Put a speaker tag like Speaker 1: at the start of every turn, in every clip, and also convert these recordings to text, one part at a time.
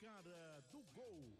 Speaker 1: cara do gol.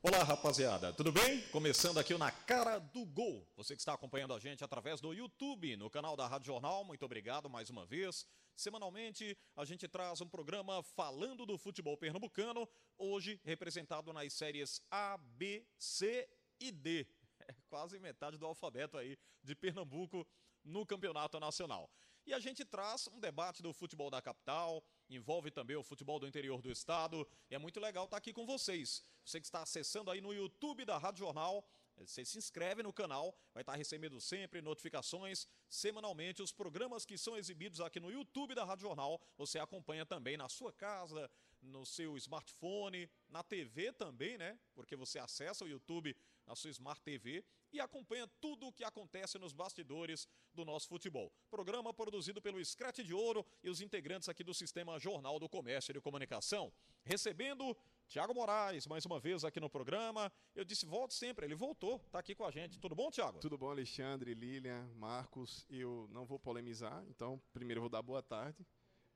Speaker 2: Olá, rapaziada, tudo bem? Começando aqui na Cara do Gol. Você que está acompanhando a gente através do YouTube, no canal da Rádio Jornal, muito obrigado mais uma vez. Semanalmente, a gente traz um programa falando do futebol pernambucano, hoje representado nas séries A, B, C e D. É quase metade do alfabeto aí de Pernambuco no Campeonato Nacional. E a gente traz um debate do futebol da capital, envolve também o futebol do interior do estado. E é muito legal estar aqui com vocês. Você que está acessando aí no YouTube da Rádio Jornal, você se inscreve no canal, vai estar recebendo sempre notificações semanalmente. Os programas que são exibidos aqui no YouTube da Rádio Jornal, você acompanha também na sua casa, no seu smartphone, na TV também, né? Porque você acessa o YouTube na sua Smart TV e acompanha tudo o que acontece nos bastidores do nosso futebol. Programa produzido pelo Scratch de Ouro e os integrantes aqui do Sistema Jornal do Comércio e de Comunicação. Recebendo Tiago Moraes, mais uma vez aqui no programa. Eu disse, volte sempre. Ele voltou, está aqui com a gente. Tudo bom, Tiago?
Speaker 3: Tudo bom, Alexandre, Lilian, Marcos. Eu não vou polemizar, então primeiro eu vou dar boa tarde.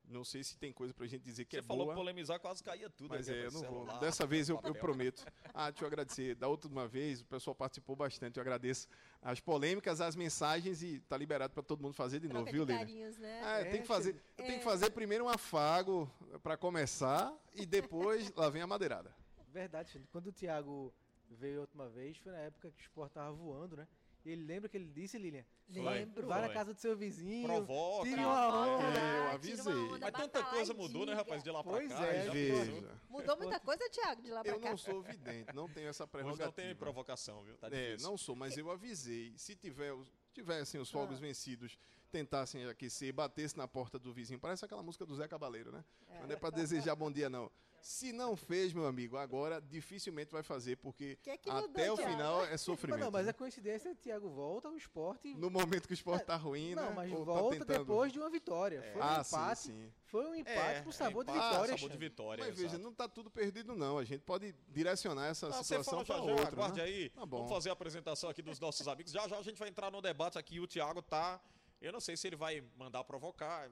Speaker 3: Não sei se tem coisa pra gente dizer que
Speaker 2: Você
Speaker 3: é
Speaker 2: falou
Speaker 3: boa.
Speaker 2: polemizar, quase caía tudo.
Speaker 3: Mas
Speaker 2: aqui,
Speaker 3: é, eu não vou.
Speaker 2: celular,
Speaker 3: Dessa vez eu, eu
Speaker 2: papel.
Speaker 3: prometo. Ah, deixa eu agradecer. Da última vez, o pessoal participou bastante. Eu agradeço as polêmicas, as mensagens e tá liberado para todo mundo fazer de novo,
Speaker 4: Troca
Speaker 3: viu,
Speaker 4: de
Speaker 3: Lilian?
Speaker 4: carinhos, né?
Speaker 3: Ah,
Speaker 5: É,
Speaker 3: tem que fazer, eu tenho que fazer primeiro um afago para começar e depois lá vem a madeirada.
Speaker 5: Verdade. Quando o Thiago veio a última vez, foi na época que o Sport tava voando, né? Ele lembra que ele disse, Lilian?
Speaker 4: Lembro.
Speaker 5: Vai na casa do seu vizinho.
Speaker 2: Provoca.
Speaker 5: Tire uma onda.
Speaker 3: É, eu
Speaker 4: tira
Speaker 3: avisei.
Speaker 4: onda,
Speaker 2: Mas tanta coisa mudou, né,
Speaker 4: diga.
Speaker 2: rapaz, de lá pra
Speaker 5: Pois
Speaker 2: cá.
Speaker 5: é,
Speaker 2: já
Speaker 3: Veja.
Speaker 4: Mudou muita coisa, Thiago, de lá pra
Speaker 3: Eu
Speaker 4: cá.
Speaker 3: não sou vidente, não tenho essa
Speaker 2: Hoje
Speaker 3: prerrogativa.
Speaker 2: não tem provocação, viu? Tá
Speaker 3: É, não sou, mas eu avisei. Se tiver, os- tivessem os fogos
Speaker 4: Ah.
Speaker 3: vencidos, tentassem aquecer, batesse na porta do vizinho. Parece aquela música do Zé Cabaleiro, né?
Speaker 4: É.
Speaker 3: Não é pra desejar bom dia, não. Se não fez, meu amigo, agora dificivelmente vai fazer, porque
Speaker 4: Que que mudou,
Speaker 3: até o
Speaker 4: Thiago?
Speaker 3: final é
Speaker 5: Mas
Speaker 3: sofrimento.
Speaker 5: não, mas a coincidência é que o Thiago volta ao esporte.
Speaker 3: No momento que o esporte tá ruim,
Speaker 5: não,
Speaker 3: né?
Speaker 5: mas
Speaker 3: Ou tá
Speaker 5: volta
Speaker 3: tentando.
Speaker 5: depois de uma vitória. Foi um
Speaker 3: Ah, sim,
Speaker 5: empate.
Speaker 3: sim.
Speaker 5: Foi um empate
Speaker 2: É,
Speaker 5: com sabor de
Speaker 2: empate,
Speaker 5: vitória.
Speaker 2: sabor de vitória,
Speaker 3: Mas veja, não tá tudo perdido, não. A gente pode direcionar essa
Speaker 2: Ah,
Speaker 3: situação para outro.
Speaker 2: aguarde
Speaker 3: né?
Speaker 2: aí.
Speaker 3: Tá bom.
Speaker 2: Vamos fazer a apresentação aqui dos nossos amigos. Já já a gente vai entrar no debate aqui. O Thiago tá. Eu não sei se ele vai mandar provocar.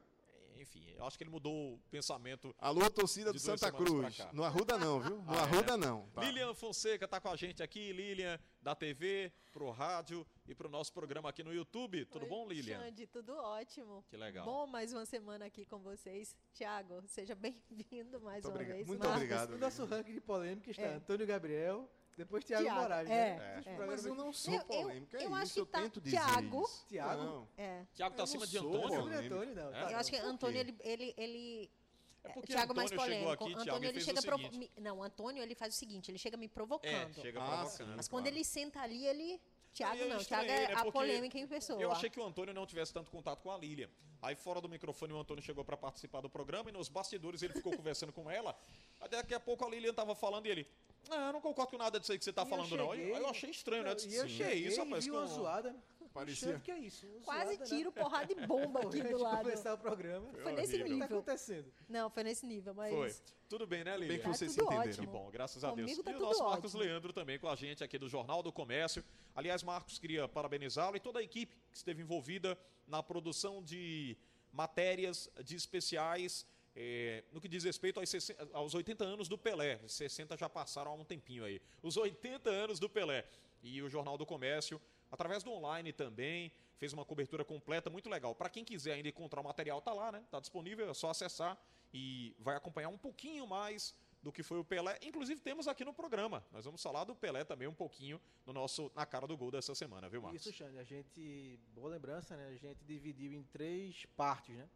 Speaker 2: Enfim, eu acho que ele mudou o pensamento.
Speaker 3: Alô, torcida do Santa Cruz. Não arruda não, viu? Não
Speaker 2: Ah, é,
Speaker 3: arruda
Speaker 2: né?
Speaker 3: não. Tá.
Speaker 2: Lilian Fonseca tá com a gente aqui. Lilian, da TV, pro rádio e pro nosso programa aqui no YouTube. Tudo
Speaker 4: Oi,
Speaker 2: bom, Lilian?
Speaker 4: Xande, tudo ótimo.
Speaker 2: Que legal.
Speaker 4: Bom mais uma semana aqui com vocês. Tiago, seja bem-vindo mais
Speaker 3: Muito
Speaker 4: uma
Speaker 3: obrigado.
Speaker 4: vez.
Speaker 3: Muito
Speaker 4: Marcos,
Speaker 3: obrigado.
Speaker 5: O nosso ranking de polêmica está
Speaker 4: É.
Speaker 5: Antônio Gabriel, depois Thiago,
Speaker 4: Thiago,
Speaker 5: Moraes,
Speaker 4: é,
Speaker 5: né?
Speaker 4: É.
Speaker 5: programas-
Speaker 3: Mas eu não sou
Speaker 4: Eu- eu-
Speaker 3: polêmico, é
Speaker 4: eu
Speaker 3: isso.
Speaker 4: acho que
Speaker 3: eu
Speaker 4: tá
Speaker 3: tento dizer
Speaker 4: Thiago.
Speaker 3: isso.
Speaker 5: Thiago?
Speaker 3: Não.
Speaker 4: É.
Speaker 2: Thiago tá acima de Antônio.
Speaker 3: polêmico.
Speaker 5: Não é Antônio, não.
Speaker 2: É?
Speaker 5: Tá.
Speaker 4: Eu acho que
Speaker 5: quê?
Speaker 4: Antônio, ele. ele, ele
Speaker 2: É porque
Speaker 4: Thiago mais
Speaker 2: Antônio chegou
Speaker 4: polêmico.
Speaker 2: aqui, Thiago,
Speaker 4: Antônio
Speaker 2: e
Speaker 4: ele chega
Speaker 2: o
Speaker 4: provo- Não, Antônio ele faz o seguinte, ele chega me
Speaker 2: É,
Speaker 4: provocando.
Speaker 2: chega
Speaker 3: Ah,
Speaker 2: provocando.
Speaker 4: Mas quando
Speaker 3: claro.
Speaker 4: ele senta ali, ele. Tiago não, Tiago é
Speaker 2: né,
Speaker 4: a polêmica em pessoa.
Speaker 2: Eu achei que o Antônio não tivesse tanto contato com a Lília. Aí fora do microfone o Antônio chegou para participar do programa e nos bastidores ele ficou conversando com ela. Aí daqui a pouco a Lilian tava falando e ele, ah, eu não concordo com nada disso aí que você tá
Speaker 5: E eu
Speaker 2: falando não. Aí
Speaker 5: cheguei-
Speaker 2: aí eu achei estranho, né? Eu disse,
Speaker 5: eu
Speaker 2: "Que
Speaker 5: cheguei
Speaker 2: isso, rapaz,
Speaker 5: vi
Speaker 2: com-
Speaker 5: uma zoada.
Speaker 3: Parecia-
Speaker 5: que é isso? Uma
Speaker 4: Quase
Speaker 5: zoada,
Speaker 4: tiro
Speaker 5: né?
Speaker 4: porrada de bomba aqui do lado.
Speaker 5: começar o programa.
Speaker 4: Foi nesse
Speaker 2: horrível.
Speaker 5: O que tá
Speaker 4: nível.
Speaker 5: acontecendo?
Speaker 4: Não, foi nesse nível, mas.
Speaker 2: Foi. Tudo bem, né, Lilian?
Speaker 3: Bem que
Speaker 4: Tá
Speaker 3: vocês se entenderam.
Speaker 2: Que
Speaker 4: ótimo.
Speaker 2: bom, graças a Deus.
Speaker 4: Tá
Speaker 2: e o
Speaker 4: tudo
Speaker 2: nosso Marcos
Speaker 4: ótimo.
Speaker 2: Leandro também com a gente aqui do Jornal do Comércio. Aliás, Marcos, queria parabenizá-lo e toda a equipe que esteve envolvida na produção de matérias, de especiais, eh, no que diz respeito aos, 60 aos 80 anos do Pelé. Os 60 já passaram há um tempinho aí. Os 80 anos do Pelé. E o Jornal do Comércio, através do online também, fez uma cobertura completa, muito legal. Para quem quiser ainda encontrar o material, tá lá, né? Tá disponível, é só acessar e vai acompanhar um pouquinho mais do que foi o Pelé. Inclusive temos aqui no programa. Nós vamos falar do Pelé também um pouquinho no nosso na cara do gol dessa semana, viu, Marcos?
Speaker 5: Isso, Xande, a gente, boa lembrança, né? A gente dividiu em três partes, né?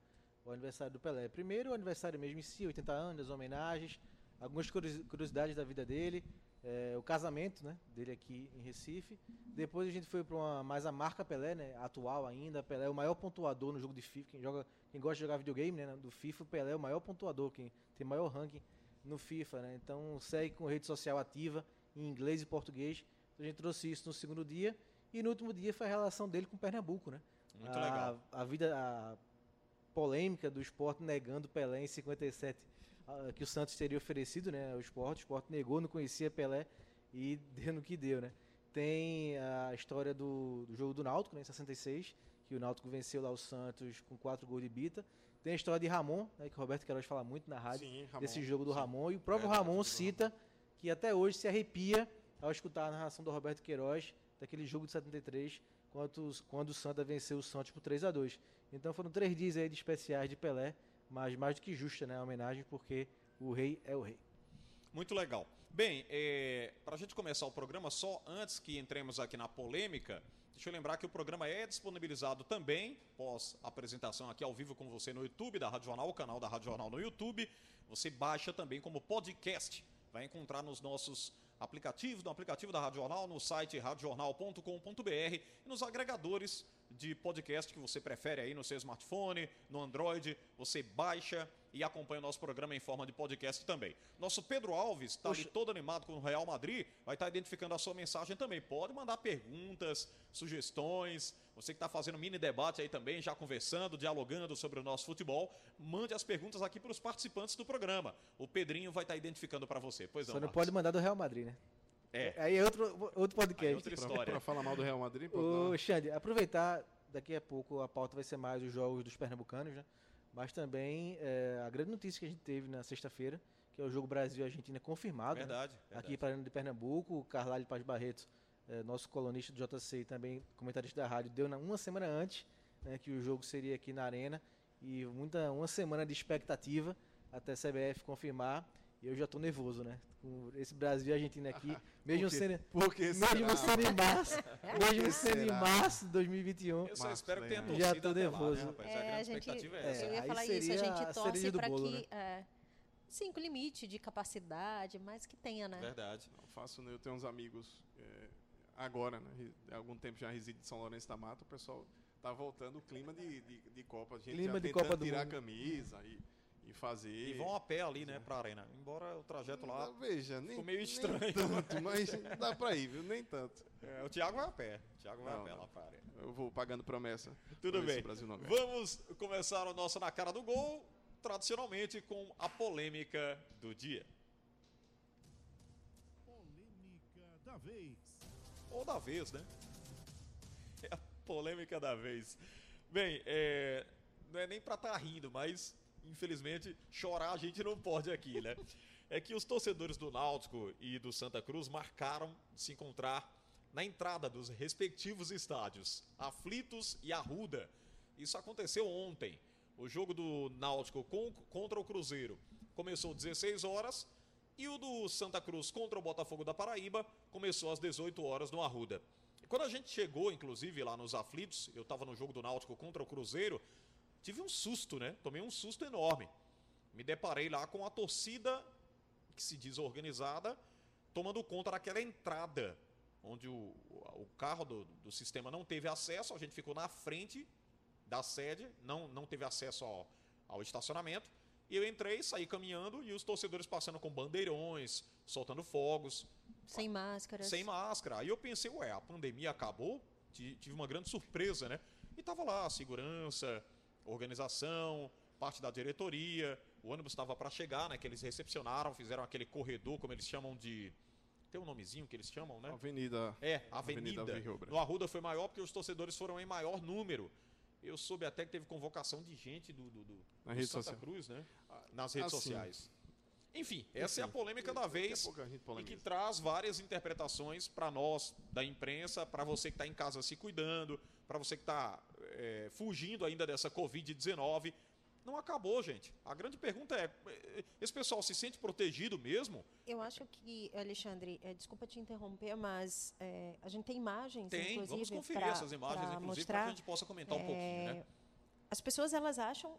Speaker 5: O aniversário do Pelé. Primeiro, o aniversário mesmo em si, 80 anos, as homenagens, algumas curiosi- curiosidades da vida dele, é, o casamento, né? Dele aqui em Recife. Depois a gente foi para uma mais a marca Pelé, né? Atual ainda. Pelé é o maior pontuador no jogo de FIFA. Quem joga, quem gosta de jogar videogame, né? Do FIFA, o Pelé é o maior pontuador, quem tem maior ranking no FIFA, né? Então segue com rede social ativa em inglês e português. Então, a gente trouxe isso no segundo dia e no último dia foi a relação dele com Pernambuco, né?
Speaker 2: Muito
Speaker 5: a,
Speaker 2: legal.
Speaker 5: A vida a polêmica do esporte negando Pelé em 57 ah, que o Santos teria oferecido, né? O esporte, o esporte negou, não conhecia Pelé e deu no que deu, né? Tem a história do, do jogo do Náutico, né, em 66, que o Náutico venceu lá o Santos com quatro gols de bita. Tem a história de Ramon, né, que o Roberto Queiroz fala muito na rádio,
Speaker 3: Sim, Ramon.
Speaker 5: desse jogo do
Speaker 3: Sim.
Speaker 5: Ramon. E o próprio
Speaker 3: Verdade,
Speaker 5: Ramon cita que até hoje se arrepia ao escutar a narração do Roberto Queiroz daquele jogo de 73, quando, os- quando o Santa venceu o Santos por 3 a 2 Então foram três dias aí de especiais de Pelé, mas mais do que justa né, a homenagem, porque o rei é o rei.
Speaker 2: Muito legal. Bem, para a gente começar o programa, só antes que entremos aqui na polêmica, deixa eu lembrar que o programa é disponibilizado também, pós apresentação aqui ao vivo com você no YouTube da Rádio Jornal, o canal da Rádio Jornal no YouTube. Você baixa também como podcast. Vai encontrar nos nossos aplicativos, no aplicativo da Rádio Jornal, no site radiojornal.com.br e nos agregadores de podcast que você prefere aí no seu smartphone, no Android. Você baixa e acompanha o nosso programa em forma de podcast também. Nosso Pedro Alves está ali todo animado com o Real Madrid, vai estar identificando a sua mensagem também. Pode mandar perguntas, sugestões. Você que está fazendo mini debate aí também, já conversando, dialogando sobre o nosso futebol, mande as perguntas aqui para os participantes do programa. O Pedrinho vai estar identificando para você. Pois não,
Speaker 5: Só não
Speaker 2: Marcos?
Speaker 5: pode mandar do Real Madrid, né?
Speaker 2: É.
Speaker 5: Aí é outro, outro
Speaker 2: Aí
Speaker 5: podcast.
Speaker 2: outra história.
Speaker 3: pra falar mal do Real Madrid, não.
Speaker 5: Xande, aproveitar, daqui a pouco a pauta vai ser mais os jogos dos pernambucanos, né? Mas também é, a grande notícia que a gente teve na sexta-feira, que é o jogo Brasil e Argentina confirmado. né?
Speaker 2: Verdade.
Speaker 5: Aqui para de Pernambuco, o Carlalho Paz Barreto, é, nosso colunista do JC e também comentarista da rádio, deu na- uma semana antes né, que o jogo seria aqui na Arena. E muita, uma semana de expectativa até a CBF confirmar. E eu já estou nervoso, né? Com esse Brasil e Argentina aqui, mesmo sendo,
Speaker 3: Por que
Speaker 5: mesmo
Speaker 3: será?
Speaker 5: sendo em março, mesmo sendo em março de 2021.
Speaker 2: Eu só espero que tenha torcida
Speaker 5: Já tô
Speaker 2: até lá,
Speaker 5: nervoso.
Speaker 2: né, rapaz? a
Speaker 4: É, a gente,
Speaker 2: expectativa é
Speaker 5: é,
Speaker 2: essa.
Speaker 4: eu ia
Speaker 5: aí
Speaker 4: falar isso, a
Speaker 5: seria
Speaker 4: gente torce para
Speaker 5: bolo,
Speaker 4: que,
Speaker 5: né?
Speaker 4: é, sim, com limite de capacidade, mas que tenha, né?
Speaker 2: Verdade.
Speaker 3: Não faço, né? Eu tenho uns amigos é, agora, né? Há algum tempo já reside em São Lourenço da Mata, o pessoal tá voltando o clima de, de, de Copa. A gente
Speaker 5: Clima
Speaker 3: já
Speaker 5: de
Speaker 3: tentando
Speaker 5: Copa do
Speaker 3: tirar
Speaker 5: Mundo.
Speaker 3: a camisa e, e fazer.
Speaker 2: E vão a pé ali, né, pra arena. Embora o trajeto lá.
Speaker 3: Ah, Veja, nem,
Speaker 2: ficou meio
Speaker 3: nem
Speaker 2: estranho.
Speaker 3: tanto, mas dá pra ir, viu? Nem tanto.
Speaker 2: É, o Thiago vai a pé. O Thiago vai
Speaker 3: Não,
Speaker 2: a pé
Speaker 3: não.
Speaker 2: lá pra arena.
Speaker 3: Eu vou pagando promessa.
Speaker 2: Tudo bem.
Speaker 3: Brasil não.
Speaker 2: Vamos começar o nosso Na Cara do Gol, tradicionalmente com a polêmica do dia.
Speaker 1: Polêmica da vez.
Speaker 2: Ou da vez, né? É a polêmica da vez. Bem, é, não é nem pra estar rindo, mas infelizmente chorar a gente não pode aqui, né? É que os torcedores do Náutico e do Santa Cruz marcaram se encontrar na entrada dos respectivos estádios, Aflitos e Arruda. Isso aconteceu ontem. O jogo do Náutico com- contra o Cruzeiro começou às 16 horas e o do Santa Cruz contra o Botafogo da Paraíba começou às 18 horas no Arruda. E quando a gente chegou, inclusive, lá nos aflitos, eu estava no jogo do Náutico contra o Cruzeiro, tive um susto, né? Tomei um susto enorme. Me deparei lá com a torcida que se diz organizada tomando conta daquela entrada onde o, o carro do, do sistema não teve acesso, a gente ficou na frente da sede, não, não teve acesso ao, ao estacionamento. E eu entrei, saí caminhando e os torcedores passando com bandeirões, soltando fogos,
Speaker 4: Sem máscaras.
Speaker 2: sem máscara. Aí eu pensei, ué, a pandemia acabou? Ti- Tive uma grande surpresa, né? E tava lá, segurança, organização, parte da diretoria, o ônibus estava para chegar, né? Que eles recepcionaram, fizeram aquele corredor, como eles chamam de. Tem um nomezinho que eles chamam, né?
Speaker 3: Avenida.
Speaker 2: É, Avenida.
Speaker 3: Avenida.
Speaker 2: No Arruda foi maior porque os torcedores foram em maior número. Eu soube até que teve convocação de gente do, do, do,
Speaker 3: Na
Speaker 2: do
Speaker 3: rede
Speaker 2: Santa
Speaker 3: social.
Speaker 2: Cruz, né? Nas redes
Speaker 3: assim.
Speaker 2: sociais. Enfim, essa é a
Speaker 3: Enfim,
Speaker 2: polêmica da vez e que traz várias interpretações para nós da imprensa, para você que está em casa se cuidando, para você que está fugindo ainda dessa Covid-19. Não acabou, gente. A grande pergunta é: eh, esse pessoal se sente protegido mesmo?
Speaker 4: Eu acho que, Alexandre, é, desculpa te interromper, mas é, a gente tem imagens,
Speaker 2: Tem,
Speaker 4: inclusive,
Speaker 2: vamos conferir
Speaker 4: pra-
Speaker 2: essas imagens,
Speaker 4: pra
Speaker 2: inclusive, para que a gente possa comentar um pouquinho, né?
Speaker 4: As pessoas elas acham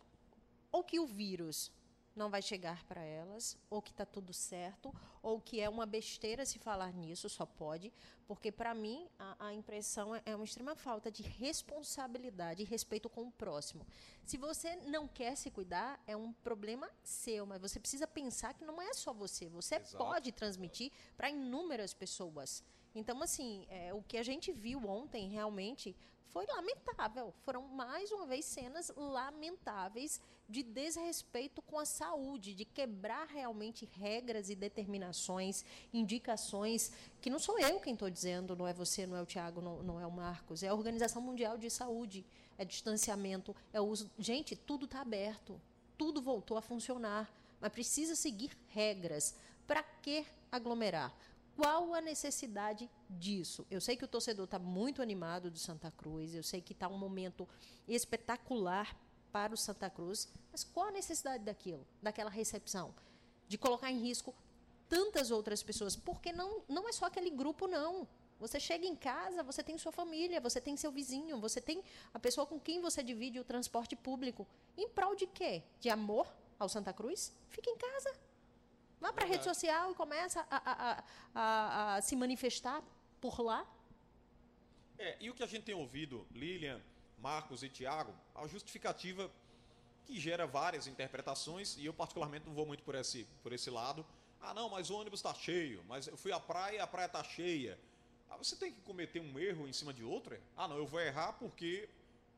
Speaker 4: ou que o vírus não vai chegar para elas, ou que está tudo certo, ou que é uma besteira se falar nisso, só pode, porque para mim a, a impressão é, é uma extrema falta de responsabilidade e respeito com o próximo. Se você não quer se cuidar, é um problema seu, mas você precisa pensar que não é só você, você
Speaker 2: Exato.
Speaker 4: pode transmitir para inúmeras pessoas. Então, assim, é, o que a gente viu ontem realmente foi lamentável. Foram, mais uma vez, cenas lamentáveis de desrespeito com a saúde, de quebrar realmente regras e determinações, indicações, que não sou eu quem estou dizendo, não é você, não é o Tiago, não, não é o Marcos, é a Organização Mundial de Saúde, é distanciamento, é o uso. Gente, tudo está aberto, tudo voltou a funcionar, mas precisa seguir regras. Para que aglomerar? Qual a necessidade disso? Eu sei que o torcedor está muito animado do Santa Cruz, eu sei que está um momento espetacular para o Santa Cruz, mas qual a necessidade daquilo, daquela recepção? De colocar em risco tantas outras pessoas? Porque não, não é só aquele grupo, não. Você chega em casa, você tem sua família, você tem seu vizinho, você tem a pessoa com quem você divide o transporte público. Em prol de quê? De amor ao Santa Cruz? Fica em casa. Vá para a rede social e começa a, a, a, a, se manifestar por lá.
Speaker 2: É, e o que a gente tem ouvido, Lilian, Marcos e Tiago, a justificativa que gera várias interpretações, e eu particularmente não vou muito por esse, por esse lado. Ah, não, mas o ônibus está cheio, mas eu fui à praia e a praia está cheia. Ah, você tem que cometer um erro em cima de outro? Ah, não, eu vou errar porque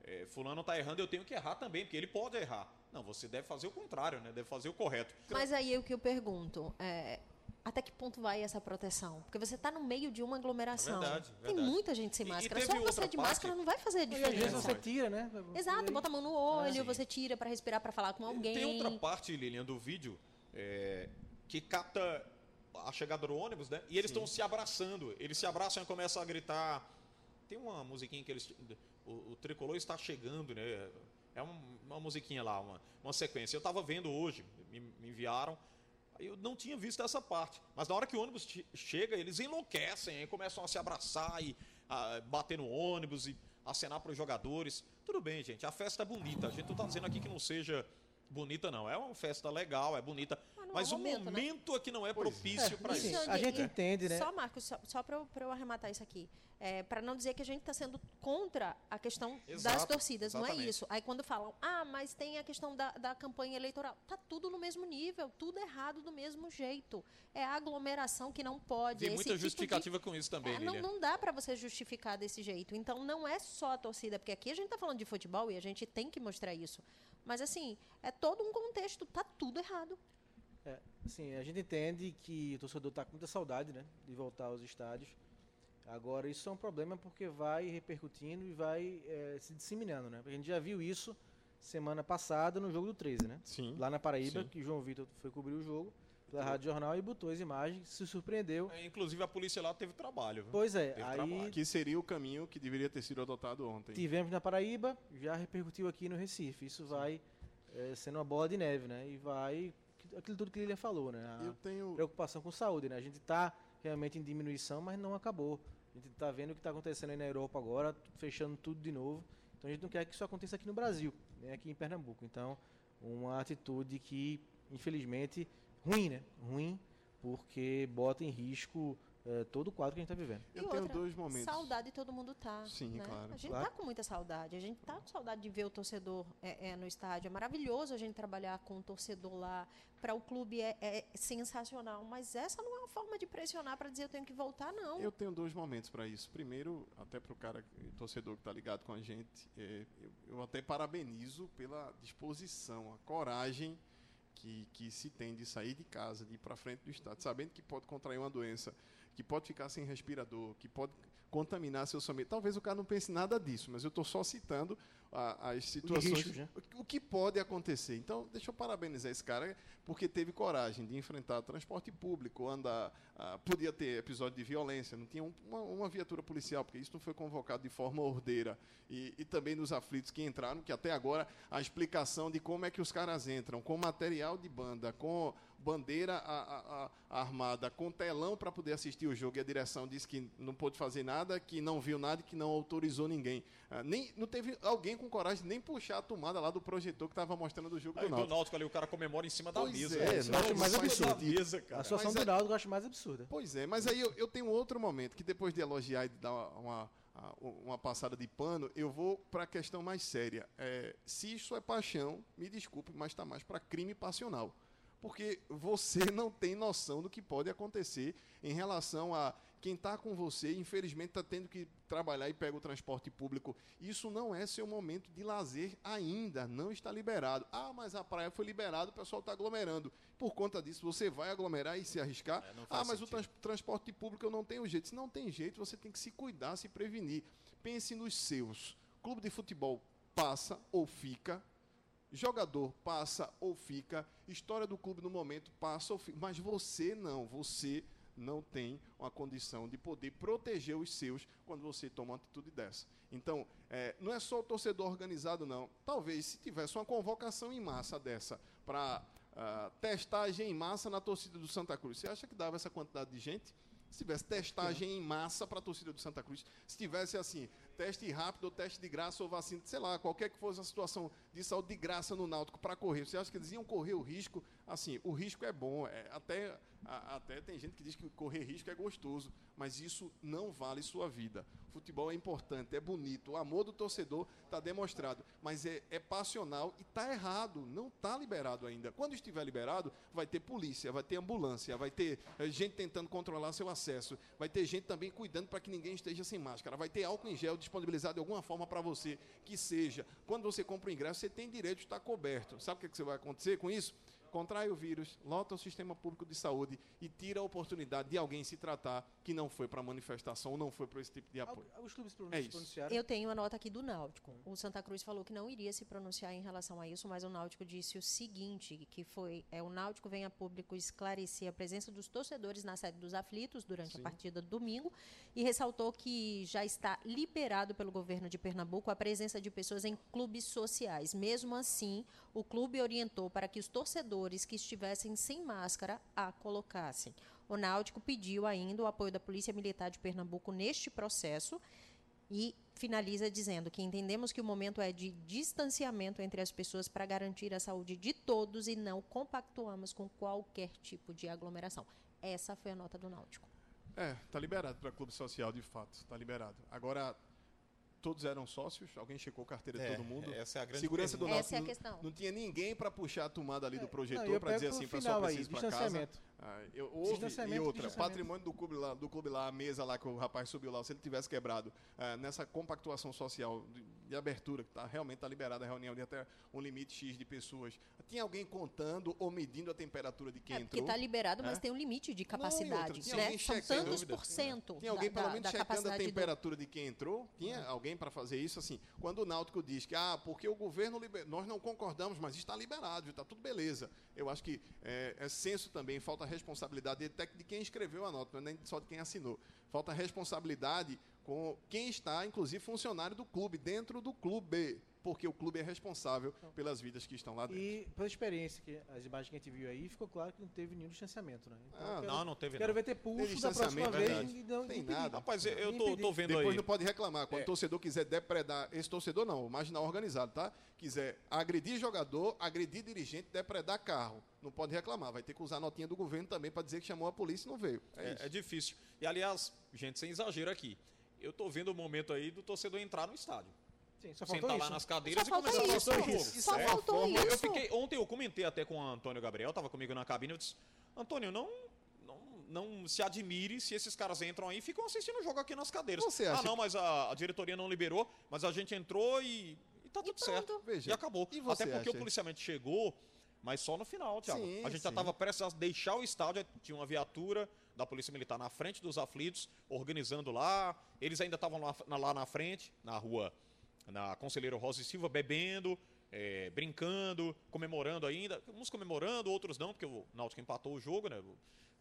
Speaker 2: é, fulano está errando, eu tenho que errar também, porque ele pode errar. Não, você deve fazer o contrário, né? Deve fazer o correto.
Speaker 4: Mas aí é o que eu pergunto, é, até que ponto vai essa proteção? Porque você está no meio de uma aglomeração.
Speaker 2: É verdade,
Speaker 4: Tem
Speaker 2: verdade.
Speaker 4: muita gente sem
Speaker 2: E- e
Speaker 4: máscara.
Speaker 2: teve
Speaker 4: Só você de
Speaker 2: parte-
Speaker 4: máscara não vai fazer
Speaker 5: E às vezes
Speaker 4: diferença.
Speaker 5: você tira, né?
Speaker 4: Exato,
Speaker 5: E aí-
Speaker 4: bota a mão no olho,
Speaker 2: sim.
Speaker 4: você tira para respirar, para falar com alguém.
Speaker 2: Tem outra parte, Lilian, do vídeo é, que capta a chegada do ônibus, né? E eles estão se abraçando. Eles se abraçam e começam a gritar. Tem uma musiquinha que eles. O, o tricolor está chegando, né? É um- uma musiquinha lá, uma, uma sequência. Eu estava vendo hoje, me, me enviaram. Eu não tinha visto essa parte. Mas na hora que o ônibus che- chega, eles enlouquecem, aí começam a se abraçar e a bater no ônibus e acenar para os jogadores. Tudo bem, gente, a festa é bonita. A gente não está dizendo aqui que não seja bonita, não. É uma festa legal, é bonita.
Speaker 4: Mas não é
Speaker 2: Mas
Speaker 4: o
Speaker 2: o
Speaker 4: momento, né?
Speaker 2: momento aqui não é propício para
Speaker 5: assim,
Speaker 2: isso.
Speaker 5: A gente
Speaker 4: e-
Speaker 5: entende, né?
Speaker 4: Só, Marcos, só, só para eu, pra eu arrematar isso aqui. É, para não dizer que a gente está sendo contra a questão das
Speaker 2: Exato,
Speaker 4: torcidas, não é
Speaker 2: exatamente.
Speaker 4: isso. Aí quando falam, ah, mas tem a questão da, da campanha eleitoral. Tá tudo no mesmo nível, tudo errado do mesmo jeito. É a aglomeração que não pode.
Speaker 2: Tem
Speaker 4: esse
Speaker 2: muita
Speaker 4: tipo de-
Speaker 2: justificativa com isso também,
Speaker 4: É, não, não dá para você justificar desse jeito. Então, não é só a torcida, porque aqui a gente está falando de futebol e a gente tem que mostrar isso. Mas, assim, é todo um contexto, tá tudo errado.
Speaker 5: É, assim, a gente entende que o torcedor está com muita saudade, né, de voltar aos estádios. Agora, isso é um problema porque vai repercutindo e vai é, se disseminando, né? A gente já viu isso semana passada no jogo do 13, né?
Speaker 3: Sim.
Speaker 5: Lá na Paraíba,
Speaker 3: Sim.
Speaker 5: que João Vitor foi cobrir o jogo pela Rádio Jornal e botou as imagens, se surpreendeu.
Speaker 2: É, Inclusive a polícia lá teve trabalho. viu?
Speaker 5: Pois é,
Speaker 2: Teve
Speaker 5: aí
Speaker 2: trabalho.
Speaker 3: Que seria o caminho que deveria ter sido adotado ontem.
Speaker 5: tivemos na Paraíba, já repercutiu aqui no Recife. Isso vai é, sendo uma bola de neve, né? E vai aquilo tudo que Lilian falou, né? A-
Speaker 3: Eu tenho.
Speaker 5: preocupação com saúde, né? A gente está realmente em diminuição, mas não acabou. A gente está vendo o que está acontecendo aí na Europa agora, fechando tudo de novo. Então a gente não quer que isso aconteça aqui no Brasil, nem aqui em Pernambuco. Então, uma atitude que, infelizmente, ruim, né? Ruim, porque bota em risco eh, todo o quadro que a gente está vivendo.
Speaker 3: Eu
Speaker 4: E
Speaker 3: tenho
Speaker 4: outra,
Speaker 3: dois momentos.
Speaker 4: Saudade todo mundo tá.
Speaker 3: Sim,
Speaker 4: né?
Speaker 3: claro.
Speaker 4: A gente
Speaker 5: Claro.
Speaker 4: tá com muita saudade. A gente tá com saudade de ver o torcedor é, é, no estádio. É maravilhoso a gente trabalhar com o torcedor lá. Para o clube é, é sensacional. Mas essa não é uma forma de pressionar para dizer eu tenho que voltar, não.
Speaker 3: Eu tenho dois momentos para isso. Primeiro, até para o cara, torcedor que está ligado com a gente, é, eu, eu até parabenizo pela disposição, a coragem que, que se tem de sair de casa, de ir para frente do estado, sabendo que pode contrair uma doença, que pode ficar sem respirador, que pode contaminar seus famílias. Talvez o cara não pense nada disso, mas eu estou só citando a- as situações,
Speaker 5: riscos, né?
Speaker 3: o- o que pode acontecer. Então, deixa eu parabenizar esse cara, porque teve coragem de enfrentar transporte público, andar, ah, podia ter episódio de violência, não tinha um- uma, uma viatura policial, porque isso não foi convocado de forma ordeira. E, e também nos aflitos que entraram, que até agora a explicação de como é que os caras entram, com material de banda, com bandeira a- a- a- armada, com telão para poder assistir o jogo, e a direção disse que não pôde fazer nada, que não viu nada e que não autorizou ninguém. Ah, nem, não teve alguém com coragem de nem puxar a tomada lá do projetor que estava mostrando o jogo
Speaker 2: Aí
Speaker 3: do
Speaker 2: do
Speaker 3: Náutico.
Speaker 2: Náutico ali, o cara comemora em cima da
Speaker 3: Pois
Speaker 2: mesa.
Speaker 3: é, não,
Speaker 2: é
Speaker 5: mais absurdo.
Speaker 2: mesa, cara.
Speaker 5: a situação
Speaker 3: mas
Speaker 5: do
Speaker 3: é-
Speaker 5: Náutico eu acho mais absurda.
Speaker 3: Pois é, mas aí eu, eu tenho outro momento que depois de elogiar e de dar uma, uma, uma passada de pano, eu vou para a questão mais séria. É, se isso é paixão, me desculpe, mas está mais para crime passional. Porque você não tem noção do que pode acontecer em relação a Quem está com você, infelizmente, está tendo que trabalhar e pega o transporte público. Isso não é seu momento de lazer ainda, não está liberado. Ah, mas a praia foi liberada, o pessoal está aglomerando. Por conta disso, você vai aglomerar e se arriscar.
Speaker 2: É,
Speaker 3: ah, mas o
Speaker 2: sentido.
Speaker 3: trans- transporte público eu não tenho jeito. Se não tem jeito, você tem que se cuidar, se prevenir. Pense nos seus. Clube de futebol passa ou fica. Jogador passa ou fica. História do clube no momento passa ou fica. Mas você não. Você não tem uma condição de poder proteger os seus quando você toma uma atitude dessa. Então, é, não é só o torcedor organizado, não. Talvez se tivesse uma convocação em massa dessa para testagem em massa na torcida do Santa Cruz, você acha que dava essa quantidade de gente? Se tivesse testagem em massa para a torcida do Santa Cruz, se tivesse assim, teste rápido, ou teste de graça ou vacina, sei lá, qualquer que fosse a situação de saúde de graça no Náutico para correr, você acha que eles iam correr o risco? Assim, o risco é bom, é, até, a- até tem gente que diz que correr risco é gostoso, mas isso não vale sua vida. Futebol é importante, é bonito, o amor do torcedor está demonstrado, mas é, é passional e está errado, não está liberado ainda. Quando estiver liberado, vai ter polícia, vai ter ambulância, vai ter eh, gente tentando controlar seu acesso, vai ter gente também cuidando para que ninguém esteja sem máscara, vai ter álcool em gel disponibilizado de alguma forma para você, que seja. Quando você compra o ingresso, você tem direito de estar coberto. Sabe o que, que você vai acontecer com isso? Contrai o vírus, lota o sistema público de saúde e tira a oportunidade de alguém se tratar que não foi para manifestação ou não foi para esse tipo de apoio.
Speaker 5: Os clubes se
Speaker 3: É isso.
Speaker 5: pronunciaram.
Speaker 4: Eu tenho a nota aqui do Náutico. O Santa Cruz falou que não iria se pronunciar em relação a isso, mas o Náutico disse o seguinte, que foi é, o Náutico vem a público esclarecer a presença dos torcedores na sede dos aflitos durante
Speaker 3: Sim.
Speaker 4: a partida do domingo e ressaltou que já está liberado pelo governo de Pernambuco a presença de pessoas em clubes sociais. Mesmo assim, o clube orientou para que os torcedores que estivessem sem máscara a colocassem. O Náutico pediu ainda o apoio da Polícia Militar de Pernambuco neste processo e finaliza dizendo que entendemos que o momento é de distanciamento entre as pessoas para garantir a saúde de todos e não compactuamos com qualquer tipo de aglomeração. Essa foi a nota do Náutico.
Speaker 3: É, tá liberado para clube social, de fato, tá liberado. Agora, todos eram sócios? Alguém checou a carteira de
Speaker 2: É,
Speaker 3: todo mundo?
Speaker 2: essa é a grande
Speaker 3: Segurança do
Speaker 2: pergunta.
Speaker 3: Náutico
Speaker 4: Essa é a
Speaker 3: não-
Speaker 4: questão.
Speaker 3: Não tinha ninguém para puxar a tomada ali do
Speaker 5: Não,
Speaker 3: projetor para dizer assim, pessoal precisa ir para casa. Ah, eu, houve, e outra, patrimônio do clube, lá, do clube lá, a mesa lá que o rapaz subiu lá, se ele tivesse quebrado ah, nessa compactuação social de, de abertura, que tá, realmente está liberada a reunião de até um limite X de pessoas, tinha alguém contando ou medindo a temperatura de quem
Speaker 4: É, porque
Speaker 3: entrou?
Speaker 4: está liberado, mas
Speaker 3: É?
Speaker 4: tem um limite de
Speaker 3: outra,
Speaker 4: capacidade.
Speaker 3: tinha
Speaker 4: né?
Speaker 3: alguém
Speaker 4: São
Speaker 3: checando,
Speaker 4: tantos
Speaker 2: dúvida.
Speaker 4: por cento
Speaker 3: Tinha alguém
Speaker 4: da,
Speaker 3: pelo menos
Speaker 4: da
Speaker 3: checando a
Speaker 4: capacidade do-
Speaker 3: temperatura de quem entrou? Tinha alguém para fazer isso assim? Quando o Náutico diz que ah, porque o governo liber... nós não concordamos, mas está liberado, está tudo beleza. Eu acho que é, é senso também, falta responsabilidade até de quem escreveu a nota, não é nem só de quem assinou. Falta responsabilidade com quem está, inclusive, funcionário do clube, dentro do clube, porque o clube é responsável pelas vidas que estão lá dentro.
Speaker 5: E pela experiência, que as imagens que a gente viu aí, ficou claro que não teve nenhum distanciamento, né? Então,
Speaker 3: Ah,
Speaker 5: quero,
Speaker 2: Não, não teve
Speaker 5: quero
Speaker 2: não.
Speaker 5: ver ter pulso da
Speaker 3: distanciamento,
Speaker 5: próxima vez
Speaker 2: verdade.
Speaker 5: e não
Speaker 3: Tem
Speaker 5: impedir.
Speaker 3: nada.
Speaker 2: Rapaz, eu- tô,
Speaker 5: impedir.
Speaker 2: tô vendo
Speaker 3: Depois
Speaker 2: aí.
Speaker 3: não pode reclamar. Quando
Speaker 2: É.
Speaker 3: o torcedor quiser depredar, esse torcedor não, o marginal organizado, tá? Quiser agredir jogador, agredir dirigente, depredar carro. Não pode reclamar. Vai ter que usar a notinha do governo também para dizer que chamou a polícia e não veio. É, isso.
Speaker 2: É, é difícil. E aliás, gente, sem exagero aqui. Eu tô vendo o momento aí do torcedor entrar no estádio.
Speaker 5: Sim, só
Speaker 2: Sentar lá
Speaker 5: isso.
Speaker 2: nas cadeiras
Speaker 4: Só
Speaker 2: e começar a assistir o jogo.
Speaker 4: Só
Speaker 3: é
Speaker 4: faltou isso.
Speaker 2: Eu fiquei, ontem eu comentei até com o Antônio Gabriel, tava comigo na cabine, eu disse, Antônio, não, não, não se admire se esses caras entram aí e ficam assistindo o jogo aqui nas cadeiras.
Speaker 3: Você acha
Speaker 2: ah, não, mas a, a diretoria não liberou, mas a gente entrou e, e tá tudo certo.
Speaker 4: pronto.
Speaker 3: Veja,
Speaker 2: E acabou.
Speaker 3: e você
Speaker 2: Até porque
Speaker 3: acha?
Speaker 2: o policiamento chegou, mas só no final, Thiago.
Speaker 3: Sim,
Speaker 2: a gente já
Speaker 3: sim.
Speaker 2: estava prestes a deixar o estádio, tinha uma viatura da Polícia Militar na frente dos aflitos, organizando lá. Eles ainda estavam lá, lá na frente, na rua, na Conselheiro Rosa e Silva, bebendo, eh, brincando, comemorando ainda. Uns comemorando, outros não, porque o Náutico empatou o jogo, né?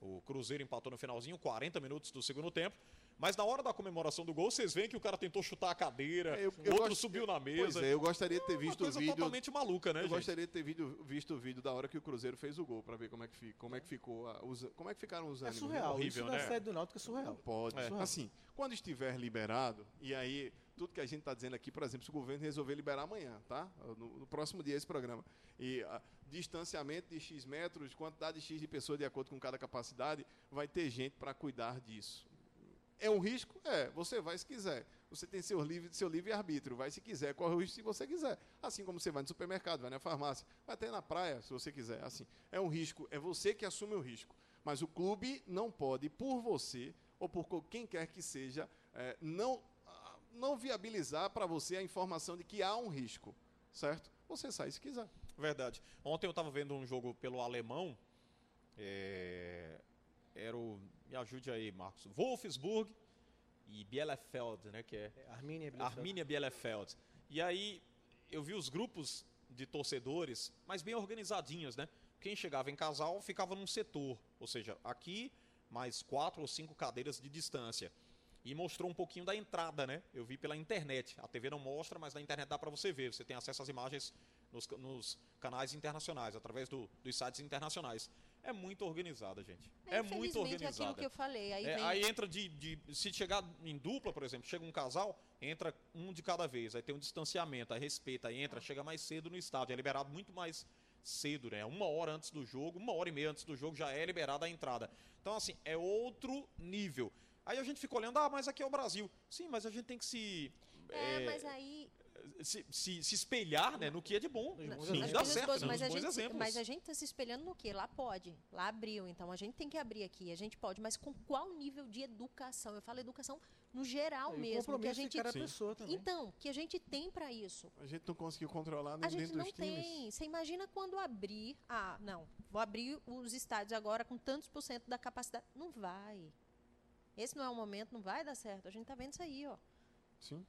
Speaker 2: O, o Cruzeiro empatou no finalzinho, 40 minutos do segundo tempo. Mas na hora da comemoração do gol, vocês veem que o cara tentou chutar a cadeira,
Speaker 3: É, eu-
Speaker 2: o
Speaker 3: eu
Speaker 2: outro subiu na
Speaker 3: Pois
Speaker 2: mesa.
Speaker 3: é, eu gostaria de ter
Speaker 2: Uma
Speaker 3: visto o
Speaker 2: coisa
Speaker 3: vídeo.
Speaker 2: totalmente maluca, né,
Speaker 3: Eu
Speaker 2: gente?
Speaker 3: gostaria de ter visto, visto o vídeo da hora que o Cruzeiro fez o gol, para ver como é que, como é que ficou. a- os, como é que ficaram os
Speaker 5: É
Speaker 3: ânimos. né?
Speaker 5: surreal.
Speaker 2: horrível,
Speaker 5: isso
Speaker 2: né?
Speaker 5: da sede do Náutico é
Speaker 3: Não
Speaker 5: surreal.
Speaker 3: pode.
Speaker 2: É.
Speaker 3: Assim, quando estiver liberado, e aí tudo que a gente está dizendo aqui, por exemplo, se o governo resolver liberar amanhã, tá? No, no próximo dia esse programa. E ah, distanciamento de X metros, quantidade de X de pessoas de acordo com cada capacidade, vai ter gente para cuidar disso. É um risco? É, você vai se quiser. Você tem seu livre, seu livre arbítrio, vai se quiser, corre o risco se você quiser. Assim como você vai no supermercado, vai na farmácia, vai até na praia, se você quiser. Assim, é um risco, é você que assume o risco. Mas o clube não pode, por você, ou por quem quer que seja, é, não, não viabilizar para você a informação de que há um risco, certo? Você sai se quiser.
Speaker 2: Verdade. Ontem eu estava vendo um jogo pelo alemão. é, Era o. Me ajude aí, Marcos. Wolfsburg e Bielefeld, né? Que é
Speaker 5: É, Arminia, Bielefeld.
Speaker 2: Arminia Bielefeld. E aí eu vi os grupos de torcedores, mas bem organizadinhos, né? Quem chegava em casal ficava num setor, ou seja, aqui mais quatro ou cinco cadeiras de distância. E mostrou um pouquinho da entrada, né? Eu vi pela internet. A TV não mostra, mas na internet dá para você ver. Você tem acesso às imagens nos, nos canais internacionais, através do- dos sites internacionais. É muito organizada, gente. É, muito
Speaker 4: infelizmente,
Speaker 2: organizada.
Speaker 4: aquilo que eu falei. Aí
Speaker 2: É,
Speaker 4: vem
Speaker 2: aí entra de, de- Se chegar em dupla, por exemplo, chega um casal, entra um de cada vez. Aí tem um distanciamento, aí respeita, aí entra, chega mais cedo no estádio. É liberado muito mais cedo, né? Uma hora antes do jogo, uma hora e meia antes do jogo já é liberada a entrada. Então, assim, é outro nível. Aí a gente fica olhando, ah, mas aqui é o Brasil. Sim, mas a gente tem que se.
Speaker 4: É,
Speaker 2: é,
Speaker 4: mas aí.
Speaker 2: se, se- se espelhar né, no que é de bom.
Speaker 5: Bons
Speaker 2: Sim, dá certo,
Speaker 4: boas,
Speaker 2: né,
Speaker 4: mas,
Speaker 2: nos
Speaker 4: a
Speaker 2: bons
Speaker 4: gente,
Speaker 2: exemplos.
Speaker 4: mas a gente está se espelhando no quê? Lá pode. Lá abriu. Então a gente tem que abrir aqui. A gente pode. Mas com qual nível de educação? Eu falo educação no geral
Speaker 5: É, o
Speaker 4: mesmo. Que a gente,
Speaker 5: cada pessoa também.
Speaker 4: então, que a gente tem para isso.
Speaker 3: A gente não conseguiu controlar nem
Speaker 4: A gente
Speaker 3: dentro
Speaker 4: não
Speaker 3: dos times.
Speaker 4: tem. Você imagina quando abrir. Ah, não. Vou abrir os estádios agora com tantos por cento da capacidade. Não vai. Esse não é o momento, não vai dar certo. A gente tá vendo isso aí, ó.
Speaker 3: Sim.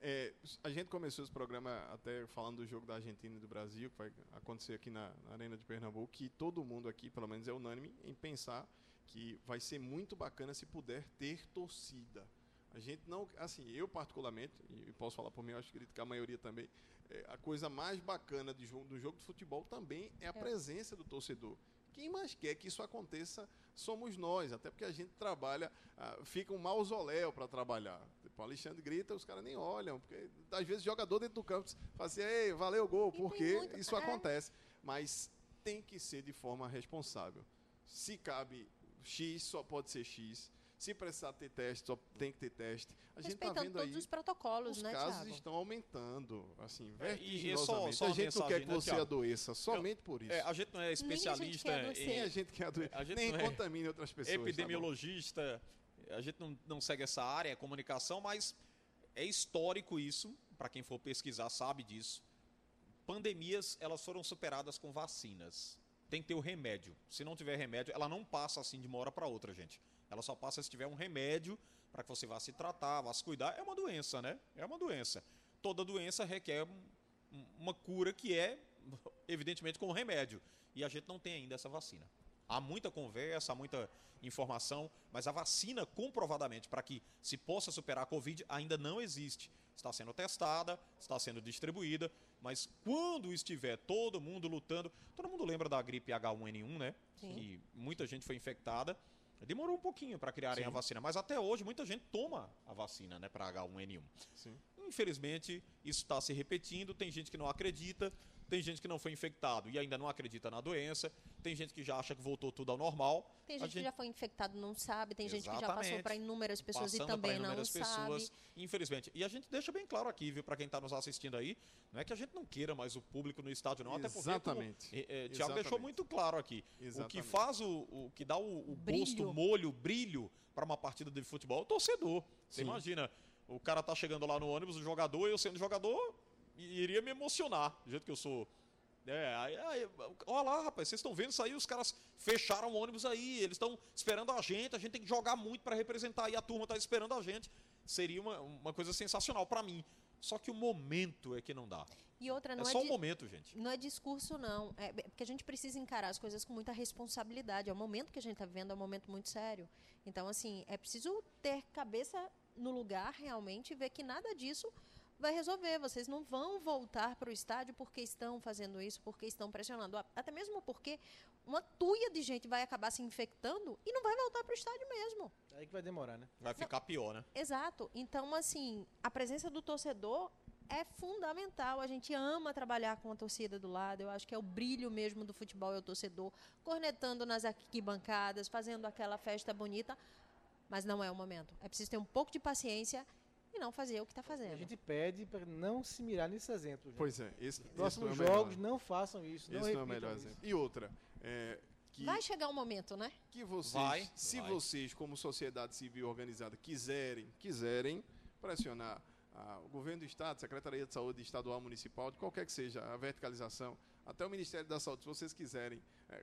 Speaker 3: É, a gente começou esse programa até falando do jogo da Argentina e do Brasil, que vai acontecer aqui na, na Arena de Pernambuco, que todo mundo aqui, pelo menos é unânime, em pensar que vai ser muito bacana se puder ter torcida. A gente não, assim, eu particularmente, e posso falar por mim, eu acho que a maioria também, é, a coisa mais bacana de jogo, do jogo de futebol também é a presença do torcedor. Quem mais quer que isso aconteça somos nós, até porque a gente trabalha, ah, fica um mausoléu para trabalhar. Tipo, o Alexandre grita, os caras nem olham, porque às vezes jogador dentro do campo fala assim, Ei, valeu o gol, porque
Speaker 4: muito-
Speaker 3: isso
Speaker 4: é.
Speaker 3: acontece. Mas tem que ser de forma responsável. Se cabe X, só pode ser X. Se precisar ter teste, só tem que ter teste. A gente está
Speaker 4: Respeitando
Speaker 3: vendo
Speaker 4: todos
Speaker 3: aí
Speaker 4: os protocolos,
Speaker 3: os
Speaker 4: né,
Speaker 3: casos
Speaker 4: Thiago?
Speaker 3: estão aumentando, assim,
Speaker 2: É, e- e
Speaker 3: vertiginosamente.
Speaker 2: só- só
Speaker 3: a gente não quer que
Speaker 2: mensagem, né,
Speaker 3: você
Speaker 2: Thiago?
Speaker 3: adoeça, somente por isso.
Speaker 2: É, a gente não é
Speaker 4: a gente
Speaker 2: especialista
Speaker 4: quer
Speaker 2: em,
Speaker 4: adoecer.
Speaker 3: Nem a gente quer adoecer,
Speaker 2: a gente
Speaker 3: nem
Speaker 2: é
Speaker 3: contamine outras pessoas. tá
Speaker 2: epidemiologista, a gente não, não segue essa área, é comunicação, mas é histórico isso, para quem for pesquisar sabe disso. Pandemias, elas foram superadas com vacinas. Tem que ter o remédio. Se não tiver remédio, ela não passa assim de uma hora para outra, gente. Ela só passa se tiver um remédio para que você vá se tratar, vá se cuidar. É uma doença, né? É uma doença. Toda doença requer um- um- uma cura que é, evidentemente, com remédio. E a gente não tem ainda essa vacina. Há muita conversa, há muita informação, mas a vacina, comprovadamente, para que se possa superar a Covid, ainda não existe. Está sendo testada, está sendo distribuída, mas quando estiver todo mundo lutando. Todo mundo lembra da gripe H1N1, né?
Speaker 4: Sim.
Speaker 2: Que muita gente foi infectada. Demorou um pouquinho para criarem
Speaker 3: Sim.
Speaker 2: a vacina, mas até hoje muita gente toma a vacina né, para H1N1.
Speaker 3: Sim.
Speaker 2: Infelizmente, isso está se repetindo. Tem gente que não acredita, tem gente que não foi infectado e ainda não acredita na doença, tem gente que já acha que voltou tudo ao normal.
Speaker 4: Tem
Speaker 2: A
Speaker 4: gente, que já foi infectado não sabe, tem gente que já passou
Speaker 2: Exatamente.
Speaker 4: para inúmeras pessoas
Speaker 2: passando
Speaker 4: e também não
Speaker 2: inúmeras
Speaker 4: sabe.
Speaker 2: pessoas, infelizmente. E a gente deixa bem claro aqui, viu, para quem está nos assistindo aí, não é que a gente não queira mais o público no estádio, não, até porque
Speaker 3: Exatamente.
Speaker 2: como, eh, eh, Tiago
Speaker 3: Exatamente.
Speaker 2: deixou muito claro aqui. O que
Speaker 3: Exatamente.
Speaker 2: faz o, o que dá o, o gosto, o molho, o brilho para uma partida de futebol é o torcedor. Você
Speaker 3: Sim.
Speaker 2: imagina, o cara tá chegando lá no ônibus, o jogador, eu sendo jogador, iria me emocionar, do jeito que eu sou. É, aí, aí, olha lá, rapaz, vocês estão vendo isso aí, os caras fecharam o ônibus aí, eles estão esperando a gente, a gente tem que jogar muito para representar e a turma está esperando a gente. Seria uma, uma coisa sensacional para mim. Só que o momento é que não dá.
Speaker 4: E outra, não
Speaker 2: é
Speaker 4: é,
Speaker 2: só o momento, gente.
Speaker 4: não é discurso, não. É porque a gente precisa encarar as coisas com muita responsabilidade. É o momento que a gente está vivendo, é um momento muito sério. Então, assim, é preciso ter cabeça no lugar realmente e ver que nada disso vai resolver. Vocês não vão voltar para o estádio porque estão fazendo isso, porque estão pressionando. Até mesmo porque uma tuia de gente vai acabar se infectando e não vai voltar para o estádio mesmo.
Speaker 5: Aí que vai demorar, né?
Speaker 2: Vai ficar pior, né?
Speaker 4: Exato. Então, assim, a presença do torcedor é fundamental. A gente ama trabalhar com a torcida do lado. Eu acho que é o brilho mesmo do futebol é o torcedor, cornetando nas arquibancadas, fazendo aquela festa bonita. Mas não é o momento. É preciso ter um pouco de paciência e não fazer o que está
Speaker 5: A
Speaker 4: fazendo.
Speaker 5: gente pede para não se mirar nesses exemplos.
Speaker 3: Pois é, esse, esse
Speaker 5: Próximos
Speaker 3: é melhor.
Speaker 5: jogos, não façam isso. Não
Speaker 3: Esse não é o melhor
Speaker 5: isso.
Speaker 3: exemplo. E outra, é, que
Speaker 4: Vai chegar um momento, né?
Speaker 3: que vocês,
Speaker 2: Vai,
Speaker 3: se
Speaker 2: vai.
Speaker 3: vocês como sociedade civil organizada quiserem, quiserem pressionar ah, o governo do estado, Secretaria de Saúde estadual, municipal, de qualquer que seja a verticalização, até o Ministério da Saúde, se vocês quiserem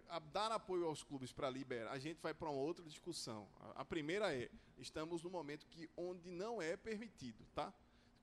Speaker 3: a- dar apoio aos clubes para liberar, a gente vai para uma outra discussão. A, a primeira é, estamos no momento que onde não é permitido, tá?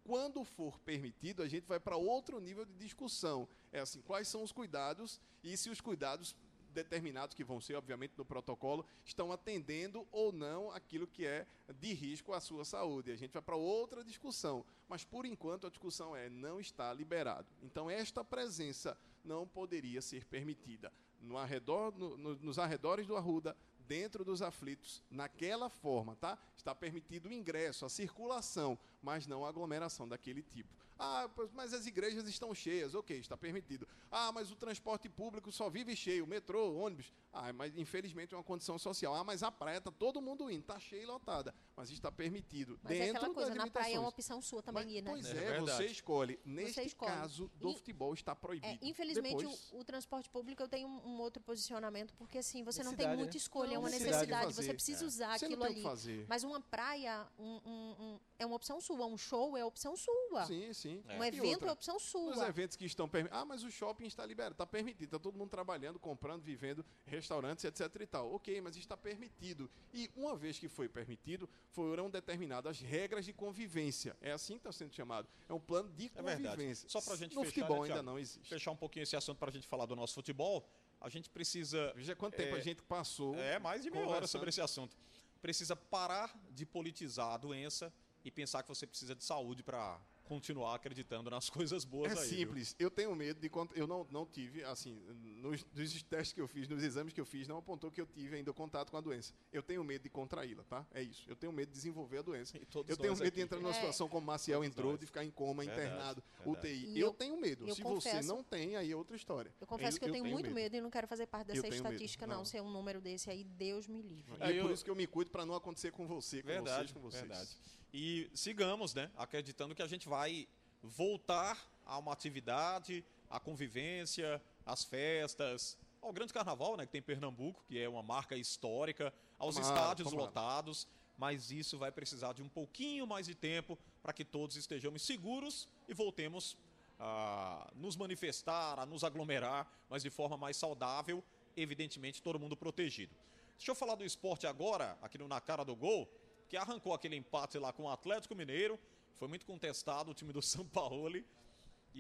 Speaker 3: Quando for permitido, a gente vai para outro nível de discussão. É assim, quais são os cuidados e se os cuidados determinados, que vão ser, obviamente, no protocolo, estão atendendo ou não aquilo que é de risco à sua saúde. A gente vai para outra discussão. Mas, por enquanto, a discussão é não está liberado. Então, esta presença não poderia ser permitida. No arredor, no- no- nos arredores do Arruda, dentro dos aflitos, naquela forma, tá? Está permitido o ingresso, a circulação, mas não a aglomeração daquele tipo. Ah, mas as igrejas estão cheias, ok, está permitido. Ah, mas o transporte público só vive cheio, metrô, ônibus. Ah, mas infelizmente é uma condição social. Ah, mas a praia está todo mundo indo, está cheia e lotada, mas está permitido.
Speaker 4: Mas é
Speaker 3: dentro
Speaker 4: aquela coisa,
Speaker 3: das
Speaker 4: na praia é uma opção sua também
Speaker 3: Mas,
Speaker 4: ir, né?
Speaker 3: Pois
Speaker 2: É
Speaker 3: é, você escolhe. Neste
Speaker 4: escolhe.
Speaker 3: caso do
Speaker 4: E-
Speaker 3: futebol está proibido.
Speaker 4: É, infelizmente,
Speaker 3: Depois-
Speaker 4: o, o transporte público eu tenho um, um outro posicionamento, porque assim, você não tem
Speaker 5: Necessidade,
Speaker 4: muita
Speaker 5: né?
Speaker 4: escolha, é uma
Speaker 3: necessidade
Speaker 4: necessidade, você precisa
Speaker 3: É.
Speaker 4: usar
Speaker 3: Você
Speaker 4: aquilo
Speaker 3: tem o que
Speaker 4: ali.
Speaker 3: fazer.
Speaker 4: Mas uma praia um- um- um- é uma opção sua, um show é opção sua.
Speaker 3: Sim, sim.
Speaker 4: Um
Speaker 3: E
Speaker 4: evento
Speaker 3: outra,
Speaker 4: é opção sua.
Speaker 3: eventos que estão permitidos. Ah, mas o shopping está liberado, está permitido, está todo mundo trabalhando, comprando, vivendo, restaurantes, etc e tal. Ok, mas está permitido. E uma vez que foi permitido, foram determinadas regras de convivência. É assim que está sendo chamado. É um plano de
Speaker 2: É verdade.
Speaker 3: convivência.
Speaker 2: Só pra gente
Speaker 3: No
Speaker 2: fechar,
Speaker 3: futebol
Speaker 2: né,
Speaker 3: ainda não existe.
Speaker 2: Fechar um pouquinho esse assunto para a gente falar do nosso futebol, a gente precisa
Speaker 3: Veja quanto tempo
Speaker 2: É,
Speaker 3: a gente passou.
Speaker 2: É, mais de meia hora sobre esse assunto. Precisa parar de politizar a doença e pensar que você precisa de saúde para continuar acreditando nas coisas boas
Speaker 3: É
Speaker 2: aí. viu?
Speaker 3: simples. Eu tenho medo de quando eu não, não tive, assim, nos, nos testes que eu fiz, nos exames que eu fiz, não apontou que eu tive ainda contato com a doença. Eu tenho medo de contraí-la, tá? É isso. Eu tenho medo de desenvolver a doença.
Speaker 2: E todos
Speaker 3: Eu tenho medo de
Speaker 2: aqui.
Speaker 3: entrar numa
Speaker 4: É.
Speaker 3: situação como o Maciel
Speaker 2: Todos
Speaker 3: entrou,
Speaker 2: nós.
Speaker 3: de ficar em coma,
Speaker 2: Verdade,
Speaker 3: internado,
Speaker 2: verdade.
Speaker 3: UTI. Eu,
Speaker 4: eu-
Speaker 3: tenho medo.
Speaker 4: eu
Speaker 3: Se você
Speaker 4: confesso-
Speaker 3: não tem, aí é outra história.
Speaker 4: Eu confesso que eu, tenho muito medo. e não quero fazer parte dessa
Speaker 3: tenho medo,
Speaker 4: estatística, não.
Speaker 3: não.
Speaker 4: Ser um número desse aí, Deus me livre.
Speaker 3: E é por
Speaker 2: eu-
Speaker 3: isso que eu me cuido para não acontecer com você, com
Speaker 2: Verdade,
Speaker 3: vocês, com vocês.
Speaker 2: verdade. E sigamos, né? Acreditando que a gente vai voltar a uma atividade, a convivência, as festas, ao grande carnaval, né? Que tem em Pernambuco, que é uma marca histórica, aos
Speaker 3: Tomara,
Speaker 2: estádios
Speaker 3: tomara.
Speaker 2: lotados. Mas isso vai precisar de um pouquinho mais de tempo para que todos estejamos seguros e voltemos a nos manifestar, a nos aglomerar, mas de forma mais saudável, evidentemente todo mundo protegido. Deixa eu falar do esporte agora, aqui no Na Cara do Gol, que arrancou aquele empate lá com o Atlético Mineiro. Foi muito contestado o time do São Paulo.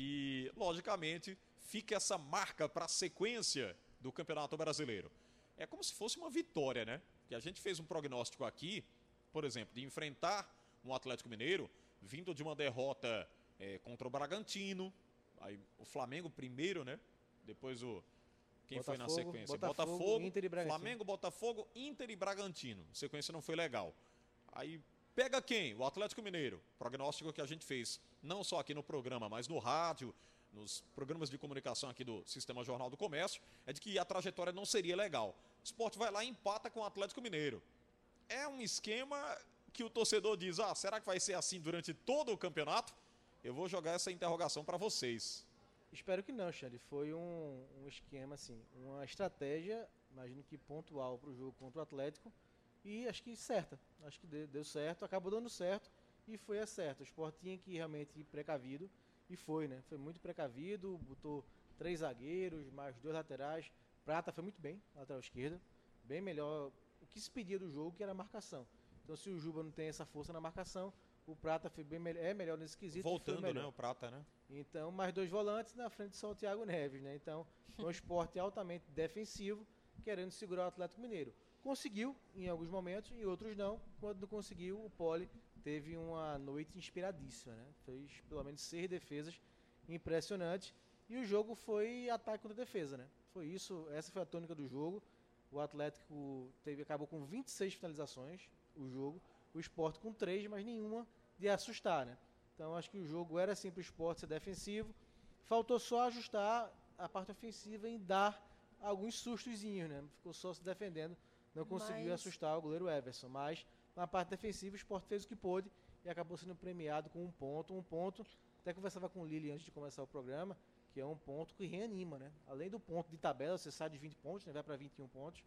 Speaker 2: E, logicamente, fica essa marca para a sequência do Campeonato Brasileiro. É como se fosse uma vitória, né? Que a gente fez um prognóstico aqui, por exemplo, de enfrentar um Atlético Mineiro vindo de uma derrota eh, contra o Bragantino, aí o Flamengo primeiro, né? Depois o quem foi na
Speaker 5: Botafogo,
Speaker 2: sequência?
Speaker 5: Botafogo, Inter e Bragantino.
Speaker 2: Flamengo, Botafogo, Inter e Bragantino. A sequência não foi legal. Aí pega quem? O Atlético Mineiro. Prognóstico que a gente fez, não só aqui no programa, mas no rádio, nos programas de comunicação aqui do Sistema Jornal do Comércio, é de que a trajetória não seria legal. O esporte vai lá e empata com o Atlético Mineiro. É um esquema que o torcedor diz: ah, será que vai ser assim durante todo o campeonato? Eu vou jogar essa interrogação para vocês.
Speaker 5: Espero que não, Xande. Foi um, um esquema, assim, uma estratégia, imagino que pontual para o jogo contra o Atlético. E acho que certa. Acho que deu, deu certo, acabou dando certo e foi a certo. O Sport tinha que realmente ir precavido e foi, né? Foi muito precavido, botou três zagueiros, mais dois laterais. Prata foi muito bem, lateral esquerda. Bem melhor. O que se pedia do jogo que era a marcação. Então se o Juba não tem essa força na marcação, o Prata foi bem melhor, é melhor nesse quesito.
Speaker 2: Voltando, né? O Prata, né?
Speaker 5: Então, mais dois volantes na frente só o Thiago Neves, né? Então, um esporte altamente defensivo, querendo segurar o Atlético Mineiro. Conseguiu em alguns momentos, em outros não. Quando não conseguiu, o Poli teve uma noite inspiradíssima, né? Fez pelo menos seis defesas impressionantes. E o jogo foi ataque contra defesa, né? Foi isso, essa foi a tônica do jogo. O Atlético teve, acabou com 26 finalizações, o jogo. O esporte com três, mas nenhuma de assustar, né? Então acho que o jogo era assim para o esporte ser defensivo. Faltou só ajustar a parte ofensiva em dar alguns sustozinhos, né? Ficou só se defendendo, não conseguiu
Speaker 4: Mas-
Speaker 5: assustar o goleiro Everson. Mas na parte defensiva o esporte fez o que pôde e acabou sendo premiado com um ponto. Um ponto. Até conversava com o Lili antes de começar o programa. que é um ponto que reanima, né? Além do ponto de tabela, você sai de 20 pontos, né? vai para 21 pontos,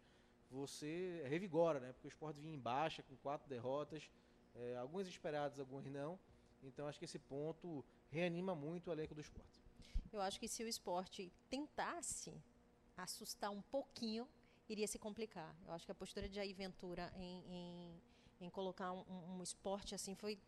Speaker 5: você revigora, né? Porque o esporte vinha em baixa, com quatro derrotas, é, algumas esperadas, algumas não. Então acho que esse ponto reanima muito o elenco do esporte.
Speaker 4: Eu acho que se o esporte tentasse assustar um pouquinho, iria se complicar. Eu acho que a postura de Jair Ventura em, em, em colocar um, um, esporte assim foi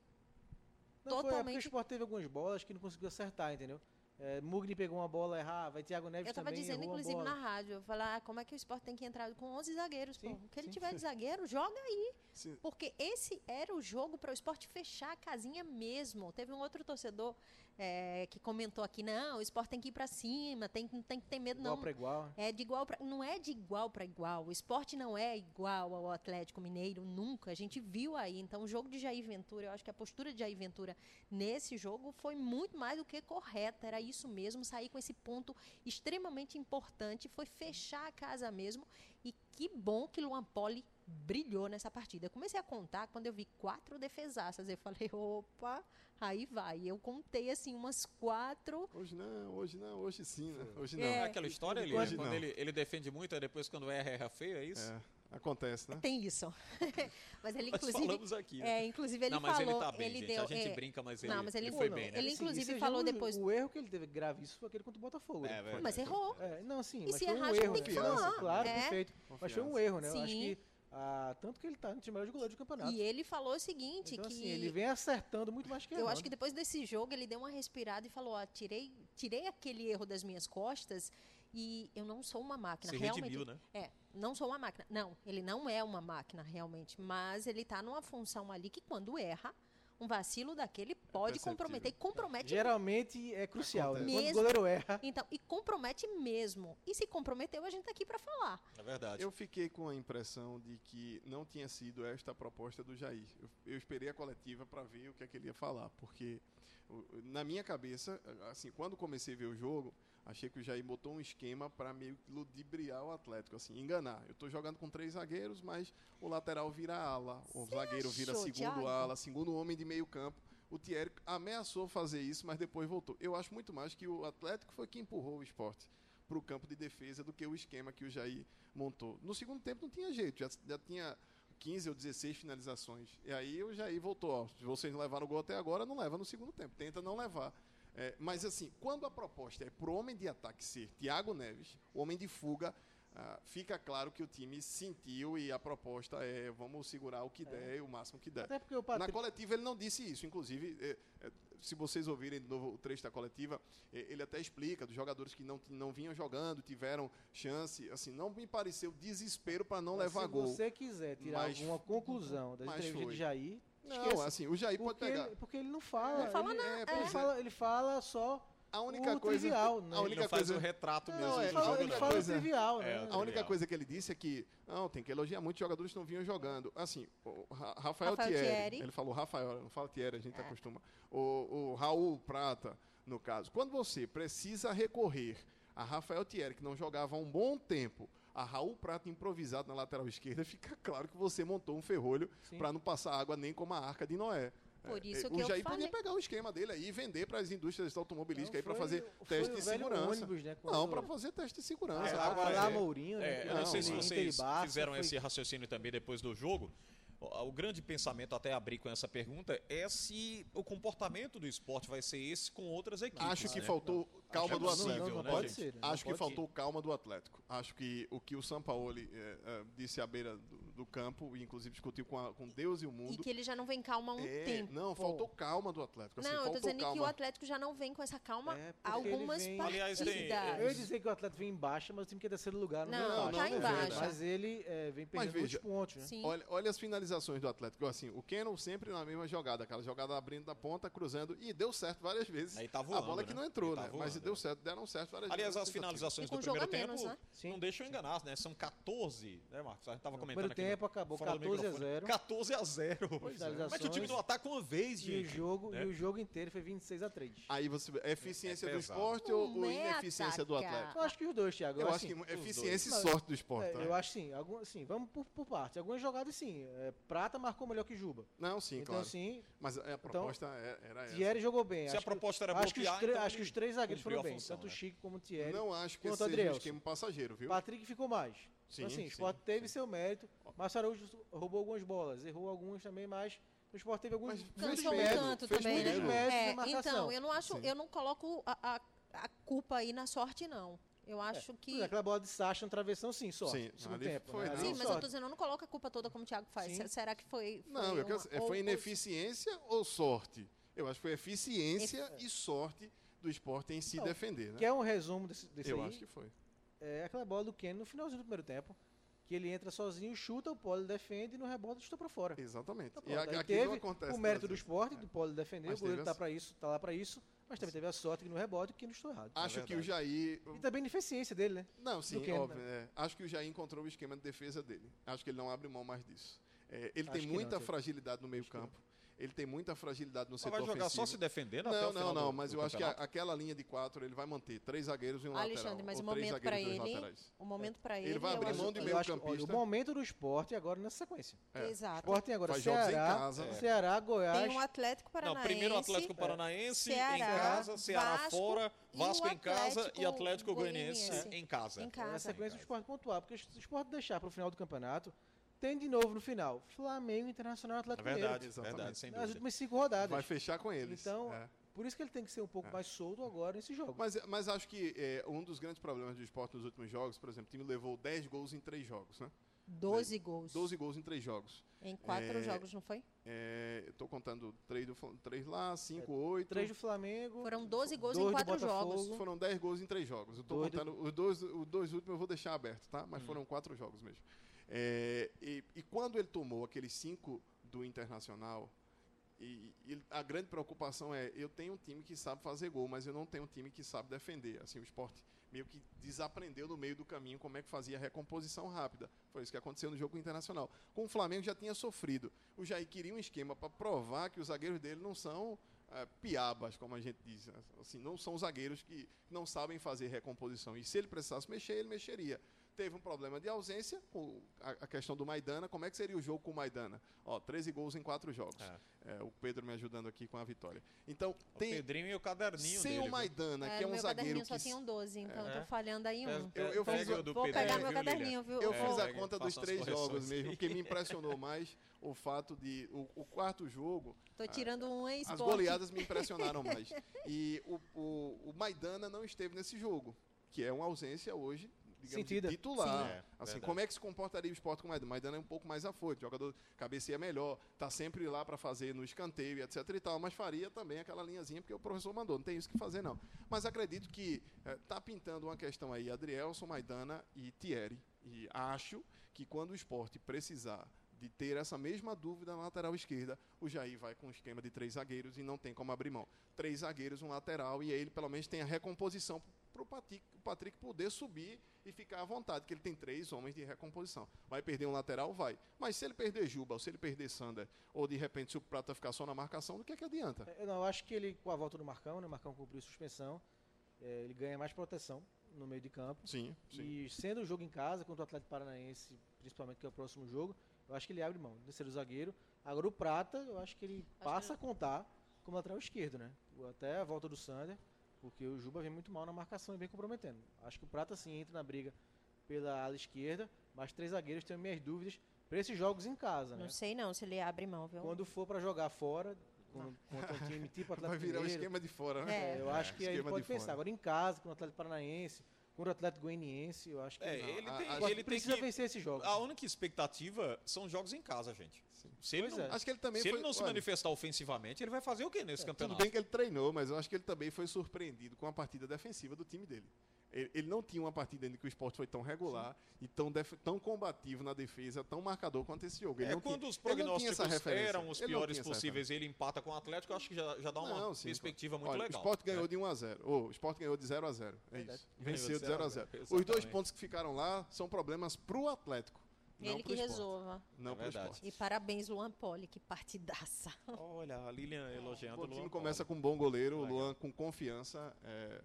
Speaker 5: não,
Speaker 4: totalmente... Foi,
Speaker 5: é porque o esporte teve algumas bolas que não conseguiu acertar, entendeu? É, Mugni pegou uma bola errada, vai Thiago Neves
Speaker 4: eu
Speaker 5: também
Speaker 4: Eu estava dizendo, inclusive, na rádio, falar ah, como é que o esporte tem que entrar com 11 zagueiros. Sim, pô. que ele tiver de zagueiro, joga aí. Sim. Porque esse era o jogo para o esporte fechar a casinha mesmo. Teve um outro torcedor é, que comentou aqui, não, o esporte tem que ir para cima, tem, tem que ter medo,
Speaker 5: igual
Speaker 4: não.
Speaker 5: Igual.
Speaker 4: É de igual pra, não é de igual para igual. O esporte não é igual ao Atlético Mineiro, nunca. A gente viu aí. Então, o jogo de Jair Ventura, eu acho que a postura de Jair Ventura nesse jogo foi muito mais do que correta. Era isso mesmo, sair com esse ponto extremamente importante, foi fechar a casa mesmo. E que bom que Luan Poli brilhou nessa partida. Eu comecei a contar quando eu vi quatro defesaças. Eu falei, opa, aí vai. Eu contei assim umas quatro.
Speaker 3: Hoje não, hoje não, hoje sim, né? Hoje não.
Speaker 2: É, é aquela história ali, né? quando ele, ele defende muito, aí depois quando erra, erra feio, é isso?
Speaker 3: É. Acontece, né?
Speaker 4: Tem isso. mas ele,
Speaker 2: inclusive. Nós falamos aqui.
Speaker 4: Né? É, inclusive, ele
Speaker 2: não, mas
Speaker 4: falou.
Speaker 2: ele tá bem, ele gente. Deu, a gente é, brinca, mas ele, não, mas ele, ele foi bem, né?
Speaker 4: Ele, inclusive, falou
Speaker 5: o,
Speaker 4: depois.
Speaker 5: O erro que ele teve grave isso foi aquele contra o Botafogo.
Speaker 2: É,
Speaker 4: né? Mas errou.
Speaker 5: É, não, sim.
Speaker 4: E
Speaker 5: mas
Speaker 4: se
Speaker 5: foi
Speaker 4: errar,
Speaker 5: um erro.
Speaker 4: tem que falar.
Speaker 5: Claro,
Speaker 4: é.
Speaker 5: perfeito.
Speaker 3: Confiança.
Speaker 5: Mas foi um erro, né?
Speaker 4: Sim.
Speaker 5: Eu acho que. Ah, tanto que ele tá no time melhor de goleiro do campeonato.
Speaker 4: E ele falou o seguinte:
Speaker 5: então,
Speaker 4: que.
Speaker 5: Assim, ele vem acertando muito mais que
Speaker 4: Eu acho que depois desse jogo ele deu uma respirada e falou: ó, tirei, tirei aquele erro das minhas costas e eu não sou uma máquina.
Speaker 2: Se
Speaker 4: realmente.
Speaker 2: redimiu, né?
Speaker 4: É, não sou uma máquina. Não, ele não é uma máquina realmente, mas ele está numa função ali que quando erra, um vacilo daquele pode comprometer e compromete
Speaker 5: geralmente é crucial né? quando o goleiro erra.
Speaker 4: Então e compromete mesmo. E se comprometeu a gente está aqui para falar.
Speaker 2: É verdade.
Speaker 3: Eu fiquei com a impressão de que não tinha sido esta a proposta do Jair. Eu, eu esperei a coletiva para ver o que é que ele ia falar porque na minha cabeça assim quando comecei a ver o jogo achei que o Jair botou um esquema para meio que ludibriar o Atlético, assim, enganar. Eu estou jogando com três zagueiros, mas o lateral vira ala, o
Speaker 4: Você
Speaker 3: zagueiro vira
Speaker 4: achou,
Speaker 3: segundo
Speaker 4: Thiago?
Speaker 3: ala, segundo homem de meio campo. O Thierry ameaçou fazer isso, mas depois voltou. Eu acho muito mais que o Atlético foi que empurrou o esporte para o campo de defesa do que o esquema que o Jair montou. No segundo tempo não tinha jeito, já, já tinha 15 ou 16 finalizações. E aí o Jair voltou, ó, se vocês não levaram o gol até agora, não leva no segundo tempo, tenta não levar. É, mas assim, quando a proposta é para o homem de ataque ser Thiago Neves, o homem de fuga, ah, fica claro que o time sentiu e a proposta é vamos segurar o que der, o máximo que der.
Speaker 5: Até porque o Patri...
Speaker 3: Na coletiva ele não disse isso, inclusive, é, é, se vocês ouvirem de novo o trecho da coletiva, é, ele até explica dos jogadores que não, não vinham jogando, tiveram chance, assim, não me pareceu desespero para não
Speaker 5: Mas
Speaker 3: levar
Speaker 5: se
Speaker 3: gol.
Speaker 5: Se você quiser tirar
Speaker 3: Mas-
Speaker 5: alguma conclusão da entrevista de Jair,
Speaker 3: Não, assim, o Jair pode
Speaker 5: porque,
Speaker 3: pegar.
Speaker 5: ele, porque ele não fala.
Speaker 4: Não fala
Speaker 5: ele,
Speaker 4: nada,
Speaker 5: é,
Speaker 3: é.
Speaker 5: ele, fala, ele fala só
Speaker 3: A única
Speaker 5: o
Speaker 3: coisa
Speaker 5: trivial, né?
Speaker 3: a
Speaker 2: Ele
Speaker 3: única
Speaker 2: faz
Speaker 3: coisa
Speaker 2: o retrato
Speaker 3: Não,
Speaker 2: mesmo
Speaker 3: é,
Speaker 2: do
Speaker 5: ele fala,
Speaker 2: jogo,
Speaker 5: ele
Speaker 2: né?
Speaker 5: fala o
Speaker 3: coisa-
Speaker 5: trivial,
Speaker 2: É,
Speaker 5: né?
Speaker 2: o
Speaker 3: A única
Speaker 2: Trivial.
Speaker 3: coisa que ele disse é que não, tem que elogiar muitos jogadores que não vinham jogando. Assim, o Ra- Rafael,
Speaker 4: Rafael
Speaker 3: Thierry,
Speaker 4: Thierry.
Speaker 3: ele falou Rafael, não fala Thierry, a gente
Speaker 4: É.
Speaker 3: acostuma. O, o Raul Prata, no caso. Quando você precisa recorrer a Rafael Thierry, que não jogava há um bom tempo, a Raul Prata improvisado na lateral esquerda, fica claro que você montou um ferrolho para não passar água nem como a arca de Noé.
Speaker 4: Por
Speaker 3: É,
Speaker 4: isso
Speaker 3: é,
Speaker 4: que
Speaker 3: o
Speaker 4: eu
Speaker 3: Jair
Speaker 4: falei.
Speaker 3: podia pegar o esquema dele aí e vender para as indústrias automobilísticas
Speaker 5: Não,
Speaker 3: aí para fazer teste de segurança.
Speaker 5: ônibus, né,
Speaker 3: Não, para fazer teste de segurança.
Speaker 2: É, agora
Speaker 5: lá
Speaker 2: é-
Speaker 5: Mourinho, né?
Speaker 2: É, eu
Speaker 5: que
Speaker 2: não
Speaker 3: Não,
Speaker 2: sei se vocês
Speaker 5: Barça,
Speaker 2: fizeram
Speaker 5: foi-
Speaker 2: esse raciocínio também depois do jogo. O, o grande pensamento, até abrir com essa pergunta, é se o comportamento do esporte vai ser esse com outras equipes.
Speaker 3: Acho que
Speaker 2: né?
Speaker 3: faltou calma
Speaker 2: Acho
Speaker 3: do Atlético.
Speaker 5: não, não
Speaker 2: né,
Speaker 5: pode
Speaker 2: gente?
Speaker 5: ser. né? Não
Speaker 3: Acho que
Speaker 5: pode
Speaker 3: faltou calma do Atlético. Acho que o que o Sampaoli eh, eh, disse à beira do, do campo, e inclusive discutiu com, a- com Deus e o
Speaker 4: E
Speaker 3: mundo.
Speaker 4: que ele já não vem calma há um
Speaker 3: é,
Speaker 4: tempo.
Speaker 3: não, faltou calma do Atlético. Assim,
Speaker 4: não, eu tô dizendo que o
Speaker 3: calma.
Speaker 4: Atlético já não vem com essa calma
Speaker 5: É,
Speaker 4: algumas
Speaker 5: vem-
Speaker 4: partidas.
Speaker 2: Aliás, tem-
Speaker 5: Eu ia dizer que o Atlético vem em baixa, mas o time que é terceiro lugar não,
Speaker 4: Não,
Speaker 3: não, tá em baixa.
Speaker 5: Mas ele é, vem perdendo
Speaker 3: veja,
Speaker 5: muitos pontos, né?
Speaker 4: Sim.
Speaker 3: Olha, olha as finalizações do Atlético. Assim, o Keno sempre na mesma jogada, aquela jogada abrindo da ponta, cruzando, e deu certo várias vezes.
Speaker 2: Aí tá
Speaker 3: a
Speaker 2: voando,
Speaker 3: bola que
Speaker 2: né?
Speaker 3: não entrou,
Speaker 2: tá
Speaker 3: né? Mas deu
Speaker 2: é.
Speaker 3: certo, deram certo várias
Speaker 2: Aliás,
Speaker 3: vezes.
Speaker 2: as finalizações do primeiro
Speaker 4: a menos,
Speaker 2: tempo
Speaker 4: né?
Speaker 5: Sim.
Speaker 2: não deixam enganar, né? São 14, né, Marcos? A gente tava
Speaker 5: No
Speaker 2: comentando
Speaker 5: primeiro
Speaker 2: aqui
Speaker 5: tempo acabou
Speaker 2: fora do
Speaker 5: 14 a
Speaker 2: microfone.
Speaker 5: 0.
Speaker 2: 14 a 0.
Speaker 5: Finalizações.
Speaker 2: Mas o time não ataca uma vez,
Speaker 5: E o,
Speaker 2: gente.
Speaker 5: jogo,
Speaker 2: né?
Speaker 5: e o jogo inteiro foi 26 a 3.
Speaker 3: Aí você vê, eficiência
Speaker 2: É
Speaker 3: do esporte ou, ou
Speaker 4: é
Speaker 3: ineficiência do. Atlético?
Speaker 5: Eu acho que os dois, Thiago.
Speaker 3: Eu acho
Speaker 5: assim,
Speaker 3: que eficiência
Speaker 5: dois.
Speaker 3: e sorte do esporte.
Speaker 5: é,
Speaker 3: tá?
Speaker 5: eu acho sim, algum, assim, vamos por, por parte. Algumas jogadas sim. é, Prata marcou melhor que Juba.
Speaker 3: Não, sim,
Speaker 5: então,
Speaker 3: claro.
Speaker 5: assim,
Speaker 3: Mas a proposta é- era essa.
Speaker 5: Thierry jogou bem.
Speaker 2: Se a
Speaker 5: acho que-
Speaker 2: proposta era
Speaker 5: acho
Speaker 2: bloquear, então
Speaker 5: acho que os três zagueiros foram bem.
Speaker 2: função,
Speaker 5: tanto o
Speaker 2: né?
Speaker 5: Chico como o Thierry.
Speaker 3: Não acho que esse seja um esquema passageiro, viu?
Speaker 5: Patrick ficou mais.
Speaker 3: Sim,
Speaker 5: então, assim,
Speaker 3: sim,
Speaker 5: o Sport teve
Speaker 3: sim.
Speaker 5: seu mérito. Márcio Araújo roubou algumas bolas, errou algumas também, mas o Sport teve alguns
Speaker 3: Mas fez
Speaker 4: um
Speaker 5: méritos.
Speaker 4: tanto
Speaker 3: fez
Speaker 4: também, né? É,
Speaker 5: na marcação.
Speaker 4: então, eu não acho, eu não coloco a, a, a culpa aí na sorte, não. Eu acho
Speaker 5: Por
Speaker 4: que.
Speaker 5: Aquela bola de Sacha no travessão, sim, só.
Speaker 3: Sim,
Speaker 5: tempo.
Speaker 3: foi,
Speaker 5: né? Ali
Speaker 4: Sim, mas eu tô dizendo, eu não coloco a culpa toda como o Thiago faz.
Speaker 5: Sim.
Speaker 4: Será que foi. foi
Speaker 3: Não, eu quero-
Speaker 4: uma-
Speaker 3: é,
Speaker 4: ou-
Speaker 3: foi
Speaker 4: ou-
Speaker 3: ineficiência ou sorte? Eu acho que foi eficiência e sorte do esporte em se
Speaker 5: Não,
Speaker 3: defender, né?
Speaker 5: Quer um resumo desse, desse
Speaker 3: Eu
Speaker 5: aí?
Speaker 3: acho que foi.
Speaker 5: É aquela bola do Ken no finalzinho do primeiro tempo. Que ele entra sozinho, chuta, o Poli defende e no rebote chuta pra fora.
Speaker 3: Exatamente.
Speaker 5: Então,
Speaker 3: e aquilo
Speaker 5: teve
Speaker 3: acontece.
Speaker 5: o mérito do esporte, do Poli defender,
Speaker 3: Mas
Speaker 5: o goleiro
Speaker 3: teve
Speaker 5: tá,
Speaker 3: a-
Speaker 5: pra isso, tá lá pra isso, mas também teve a sorte que no rebote que não estou errado.
Speaker 3: Acho que o. Jair.
Speaker 5: E também a ineficiência dele, né?
Speaker 3: Não, sim,
Speaker 5: Keno,
Speaker 3: óbvio. é. Acho que o Jair encontrou o esquema de defesa dele. Acho que ele não abre mão mais disso. É, ele
Speaker 5: Acho
Speaker 3: tem
Speaker 5: que não,
Speaker 3: muita
Speaker 5: Thiago.
Speaker 3: fragilidade no meio-campo. Ele tem muita fragilidade no
Speaker 2: Mas
Speaker 3: setor
Speaker 2: vai jogar só
Speaker 3: ofensivo.
Speaker 2: se defendendo até o
Speaker 3: Não,
Speaker 2: final
Speaker 3: não, não, mas eu acho que a-
Speaker 2: campeonato?
Speaker 3: aquela linha de quatro ele vai manter. Três zagueiros e um
Speaker 4: Alexandre,
Speaker 3: lateral.
Speaker 4: mas
Speaker 3: ou
Speaker 4: o momento
Speaker 3: e dois
Speaker 4: ele.
Speaker 3: laterais.
Speaker 4: O momento pra
Speaker 3: Ele
Speaker 4: ele.
Speaker 3: vai abrir mão de
Speaker 5: Eu acho que,
Speaker 3: meio-campista.
Speaker 5: olha, o momento do esporte agora nessa sequência.
Speaker 3: É.
Speaker 4: Exato.
Speaker 5: Sport tem agora
Speaker 3: Faz jogos em
Speaker 5: Ceará,
Speaker 3: casa.
Speaker 2: É.
Speaker 5: Ceará, Goiás.
Speaker 4: Tem o Atlético
Speaker 2: Não,
Speaker 4: Paranaense.
Speaker 2: primeiro o Atlético Paranaense em casa, Ceará
Speaker 4: Vasco
Speaker 2: fora, Vasco
Speaker 4: o
Speaker 2: em casa e
Speaker 4: Atlético
Speaker 2: Goianiense em casa.
Speaker 4: Em
Speaker 5: É
Speaker 4: casa.
Speaker 5: sequência do esporte pontuar, porque se o esporte deixar para o final do campeonato, tem de novo no final Flamengo Internacional
Speaker 2: É
Speaker 5: Atlético
Speaker 2: verdade,
Speaker 5: Mineiro.
Speaker 3: Exatamente.
Speaker 2: verdade, sem
Speaker 5: Nas últimas cinco rodadas.
Speaker 3: Vai fechar com eles.
Speaker 5: Então,
Speaker 3: É.
Speaker 5: Por isso que ele tem que ser um pouco mais solto agora nesse jogo.
Speaker 3: Mas, mas acho que é, um dos grandes problemas do esporte nos últimos jogos, por exemplo, o time levou 10 gols em 3 jogos, né?
Speaker 4: 12 gols.
Speaker 3: 12 gols em 3 jogos.
Speaker 4: Em quatro
Speaker 3: É,
Speaker 4: jogos, não foi?
Speaker 3: É, tô contando 3, do, três lá, 5, 8.
Speaker 5: Três do Flamengo.
Speaker 4: Foram 12 gols em
Speaker 5: do
Speaker 4: quatro
Speaker 5: Botafogo.
Speaker 4: jogos.
Speaker 3: Foram 10 gols em 3 jogos. Eu tô
Speaker 5: Doido.
Speaker 3: contando. Os dois, os dois últimos eu vou deixar aberto, tá?
Speaker 5: Hum.
Speaker 3: Mas foram 4 jogos mesmo. É, e, e quando ele tomou aqueles 5 do Internacional, e, e a grande preocupação é: eu tenho um time que sabe fazer gol, mas eu não tenho um time que sabe defender. Assim, o esporte meio que desaprendeu no meio do caminho como é que fazia a recomposição rápida. Foi isso que aconteceu no jogo Internacional. Com o Flamengo já tinha sofrido. O Jair queria um esquema para provar que os zagueiros dele não são eh, piabas, como a gente diz. Assim, não são zagueiros que não sabem fazer recomposição. E se ele precisasse mexer, ele mexeria. Teve um problema de ausência, o- a, a questão do Maidana. Como é que seria o jogo com o Maidana? Ó, 13 gols em 4 jogos. É, o Pedro me ajudando aqui com a vitória. Então,
Speaker 2: O
Speaker 3: tem,
Speaker 2: Pedrinho e o caderninho
Speaker 3: sem
Speaker 2: dele.
Speaker 3: o? Maidana,
Speaker 4: É,
Speaker 3: que é um
Speaker 4: meu
Speaker 3: zagueiro
Speaker 4: caderninho
Speaker 3: que...
Speaker 4: só tinham 12, então
Speaker 2: É.
Speaker 4: tô falhando aí um.
Speaker 3: Eu- eu fiz
Speaker 4: Vou
Speaker 2: Pedrinho,
Speaker 4: pegar meu caderninho, viu?
Speaker 3: Eu
Speaker 2: É,
Speaker 3: fiz a conta dos
Speaker 2: as
Speaker 3: três jogos mesmo, porque me impressionou mais o fato de... O, o quarto jogo,
Speaker 4: Tô tirando um
Speaker 3: as
Speaker 4: ex
Speaker 3: goleadas me impressionaram mais. E o, o, o Maidana não esteve nesse jogo, que é uma ausência hoje, digamos, de
Speaker 5: Sentida.
Speaker 3: titular.
Speaker 2: Sim. É,
Speaker 3: assim,
Speaker 2: verdade.
Speaker 3: como é que se comportaria o esporte com o Maidana? O Maidana é um pouco mais afoito, jogador cabeceia melhor, tá sempre lá para fazer no escanteio, etc e tal, mas faria também aquela linhazinha porque o professor mandou, não tem isso que fazer não. Mas acredito que eh, tá pintando uma questão aí, Adrielson, Maidana e Thierry. E acho que quando o esporte precisar de ter essa mesma dúvida na lateral esquerda, o Jair vai com um esquema de três zagueiros e não tem como abrir mão. Três zagueiros, um lateral, e aí ele pelo menos tem a recomposição para o Patrick, Patrick poder subir e ficar à vontade, que ele tem três homens de recomposição. Vai perder um lateral? Vai. Mas se ele perder Juba, ou se ele perder Sander, ou de repente se o Prata ficar só na marcação, do que, é que adianta?
Speaker 5: É, não, eu acho que ele, com a volta do Marcão, né? O Marcão cumpriu suspensão. é, ele ganha mais proteção no meio de campo.
Speaker 3: Sim, sim.
Speaker 5: E sendo o jogo em casa contra o Atlético Paranaense, principalmente que é o próximo jogo, eu acho que ele abre mão de ser o zagueiro. Agora o Prata, eu acho que ele passa a contar como lateral esquerdo, né? Até a volta do Sander, porque o Juba vem muito mal na marcação e vem comprometendo. Acho que o Prata sim entra na briga pela ala esquerda, mas três zagueiros tenho minhas dúvidas para esses jogos em casa, né?
Speaker 4: Não sei não se ele abre mão, viu?
Speaker 5: Quando for para jogar fora, com- contra um time tipo Atlético
Speaker 3: Vai virar o
Speaker 5: Mineiro,
Speaker 3: esquema de fora, né?
Speaker 4: É.
Speaker 5: é, eu acho que aí pode
Speaker 3: de fora.
Speaker 5: pensar. Agora em casa, com o Atlético Paranaense, com o Atlético Goianiense, eu acho que
Speaker 2: É,
Speaker 5: não.
Speaker 2: ele
Speaker 3: a-
Speaker 2: tem,
Speaker 3: a-
Speaker 5: Ele precisa
Speaker 2: que...
Speaker 5: vencer esse jogo.
Speaker 2: A única expectativa são jogos em casa, gente. Se ele,
Speaker 5: Pois
Speaker 2: não,
Speaker 5: é.
Speaker 3: Acho que ele também
Speaker 2: se
Speaker 3: foi,
Speaker 2: ele não se
Speaker 3: olha,
Speaker 2: manifestar ofensivamente, ele vai fazer o quê nesse
Speaker 3: Tudo
Speaker 2: campeonato?
Speaker 3: bem que ele treinou, mas eu acho que ele também foi surpreendido com a partida defensiva do time dele. Ele, ele não tinha uma partida ainda que o esporte foi tão regular e tão, def- tão combativo na defesa, tão marcador quanto esse jogo. Ele
Speaker 2: É,
Speaker 3: não
Speaker 2: quando
Speaker 3: tinha-
Speaker 2: os prognósticos eram os
Speaker 3: Ele
Speaker 2: piores possíveis e ele empata com o Atlético, eu acho que já, já dá uma
Speaker 3: Não, sim,
Speaker 2: perspectiva
Speaker 3: claro.
Speaker 2: muito
Speaker 3: Olha,
Speaker 2: legal.
Speaker 3: O Sport ganhou
Speaker 2: É.
Speaker 3: de 1 a 0. Ô, o Sport ganhou de 0 a 0. É isso. Venceu
Speaker 2: de
Speaker 3: de 0 a
Speaker 2: 0
Speaker 3: 0.
Speaker 2: a 0,
Speaker 3: Os dois pontos que ficaram lá são problemas pro Atlético. Não
Speaker 4: Ele que
Speaker 3: esporte.
Speaker 4: resolva.
Speaker 3: Não
Speaker 2: É verdade.
Speaker 4: E parabéns, Luan Poli, que partidaça.
Speaker 2: Olha, a Lilian elogiando
Speaker 3: O
Speaker 2: o
Speaker 3: time
Speaker 2: Luan
Speaker 3: começa
Speaker 2: Paulo.
Speaker 3: com um bom goleiro, o. Luan com confiança. é,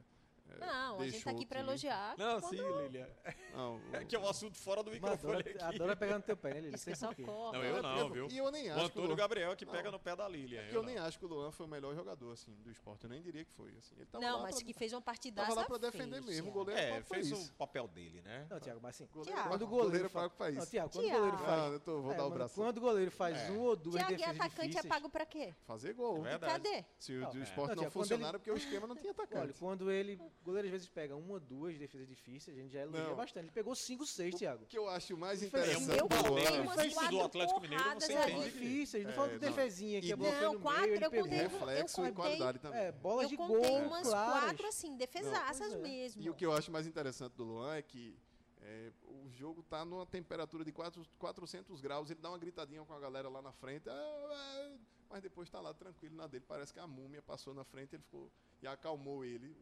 Speaker 4: Não, a gente tá
Speaker 3: o
Speaker 4: aqui pra
Speaker 3: time-
Speaker 4: elogiar.
Speaker 2: Não,
Speaker 4: quando-
Speaker 2: sim, Lilian.
Speaker 3: Não,
Speaker 2: É que é um assunto fora do microfone
Speaker 5: adora,
Speaker 2: aqui.
Speaker 5: adora pegar no teu pé, né, Lili?
Speaker 4: Isso
Speaker 5: quê.
Speaker 4: socorro.
Speaker 2: Não, eu não, viu?
Speaker 3: E eu nem
Speaker 2: O
Speaker 3: acho que o
Speaker 2: Antônio
Speaker 3: Luan,
Speaker 2: Gabriel que
Speaker 3: Não.
Speaker 2: pega no pé da Lilian.
Speaker 3: que eu
Speaker 2: não.
Speaker 3: nem acho que o Luan foi o melhor jogador assim, do esporte. Eu nem diria que foi. Assim. Ele tava
Speaker 4: Não,
Speaker 3: lá
Speaker 4: mas
Speaker 3: pra,
Speaker 4: que fez uma partidaça.
Speaker 3: tava lá pra defender
Speaker 4: fez,
Speaker 3: mesmo. O goleiro
Speaker 2: É,
Speaker 3: foi
Speaker 2: fez
Speaker 3: isso.
Speaker 2: o papel dele, né?
Speaker 5: Não, Tiago, mas assim.
Speaker 3: Goleiro.
Speaker 5: Quando o goleiro
Speaker 3: faz
Speaker 5: Não,
Speaker 3: isso.
Speaker 5: Tiago, quando o goleiro faz.
Speaker 3: Eu vou
Speaker 5: É,
Speaker 3: dar o braço.
Speaker 5: Quando o goleiro faz
Speaker 2: É.
Speaker 5: um ou duas
Speaker 4: Thiago, e
Speaker 5: defesas
Speaker 4: atacante é
Speaker 5: difíceis.
Speaker 4: pago pra quê?
Speaker 3: Fazer gol.
Speaker 2: É.
Speaker 4: Cadê?
Speaker 3: Se o
Speaker 5: é.
Speaker 3: esporte
Speaker 5: Não, ele-
Speaker 3: porque o esquema não tinha atacante.
Speaker 5: Olha, quando ele. O goleiro às vezes pega uma ou duas defesas difíceis, a gente já elogia
Speaker 3: Não.
Speaker 5: bastante. Ele pegou cinco, seis, Thiago.
Speaker 3: O que eu acho mais
Speaker 5: Ele
Speaker 3: interessante
Speaker 4: Eu
Speaker 3: do
Speaker 4: contei umas
Speaker 2: Visto do Atlético Mineiro, você
Speaker 5: É
Speaker 2: entende
Speaker 4: ali.
Speaker 5: difícil, não
Speaker 3: É,
Speaker 5: fala de
Speaker 3: não.
Speaker 5: defesinha que é bloqueio
Speaker 4: Não,
Speaker 5: no
Speaker 4: quatro,
Speaker 5: meio, ele
Speaker 4: eu
Speaker 5: pegou.
Speaker 4: contei- eu
Speaker 3: reflexo e
Speaker 4: contei-
Speaker 3: qualidade também.
Speaker 5: É, bolas
Speaker 4: Eu
Speaker 5: de
Speaker 4: contei
Speaker 5: gol,
Speaker 4: umas
Speaker 5: claras.
Speaker 4: quatro, assim, defesaças
Speaker 5: é.
Speaker 4: mesmo.
Speaker 3: E o que eu acho mais interessante do Luan é que é, o jogo tá numa temperatura de 4, 400 graus, ele dá uma gritadinha com a galera lá na frente, "Ah, ah", mas depois tá lá tranquilo na dele. Parece que a múmia passou na frente ele ficou e acalmou ele.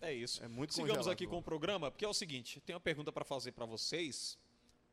Speaker 2: É isso.
Speaker 3: É muito
Speaker 2: Sigamos aqui com
Speaker 3: Luan.
Speaker 2: o programa, porque é o seguinte, tem uma pergunta para fazer para vocês.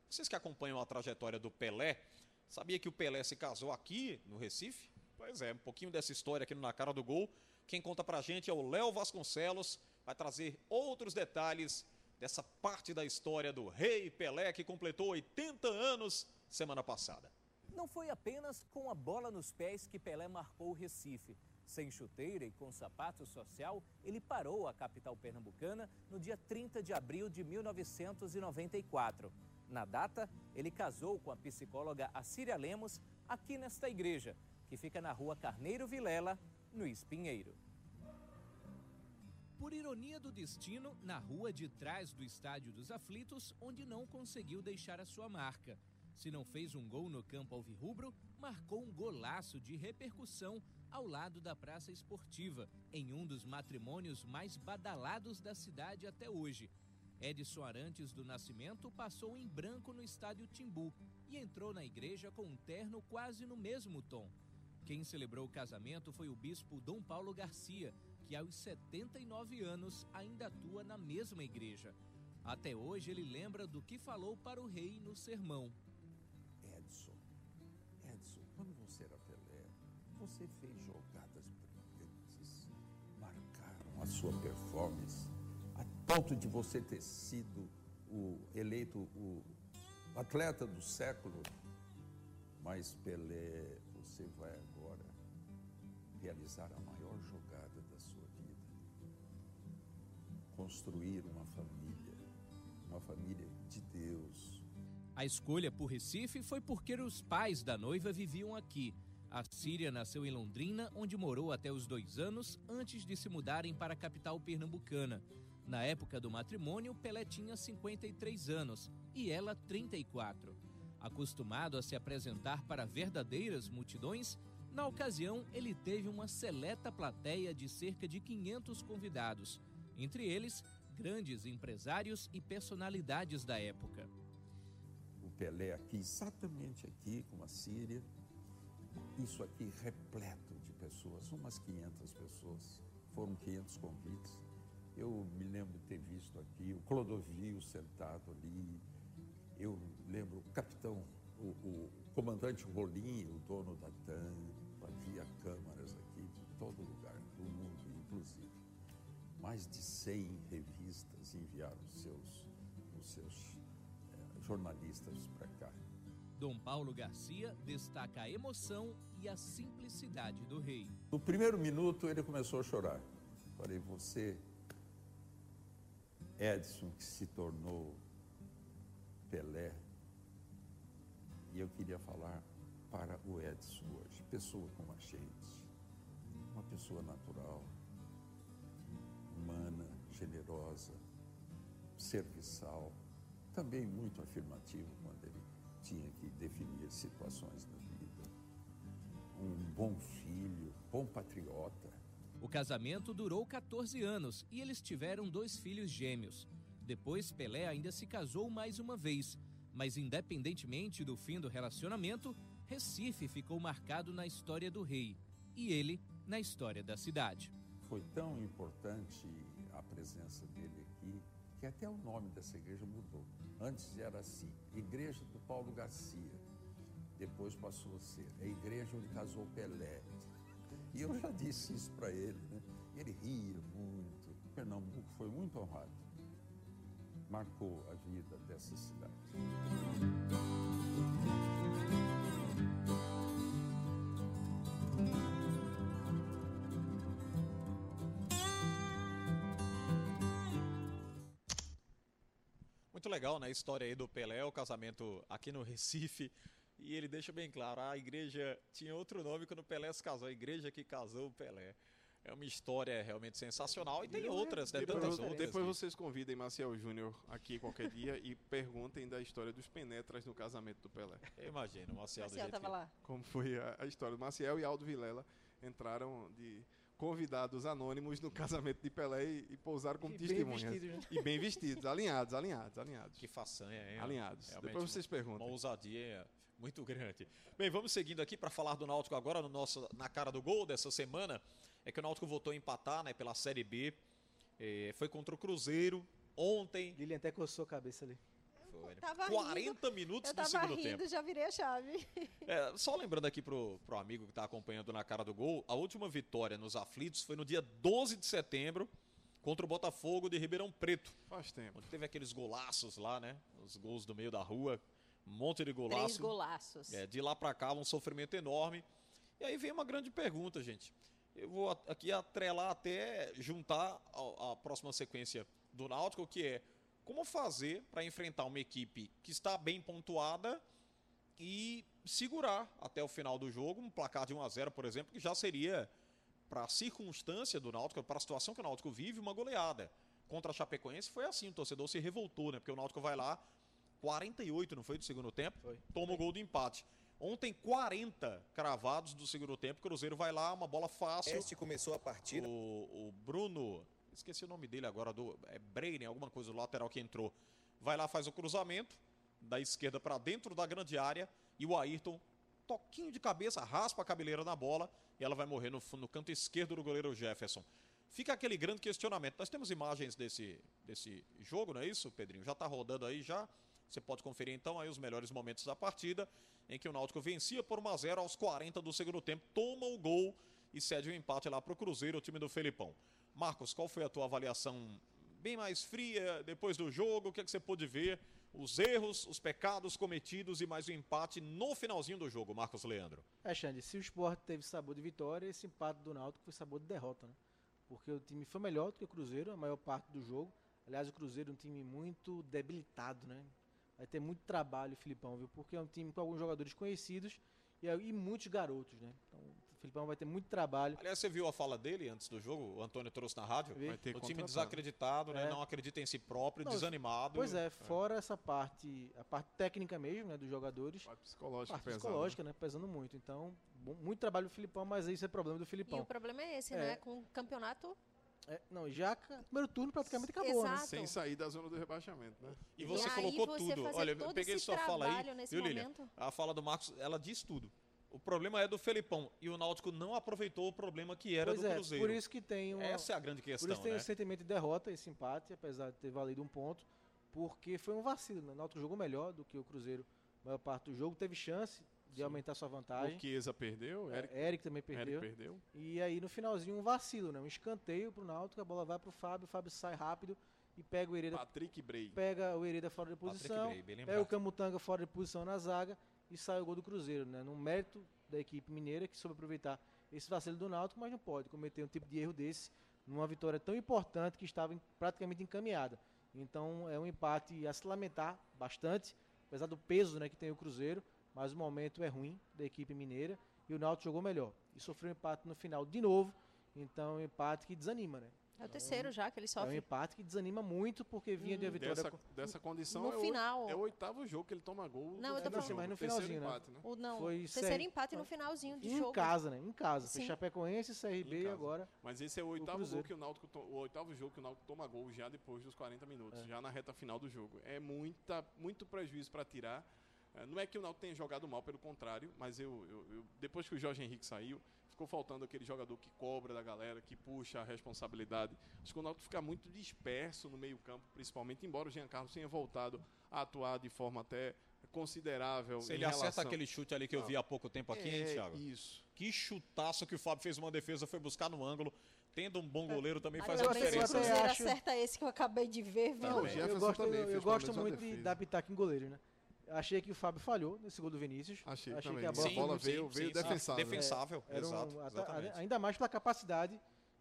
Speaker 2: Vocês que acompanham a trajetória do Pelé, sabia que o Pelé se casou aqui no Recife? Pois é, um pouquinho dessa história aqui no Na Cara do Gol. Quem conta pra gente é o Léo Vasconcelos, vai trazer outros detalhes dessa parte da história do Rei Pelé que completou 80 anos semana passada.
Speaker 6: Não foi apenas com a bola nos pés que Pelé marcou o Recife. Sem chuteira e com sapato social, ele parou a capital pernambucana no dia 30 de abril de 1994. Na data, ele casou com a psicóloga Assíria Lemos aqui nesta igreja, que fica na rua Carneiro Vilela, no Espinheiro.
Speaker 7: Por ironia do destino, na rua de trás do Estádio dos Aflitos, onde não conseguiu deixar a sua marca. Se não fez um gol no campo alvirrubro, marcou um golaço de repercussão ao lado da Praça Esportiva, em um dos matrimônios mais badalados da cidade até hoje. Edson Arantes do Nascimento passou em branco no estádio Timbu e entrou na igreja com um terno quase no mesmo tom. Quem celebrou o casamento foi o bispo Dom Paulo Garcia, que aos 79 anos ainda atua na mesma igreja. Até hoje ele lembra do que falou para o rei no sermão.
Speaker 8: Era Pelé, você fez jogadas brilhantes, marcaram a sua performance, a ponto de você ter sido o eleito o atleta do século. Mas Pelé, você vai agora realizar a maior jogada da sua vida. Construir uma família, uma família de Deus,
Speaker 7: A escolha por Recife foi porque os pais da noiva viviam aqui. A Síria nasceu em Londrina, onde morou até os dois anos antes de se mudarem para a capital pernambucana. Na época do matrimônio, Pelé tinha 53 anos e ela 34. Acostumado a se apresentar para verdadeiras multidões, na ocasião ele teve uma seleta plateia de cerca de 500 convidados, entre eles grandes empresários e personalidades da época.
Speaker 8: Pelé aqui, exatamente aqui, com a Síria. Isso aqui repleto de pessoas, umas 500 pessoas. Foram 500 convites. Eu me lembro de ter visto aqui o Clodovil sentado ali. Eu lembro o capitão, o, o comandante Rolim, o dono da TAM. Havia câmaras aqui de todo lugar, do mundo, inclusive. Mais de 100 revistas enviaram seus, jornalistas para cá.
Speaker 7: Dom Paulo Garcia destaca a emoção e a simplicidade do rei.
Speaker 8: No primeiro minuto ele começou a chorar. Falei, você, Edson, que se tornou Pelé, e eu queria falar para o Edson hoje, pessoa como a gente, uma pessoa natural, humana, generosa, serviçal, também muito afirmativo quando ele tinha que definir situações na vida. Um bom filho, bom patriota.
Speaker 7: O casamento durou 14 anos e eles tiveram dois filhos gêmeos. Depois, Pelé ainda se casou mais uma vez, mas independentemente do fim do relacionamento, Recife ficou marcado na história do rei e ele na história da cidade.
Speaker 8: Foi tão importante a presença dele aqui que até o nome dessa igreja mudou. Antes era assim, Igreja do Paulo Garcia. Depois passou a ser a igreja onde casou Pelé. E eu já disse isso para ele, né? Ele ria muito. Pernambuco foi muito honrado. Marcou a vida dessa cidade.
Speaker 2: Legal, né? A história aí do Pelé, o casamento aqui no Recife. E ele deixa bem claro, a igreja tinha outro nome quando o Pelé se casou, a igreja que casou o Pelé. É uma história realmente sensacional e tem outras, né?
Speaker 3: Depois,
Speaker 2: outras.
Speaker 3: depois vocês convidem Maciel Júnior aqui qualquer dia e perguntem da história dos penetras no casamento do Pelé.
Speaker 2: Eu imagino, o Marcel do
Speaker 4: Marcel
Speaker 2: jeito
Speaker 4: tava
Speaker 2: que...
Speaker 4: lá.
Speaker 3: Como foi a, a história do Maciel e Aldo Vilela entraram de convidados anônimos no casamento de Pelé e, e pousaram como
Speaker 5: E bem
Speaker 3: testemunhas.
Speaker 5: vestidos, né?
Speaker 3: E bem vestidos, alinhados, alinhados, alinhados.
Speaker 2: Que façanha, hein?
Speaker 3: alinhados.
Speaker 2: Realmente
Speaker 3: Depois vocês
Speaker 2: Uma
Speaker 3: perguntam.
Speaker 2: ousadia muito grande. Bem, vamos seguindo aqui para falar do Náutico agora no nosso, na cara do gol dessa semana. É que o Náutico voltou a empatar né, pela Série B. Eh, foi contra o Cruzeiro ontem.
Speaker 5: Lilian até coçou a cabeça ali.
Speaker 4: Tava
Speaker 2: 40 minutos
Speaker 4: Eu
Speaker 2: do
Speaker 4: tava
Speaker 2: segundo
Speaker 4: rindo,
Speaker 2: tempo.
Speaker 4: já virei a chave.
Speaker 2: É, só lembrando aqui pro, pro amigo que está acompanhando na cara do gol, a última vitória nos aflitos foi no dia 12 de setembro contra o Botafogo de Ribeirão Preto.
Speaker 3: Faz tempo.
Speaker 2: Onde teve aqueles golaços lá, né? Os gols do meio da rua. Um monte de
Speaker 4: Três
Speaker 2: golaço.
Speaker 4: golaços.
Speaker 2: É, de lá para cá, um sofrimento enorme. E aí vem uma grande pergunta, gente. Eu vou aqui atrelar até juntar a, a próxima sequência do Náutico, que é como fazer para enfrentar uma equipe que está bem pontuada e segurar até o final do jogo um placar de 1 a 0, por exemplo, que já seria para a circunstância do Náutico, para a situação que o Náutico vive, uma goleada. Contra a Chapecoense foi assim, o torcedor se revoltou, né? Porque o Náutico vai lá 48, não foi do segundo tempo?
Speaker 5: Foi.
Speaker 2: Toma o gol do empate. Ontem 40 cravados do segundo tempo, o Cruzeiro vai lá, uma bola fácil.
Speaker 9: Este começou a partida.
Speaker 2: O, o Bruno, esqueci o nome dele agora, do, é Breinen, alguma coisa, o lateral que entrou. Vai lá, faz o cruzamento, da esquerda para dentro da grande área, e o Ayrton, toquinho de cabeça, raspa a cabeleira na bola, e ela vai morrer no, no canto esquerdo do goleiro Jefferson. Fica aquele grande questionamento. Nós temos imagens desse, desse jogo, não é isso, Pedrinho? Já está rodando aí já. Você pode conferir então aí os melhores momentos da partida, em que o Náutico vencia por 1 a 0 aos 40 do segundo tempo, toma o gol e cede o empate lá para o Cruzeiro, o time do Felipão. Marcos, qual foi a tua avaliação bem mais fria depois do jogo? O que, é que você pôde ver? Os erros, os pecados cometidos e mais o empate no finalzinho do jogo, Marcos Leandro.
Speaker 5: É, Xande, se o Sport teve sabor de vitória, esse empate do Náutico foi sabor de derrota, né? Porque o time foi melhor do que o Cruzeiro a maior parte do jogo. Aliás, o Cruzeiro é um time muito debilitado, né? Vai ter muito trabalho, Filipão, viu? Porque é um time com alguns jogadores conhecidos e, e muitos garotos, né? Então, Filipão vai ter muito trabalho.
Speaker 2: Aliás, você viu a fala dele antes do jogo? O Antônio trouxe na rádio?
Speaker 3: Vai ter
Speaker 2: O time desacreditado, né?
Speaker 5: É.
Speaker 2: Não acredita em si próprio,
Speaker 5: Não,
Speaker 2: desanimado.
Speaker 5: Pois é, fora essa parte, a parte técnica mesmo, né, dos jogadores,
Speaker 3: Parte psicológica
Speaker 5: parte
Speaker 3: pesada.
Speaker 5: psicológica, né, pesando muito. Então, bom- muito trabalho do Filipão, mas isso é problema do
Speaker 4: E
Speaker 5: Filipão.
Speaker 4: o problema é esse,
Speaker 5: É.
Speaker 4: né? Com o campeonato.
Speaker 5: É, não, já primeiro turno praticamente acabou, né?
Speaker 4: Exato.
Speaker 3: Sem sair da zona do rebaixamento, né?
Speaker 2: E você
Speaker 4: aí
Speaker 2: colocou
Speaker 4: você
Speaker 2: tudo. Olha, eu peguei sua fala aí, viu, Lilian? A fala do Marcos, ela diz tudo. O problema é do Felipão. E o Náutico não aproveitou o problema que era
Speaker 5: Pois
Speaker 2: do
Speaker 5: é,
Speaker 2: Cruzeiro.
Speaker 5: por isso que tem uma,
Speaker 2: Essa é a grande
Speaker 5: por
Speaker 2: questão,
Speaker 5: isso tem
Speaker 2: né?
Speaker 5: o sentimento de derrota, esse empate, apesar de ter valido um ponto, porque foi um vacilo, né? O Náutico jogou melhor do que o Cruzeiro. A maior parte do jogo teve chance de
Speaker 3: Sim.
Speaker 5: aumentar sua
Speaker 3: O
Speaker 5: vantagem.
Speaker 3: Chiesa perdeu,
Speaker 5: É,
Speaker 3: Eric,
Speaker 5: Eric também
Speaker 3: Eric
Speaker 5: perdeu.
Speaker 3: perdeu.
Speaker 5: E aí no finalzinho um vacilo, né? Um escanteio pro Náutico, a bola vai pro Fábio, o Fábio sai rápido e pega o Hereda,
Speaker 3: Patrick Bray.
Speaker 5: pega o Hereda fora de
Speaker 2: Patrick
Speaker 5: posição,
Speaker 2: Bray, bem
Speaker 5: pega o. Camutanga fora de posição na zaga e sai o gol do Cruzeiro, né? Num mérito da equipe mineira que soube aproveitar esse vacilo do Náutico, mas não pode cometer um tipo de erro desse numa vitória tão importante que estava praticamente encaminhada. Então é um empate a se lamentar bastante, apesar do peso né, que tem o Cruzeiro, mas o momento é ruim da equipe mineira e o Náutico jogou melhor. E sofreu um empate no final de novo, então é um empate que desanima, né?
Speaker 4: É o terceiro já que ele
Speaker 5: É um
Speaker 4: sofre.
Speaker 5: empate que desanima muito porque vinha de uma vitória
Speaker 3: Dessa,
Speaker 5: com-
Speaker 3: dessa condição
Speaker 4: No
Speaker 3: é, o-
Speaker 4: final.
Speaker 3: é o oitavo jogo que ele toma gol.
Speaker 4: Não, eu tô
Speaker 3: do
Speaker 4: falando-
Speaker 5: mas no
Speaker 3: terceiro
Speaker 5: finalzinho, né?
Speaker 3: empate, né?
Speaker 4: O, não,
Speaker 5: Foi
Speaker 4: terceiro empate no finalzinho de
Speaker 5: em
Speaker 4: jogo.
Speaker 5: casa, né? Em casa. Foi
Speaker 4: Sim.
Speaker 5: Chapecoense, CRB
Speaker 3: Em
Speaker 5: e agora
Speaker 3: Mas esse é o oitavo
Speaker 5: Cruzeiro.
Speaker 3: gol que o Náutico to- o oitavo jogo que o Náutico toma gol já depois dos 40 minutos,
Speaker 5: É.
Speaker 3: já na reta final do jogo. É muita muito prejuízo para tirar. É, Não é que o Náutico tenha jogado mal, pelo contrário, mas eu, eu- eu- depois que o Jorge Henrique saiu, ficou faltando aquele jogador que cobra da galera, que puxa a responsabilidade. Acho que o Náutico fica muito disperso no meio-campo, principalmente, embora o Jean Carlos tenha voltado a atuar de forma até considerável.
Speaker 2: Se
Speaker 3: em
Speaker 2: ele acerta
Speaker 3: relação-
Speaker 2: aquele chute ali que eu vi há pouco tempo aqui, hein,
Speaker 3: É,
Speaker 2: Thiago?
Speaker 3: Isso.
Speaker 2: Que chutaço que o Fábio fez uma defesa, foi buscar no ângulo. Tendo um bom goleiro também faz a
Speaker 4: o
Speaker 2: diferença. né?
Speaker 4: Cruzeiro
Speaker 5: acho-
Speaker 4: acerta esse que eu acabei de ver, viu?
Speaker 3: Não, o
Speaker 5: eu gosto,
Speaker 3: também
Speaker 5: eu, eu gosto muito de dar pitaco em goleiro, né? Achei que o Fábio falhou nesse gol do Vinícius.
Speaker 3: Achei,
Speaker 5: Achei
Speaker 3: também.
Speaker 5: que a bola
Speaker 3: a bola
Speaker 2: Sim,
Speaker 3: veio,
Speaker 2: sim,
Speaker 3: veio
Speaker 2: sim,
Speaker 3: defensável.
Speaker 2: Defensável,
Speaker 5: um-
Speaker 2: exato,
Speaker 5: até-
Speaker 2: exatamente.
Speaker 5: ainda mais pela capacidade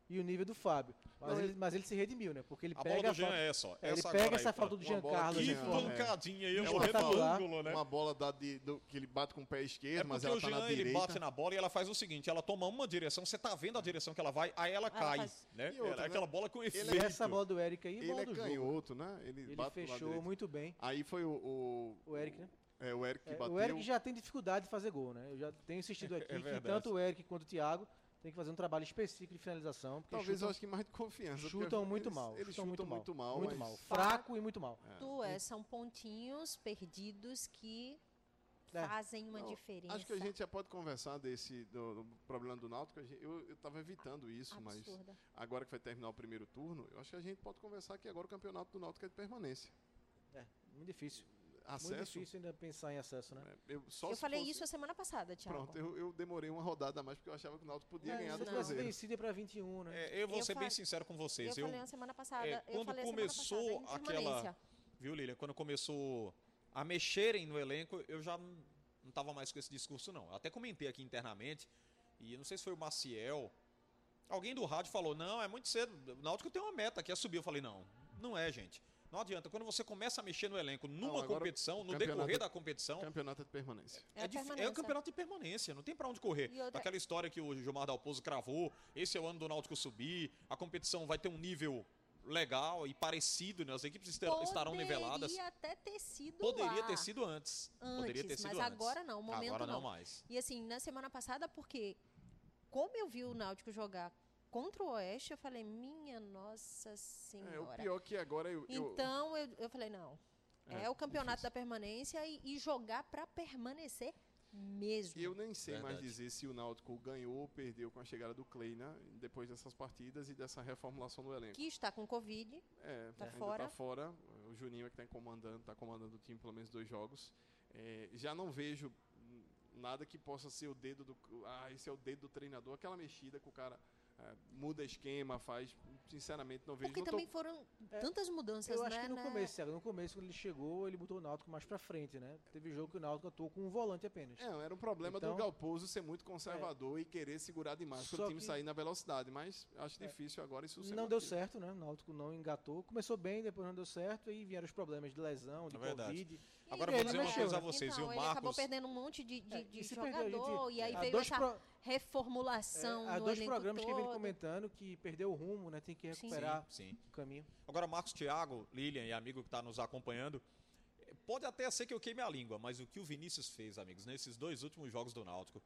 Speaker 5: e o nível do Fábio. Mas,
Speaker 3: Não,
Speaker 5: ele, mas ele se redimiu, né? Porque ele
Speaker 2: A
Speaker 5: pega
Speaker 2: bola do Jean
Speaker 5: falta-
Speaker 2: é essa, ó.
Speaker 5: é, ele
Speaker 2: essa
Speaker 5: pega essa
Speaker 2: aí,
Speaker 5: falta do Jean
Speaker 3: bola
Speaker 5: Carlos.
Speaker 2: Que
Speaker 3: Jean, é.
Speaker 2: pancadinha aí, é
Speaker 5: Espetacular.
Speaker 2: retângulo, né?
Speaker 3: Uma bola da de- do- que ele bate com o pé
Speaker 2: É
Speaker 3: esquerdo, mas
Speaker 2: porque
Speaker 3: ela
Speaker 2: o
Speaker 3: tá na
Speaker 2: Jean ele
Speaker 3: direita.
Speaker 2: bate na bola e ela faz o seguinte: ela toma uma direção, você tá vendo a direção que ela vai, aí ela
Speaker 4: Ela
Speaker 2: cai.
Speaker 4: faz-
Speaker 2: Né?
Speaker 3: E outra,
Speaker 2: Ela-
Speaker 3: né?
Speaker 2: aquela bola com efeito.
Speaker 5: essa bola do Eric aí,
Speaker 3: Ele
Speaker 5: bola
Speaker 3: é
Speaker 5: do jogo.
Speaker 3: canhoto, né? Ele,
Speaker 5: Ele fechou muito bem.
Speaker 3: Aí foi o, o,
Speaker 5: O Eric, né?
Speaker 3: É, o Eric que
Speaker 5: É,
Speaker 3: bateu.
Speaker 5: o Eric já tem dificuldade de fazer gol, né? Eu já tenho insistido aqui
Speaker 2: É
Speaker 5: que tanto o Eric quanto o Thiago tem que fazer um trabalho específico de finalização. Porque
Speaker 3: Talvez eu
Speaker 5: chutam,
Speaker 3: acho que mais de confiança.
Speaker 5: chutam muito
Speaker 3: eles-
Speaker 5: mal.
Speaker 3: Eles
Speaker 5: chutam
Speaker 3: chutam muito mal.
Speaker 5: Muito
Speaker 3: mas-
Speaker 5: mal. Fraco e muito mal.
Speaker 4: Tu é, são pontinhos perdidos que
Speaker 5: É.
Speaker 4: fazem uma
Speaker 3: Não,
Speaker 4: diferença.
Speaker 3: Acho que a gente já pode conversar desse do, do problema do Náutico. Eu, eu tava evitando isso, mas
Speaker 4: absurda.
Speaker 3: agora que vai terminar o primeiro turno, eu acho que a gente pode conversar que agora o campeonato do Náutico é de permanência.
Speaker 5: É, muito difícil. Muito
Speaker 3: Acesso.
Speaker 5: difícil ainda pensar em acesso, né?
Speaker 3: é, eu só
Speaker 4: Eu falei
Speaker 3: fosse-
Speaker 4: isso a semana passada, Thiago.
Speaker 3: Pronto, eu, eu demorei uma rodada a mais porque eu achava que o Náutico podia
Speaker 5: É,
Speaker 3: ganhar do Cruzeiro.
Speaker 5: vencido é pra 21, né?
Speaker 2: É, eu vou
Speaker 4: Eu
Speaker 2: ser bem sincero com vocês.
Speaker 4: eu
Speaker 2: Eu,
Speaker 4: falei na semana passada.
Speaker 2: é,
Speaker 4: eu
Speaker 2: quando começou
Speaker 4: passada,
Speaker 2: aquela-. Viu, Lilian? Quando começou a mexerem no elenco, eu já não não tava mais com esse discurso, não. Eu até comentei aqui internamente, e não sei se foi o Maciel. Alguém do rádio falou: não, é muito cedo. O Náutico tem uma meta que é subir. Eu falei: não, não é, gente. Não adianta. Quando você começa a mexer no elenco numa
Speaker 3: agora
Speaker 2: competição, no decorrer da competição,
Speaker 3: Campeonato é de permanência.
Speaker 4: É, a
Speaker 2: dif-
Speaker 4: permanência.
Speaker 2: o campeonato de permanência, não tem pra onde correr.
Speaker 4: Outra-
Speaker 2: Aquela história que o Gilmar Dalpozo cravou, esse é o ano do Náutico subir, a competição vai ter um nível legal e parecido, né? as equipes ester- estarão niveladas.
Speaker 4: Poderia até ter sido
Speaker 2: Poderia
Speaker 4: lá
Speaker 2: ter sido antes. Poderia ter
Speaker 4: antes,
Speaker 2: sido
Speaker 4: mas
Speaker 2: antes.
Speaker 4: agora não, o momento
Speaker 2: Agora não,
Speaker 4: não.
Speaker 2: mais.
Speaker 4: E assim, na semana passada, porque como eu vi o Náutico jogar contra o Oeste, eu falei, minha nossa
Speaker 3: É, o
Speaker 4: senhora.
Speaker 3: pior que agora eu. eu-
Speaker 4: Então eu, eu falei, não. É,
Speaker 3: É,
Speaker 4: o campeonato da permanência e, e jogar para permanecer mesmo.
Speaker 3: Eu nem sei mais
Speaker 2: Verdade.
Speaker 3: dizer se o Náutico ganhou ou perdeu com a chegada do Clay, né? Depois dessas partidas e dessa reformulação do elenco.
Speaker 4: Que está com Covid.
Speaker 3: É,
Speaker 4: Tá
Speaker 3: ainda
Speaker 4: fora.
Speaker 3: tá fora. O Juninho é que está comandando, tá comandando o time pelo menos dois jogos. É, já não vejo nada que possa ser o dedo do. Ah, esse é o dedo do treinador. Aquela mexida que o cara é, muda esquema, faz. Sinceramente, não vejo.
Speaker 4: Porque
Speaker 3: não tô-
Speaker 4: também foram tantas mudanças,
Speaker 5: Eu
Speaker 4: né?
Speaker 5: acho que no
Speaker 4: né?
Speaker 5: começo, Thiago, no começo, quando ele chegou, ele botou o Náutico mais pra frente, né? Teve jogo que o Náutico atuou com um volante apenas.
Speaker 3: É, era um problema do
Speaker 5: Então-
Speaker 3: Galposo ser muito conservador e querer segurar demais para
Speaker 5: Só
Speaker 3: o time
Speaker 5: que-
Speaker 3: sair na velocidade, mas acho difícil agora isso ser
Speaker 5: Não deu certo, né? O Náutico não engatou. Começou bem, depois não deu certo, aí vieram os problemas de lesão, de
Speaker 2: É verdade.
Speaker 5: Covid.
Speaker 2: Agora
Speaker 5: E
Speaker 2: vou dizer uma
Speaker 5: mexeu,
Speaker 2: coisa a
Speaker 5: né?
Speaker 2: vocês,
Speaker 4: então,
Speaker 2: viu?
Speaker 4: ele acabou
Speaker 2: Marcos.
Speaker 4: perdendo um monte de, de,
Speaker 5: É,
Speaker 4: de
Speaker 5: e se perdeu, a gente-
Speaker 4: jogador, e aí veio essa
Speaker 5: pro-
Speaker 4: reformulação
Speaker 5: É, há
Speaker 4: no
Speaker 5: dois programas que vem
Speaker 4: todo.
Speaker 5: comentando que perdeu o rumo, né? Tem que
Speaker 4: Sim.
Speaker 5: recuperar
Speaker 2: Sim.
Speaker 5: o caminho.
Speaker 2: Agora, Marcos Thiago, Lilian e amigo que está nos acompanhando, pode até ser que eu queime a língua, mas o que o Vinícius fez, amigos, nesses dois últimos jogos do Náutico,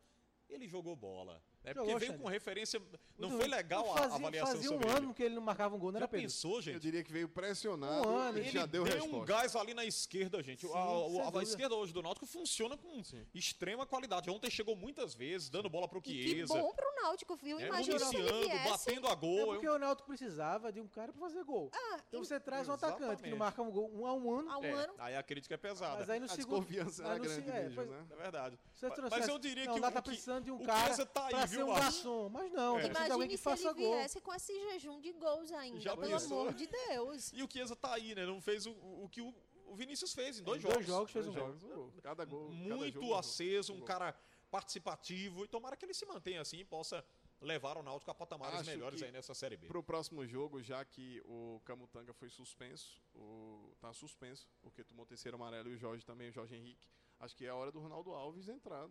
Speaker 2: ele jogou bola. É porque
Speaker 5: Jogou,
Speaker 2: veio
Speaker 5: Xande.
Speaker 2: com referência. Não
Speaker 5: Muito
Speaker 2: foi legal a
Speaker 5: fazia,
Speaker 2: avaliação
Speaker 5: Fazia
Speaker 2: sobre
Speaker 5: um
Speaker 2: ele.
Speaker 5: ano que ele não marcava um gol, não
Speaker 2: Já
Speaker 5: era Pedro?
Speaker 2: pensou,
Speaker 3: Eu
Speaker 2: gente?
Speaker 3: diria que veio pressionado
Speaker 5: Um ano,
Speaker 3: e
Speaker 2: Ele
Speaker 3: já deu,
Speaker 2: deu
Speaker 3: resposta.
Speaker 2: um gás ali na esquerda, gente.
Speaker 5: Sim,
Speaker 2: a, a- a
Speaker 5: dúvida.
Speaker 2: esquerda hoje do Náutico funciona com extrema qualidade. Ontem chegou muitas vezes, dando bola pro
Speaker 4: E que
Speaker 2: Chiesa.
Speaker 4: bom pro Náutico, viu?
Speaker 2: É,
Speaker 4: Imagina se ele
Speaker 2: municiando,
Speaker 4: viesse.
Speaker 2: batendo a
Speaker 5: É
Speaker 2: gol.
Speaker 5: porque o Náutico precisava de um cara pra fazer gol. então você traz um atacante que não marca um gol um a um ano,
Speaker 4: Há um
Speaker 2: É,
Speaker 4: ano.
Speaker 2: aí a crítica é pesada.
Speaker 5: mas aí no
Speaker 3: A
Speaker 5: segundo...
Speaker 3: desconfiança
Speaker 5: mas
Speaker 3: era grande
Speaker 5: é,
Speaker 3: mesmo, né?
Speaker 2: É verdade.
Speaker 5: Você
Speaker 2: Mas- eu diria que o
Speaker 5: tá precisando de um cara
Speaker 2: Chiesa tá aí,
Speaker 5: ser um garçom. Mas não, tá precisando de alguém
Speaker 4: Imagine
Speaker 5: que
Speaker 4: se ele
Speaker 5: faça gol.
Speaker 4: viesse com esse jejum de gols ainda,
Speaker 2: Já
Speaker 4: pelo
Speaker 2: pensou?
Speaker 4: amor de Deus.
Speaker 2: E o Chiesa tá aí, né? Não fez o, o que o, o Vinícius fez em dois
Speaker 5: Em
Speaker 2: jogos.
Speaker 5: dois jogos fez
Speaker 3: Dois
Speaker 5: um gol.
Speaker 3: um gol. Cada gol. cada
Speaker 2: Muito
Speaker 3: jogo, gol.
Speaker 2: aceso, um
Speaker 3: gol.
Speaker 2: cara participativo. E tomara que ele se mantenha assim e possa levar o Náutico a patamares
Speaker 3: Acho
Speaker 2: melhores aí nessa Série B.
Speaker 3: Para o próximo jogo, já que o Camutanga foi suspenso, o, tá suspenso, porque tomou terceiro amarelo e o Jorge também, o Jorge Henrique. Acho que é a hora do Ronaldo Alves entrar.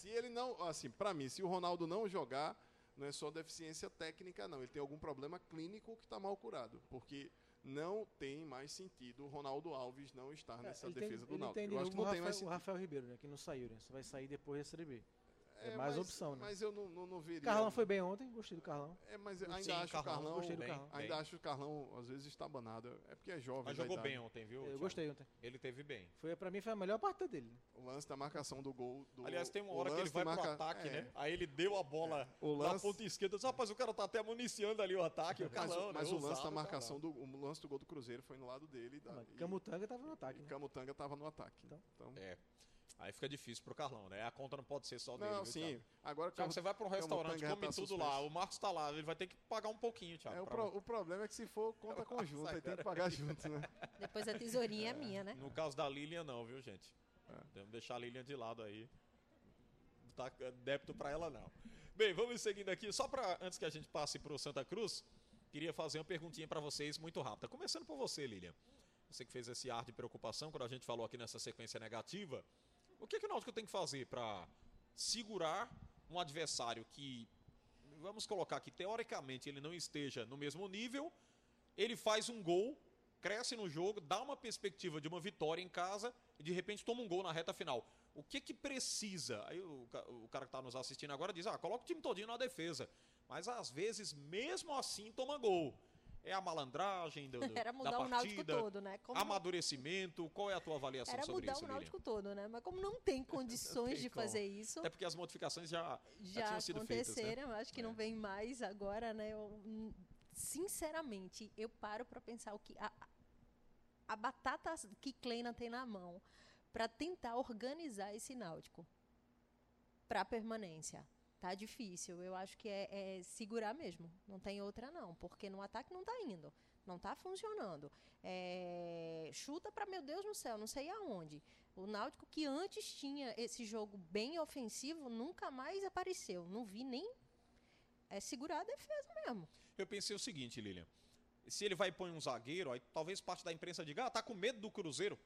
Speaker 3: Se ele não, assim, para mim, se o Ronaldo não jogar, não é só deficiência técnica, não. Ele tem algum problema clínico que está mal curado, porque não tem mais sentido o Ronaldo Alves não estar nessa
Speaker 5: É,
Speaker 3: defesa
Speaker 5: tem,
Speaker 3: do Náutico. Eu acho que não
Speaker 5: o
Speaker 3: tem mais
Speaker 5: Rafael, o
Speaker 3: sentido.
Speaker 5: Rafael Ribeiro, né? Que não saiu, né? Só vai sair depois da Série B. É, mais opção, né?
Speaker 3: Mas eu não, não, não veria.
Speaker 5: Carlão foi bem ontem, gostei do Carlão.
Speaker 3: É, mas eu ainda
Speaker 2: Sim,
Speaker 3: acho o
Speaker 2: Carlão,
Speaker 3: Carlão.
Speaker 5: gostei do
Speaker 2: bem,
Speaker 5: Carlão.
Speaker 2: bem.
Speaker 3: Ainda acho o Carlão, às vezes, estabanado. É porque é jovem.
Speaker 2: Mas jogou
Speaker 3: idade.
Speaker 2: bem ontem, viu?
Speaker 5: Eu
Speaker 2: Thiago?
Speaker 5: gostei ontem.
Speaker 2: Ele teve bem.
Speaker 5: Foi, pra mim foi a melhor partida dele. né?
Speaker 3: O lance da marcação do gol. Do,
Speaker 2: Aliás, tem uma
Speaker 3: o
Speaker 2: hora que ele vai
Speaker 3: de
Speaker 2: pro
Speaker 3: marca-
Speaker 2: ataque,
Speaker 3: é.
Speaker 2: né? Aí ele deu a bola
Speaker 3: O
Speaker 2: na
Speaker 3: lance-
Speaker 2: ponta esquerda. Diz, Rapaz, o cara tá até municiando ali o ataque. O
Speaker 3: Mas, o-
Speaker 2: Carlão,
Speaker 3: mas
Speaker 2: né?
Speaker 3: o lance
Speaker 2: Ousado,
Speaker 3: da marcação
Speaker 2: Carlão.
Speaker 3: do o lance do gol do Cruzeiro foi no lado dele. Da,
Speaker 5: Mas Camutanga tava no ataque. Né?
Speaker 3: Camutanga tava no ataque.
Speaker 5: Então.
Speaker 3: Então,
Speaker 2: É. Aí fica difícil pro Carlão, né? A conta não pode ser só dele.
Speaker 3: não,
Speaker 2: viu,
Speaker 3: sim.
Speaker 2: Thiago?
Speaker 3: Agora
Speaker 2: Thiago, você vai para um restaurante, come
Speaker 3: tá
Speaker 2: tudo
Speaker 3: suspenso.
Speaker 2: lá, o Marcos tá lá, ele vai ter que pagar um pouquinho, Thiago.
Speaker 3: É, o, pro- o problema é que se for conta conjunta, aí tem que pagar junto, né?
Speaker 4: Depois a tesourinha é minha, né?
Speaker 2: No caso da Lilian, não, viu, gente?
Speaker 3: É.
Speaker 2: Vamos deixar a Lilian de lado aí. Não tá débito para ela, não. Bem, vamos seguindo aqui. Só para antes que a gente passe para o Santa Cruz, queria fazer uma perguntinha para vocês muito rápida. Começando por você, Lilian. Você que fez esse ar de preocupação quando a gente falou aqui nessa sequência negativa. O que, que o Náutico tem que fazer para segurar um adversário que, vamos colocar que teoricamente ele não esteja no mesmo nível, ele faz um gol, cresce no jogo, dá uma perspectiva de uma vitória em casa e de repente toma um gol na reta final. O que que precisa? Aí o, o cara que está nos assistindo agora diz: ah, coloca o time todinho na defesa. Mas às vezes, mesmo assim, toma gol. É a malandragem do, do-
Speaker 4: Era mudar
Speaker 2: da
Speaker 4: o Náutico
Speaker 2: partida,
Speaker 4: todo, né? Como
Speaker 2: amadurecimento. Qual é a tua avaliação
Speaker 4: Era
Speaker 2: sobre
Speaker 4: mudar
Speaker 2: isso,
Speaker 4: o
Speaker 2: Lilian?
Speaker 4: Náutico todo, né? Mas como não tem condições
Speaker 2: tem
Speaker 4: de
Speaker 2: como.
Speaker 4: fazer isso,
Speaker 2: Até porque as modificações já, já
Speaker 4: já
Speaker 2: tinham sido feitas. Né?
Speaker 4: acho que
Speaker 2: É.
Speaker 4: não vem mais agora, né? Eu, sinceramente, eu paro para pensar o que a, a batata que Kleina tem na mão para tentar organizar esse Náutico para permanência. Tá difícil. Eu acho que é, é segurar mesmo. Não tem outra não, porque no ataque não tá indo, não tá funcionando. É, chuta para meu Deus no céu, não sei aonde. O Náutico que antes tinha esse jogo bem ofensivo nunca mais apareceu. Não vi nem é segurar a defesa mesmo.
Speaker 2: Eu pensei o seguinte, Lilian. Se ele vai e põe um zagueiro, aí talvez parte da imprensa diga, ah, tá com medo do Cruzeiro.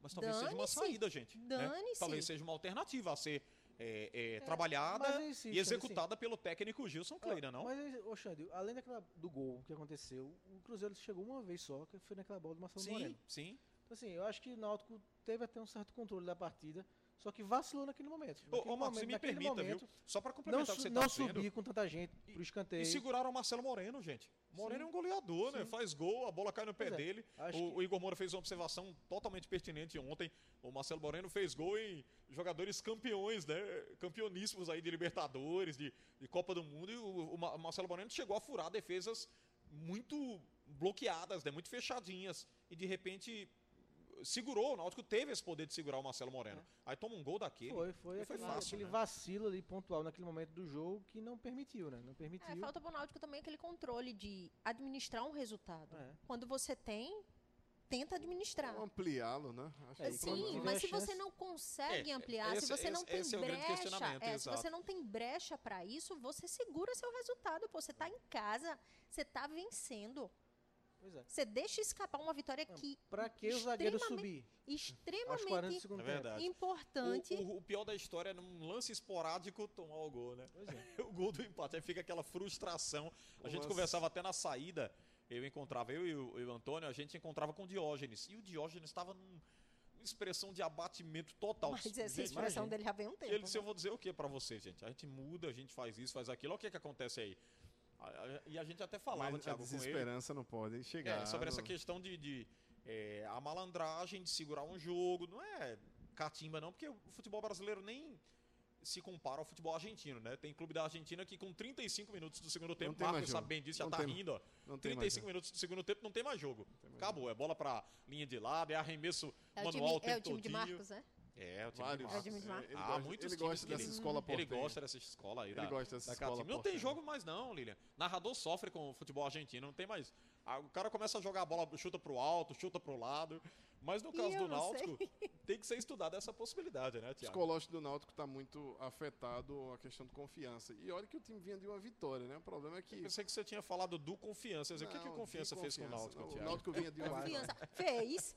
Speaker 2: Mas talvez seja uma saída, gente. né?
Speaker 4: Dane-se.
Speaker 2: Talvez seja uma alternativa a ser é, é, trabalhada
Speaker 5: mas eu insisto,
Speaker 2: e executada pelo técnico Gilson Kleina, não?
Speaker 5: Mas, ô Xande, além daquela, do gol que aconteceu, o Cruzeiro chegou uma vez só, que foi naquela bola do Marcelo
Speaker 2: Sim,
Speaker 5: Moreno.
Speaker 2: sim.
Speaker 5: Então, assim, eu acho que o Náutico teve até um certo controle da partida, só que vacilou naquele momento.
Speaker 2: Ô,
Speaker 5: Naquele
Speaker 2: ô Marcos,
Speaker 5: momento-
Speaker 2: se me permita,
Speaker 5: momento,
Speaker 2: viu? Só para
Speaker 5: Não,
Speaker 2: complementar o que você
Speaker 5: não
Speaker 2: tá dizendo.
Speaker 5: subir com tanta gente pro escanteio.
Speaker 2: E seguraram o Marcelo Moreno, gente. Moreno é um goleador, né?
Speaker 5: Sim.
Speaker 2: Faz gol, a bola cai no pé
Speaker 5: é,
Speaker 2: dele. O, o Igor Moura fez uma observação totalmente pertinente ontem. O Marcelo Moreno fez gol em jogadores campeões, né? Campeoníssimos aí de Libertadores, de, de Copa do Mundo. E o, o Ma- Marcelo Moreno chegou a furar defesas muito bloqueadas, né? Muito fechadinhas. E de repente segurou. O Náutico teve esse poder de segurar o Marcelo Moreno. Aí toma um gol daquele.
Speaker 5: Foi, foi,
Speaker 2: E foi
Speaker 5: aquele,
Speaker 2: fácil,
Speaker 5: aquele
Speaker 2: né?
Speaker 5: vacilo ali pontual naquele momento do jogo que não permitiu, né? Não permitiu.
Speaker 4: É, falta pro Náutico também aquele controle de administrar um resultado.
Speaker 5: É.
Speaker 4: Quando você tem, tenta administrar.
Speaker 3: Ou ampliá-lo, né? Acho
Speaker 5: É,
Speaker 4: Sim,
Speaker 5: tiver
Speaker 4: mas se você não consegue
Speaker 2: É,
Speaker 4: ampliar,
Speaker 2: esse-
Speaker 4: se você não
Speaker 2: esse-
Speaker 4: tem
Speaker 2: esse é o grande
Speaker 4: brecha, é, se você não tem brecha para isso, você segura seu resultado. Pô, você tá em casa, você tá vencendo.
Speaker 5: Pois é.
Speaker 4: Você deixa escapar uma vitória que
Speaker 5: Pra que o zagueiro
Speaker 4: extremamente-
Speaker 5: subir aos 40 do
Speaker 4: extremamente
Speaker 2: É
Speaker 4: importante.
Speaker 2: O, o- o pior da história é num lance esporádico tomar o gol, né?
Speaker 5: Pois é.
Speaker 2: o gol do empate. Aí fica aquela frustração. A
Speaker 3: O
Speaker 2: gente
Speaker 3: lance-
Speaker 2: conversava até na saída. Eu encontrava, eu e o, e o Antônio, a gente encontrava com o Diógenes. E o Diógenes estava numa expressão de abatimento total.
Speaker 4: Mas essa
Speaker 2: Gente,
Speaker 4: expressão
Speaker 5: imagina.
Speaker 4: dele já vem um tempo.
Speaker 2: ele disse, eu
Speaker 4: né?
Speaker 2: vou dizer o que pra você, gente? A gente muda, a gente faz isso, faz aquilo. Olha o que, que acontece aí. A- a- E a gente até falava,
Speaker 3: Mas a
Speaker 2: Thiago, com ele.
Speaker 3: desesperança não pode chegar.
Speaker 2: É, sobre essa questão de, de, é, a malandragem de segurar um jogo, não é catimba não, porque o futebol brasileiro nem se compara ao futebol argentino, né? Tem clube da Argentina que com 35 minutos do segundo tempo,
Speaker 3: tem
Speaker 2: Marcos
Speaker 3: jogo.
Speaker 2: sabe bem disso, já
Speaker 3: Não
Speaker 2: tá
Speaker 3: tem-
Speaker 2: rindo, ó.
Speaker 3: não tem mais
Speaker 2: 35
Speaker 3: jogo.
Speaker 2: minutos do segundo tempo não tem mais jogo.
Speaker 3: mais
Speaker 2: Acabou, é bola pra linha de lado, é arremesso
Speaker 4: É o
Speaker 2: manual
Speaker 4: time,
Speaker 2: o tempo
Speaker 4: é o time de
Speaker 2: todinho.
Speaker 4: Marcos, né?
Speaker 2: É, o time
Speaker 3: Vários.
Speaker 2: de
Speaker 4: É o
Speaker 2: Marcos.
Speaker 4: Marcos.
Speaker 3: ele
Speaker 2: Ah,
Speaker 3: gosta,
Speaker 2: muitos
Speaker 3: ele
Speaker 2: times
Speaker 3: gosta dessa
Speaker 2: ele-
Speaker 3: escola
Speaker 2: Ele
Speaker 3: portenha.
Speaker 2: gosta dessa escola aí.
Speaker 3: Ele
Speaker 2: da-
Speaker 3: gosta dessa
Speaker 2: da
Speaker 3: escola.
Speaker 2: Não tem jogo mais não, Lilian. Narrador sofre com o futebol argentino, não tem mais. Ah, O cara começa a jogar a bola, chuta pro alto, chuta pro lado. Mas no caso do
Speaker 4: não sei.
Speaker 2: Náutico, tem que ser estudada essa possibilidade, né,
Speaker 3: O
Speaker 2: Tiago?
Speaker 3: psicológico do Náutico está muito afetado a questão de confiança. E olha que o time vinha de uma vitória, né? O problema é que.
Speaker 2: Eu pensei que você tinha falado do Confiança. Dizer, o que, que o
Speaker 3: Não,
Speaker 2: Confiança
Speaker 3: de
Speaker 2: fez com o
Speaker 3: confiança.
Speaker 2: Náutico,
Speaker 3: Não, O
Speaker 2: Tiago?
Speaker 3: Náutico vinha de uma
Speaker 4: Confiança.
Speaker 3: vitória.
Speaker 4: Fez.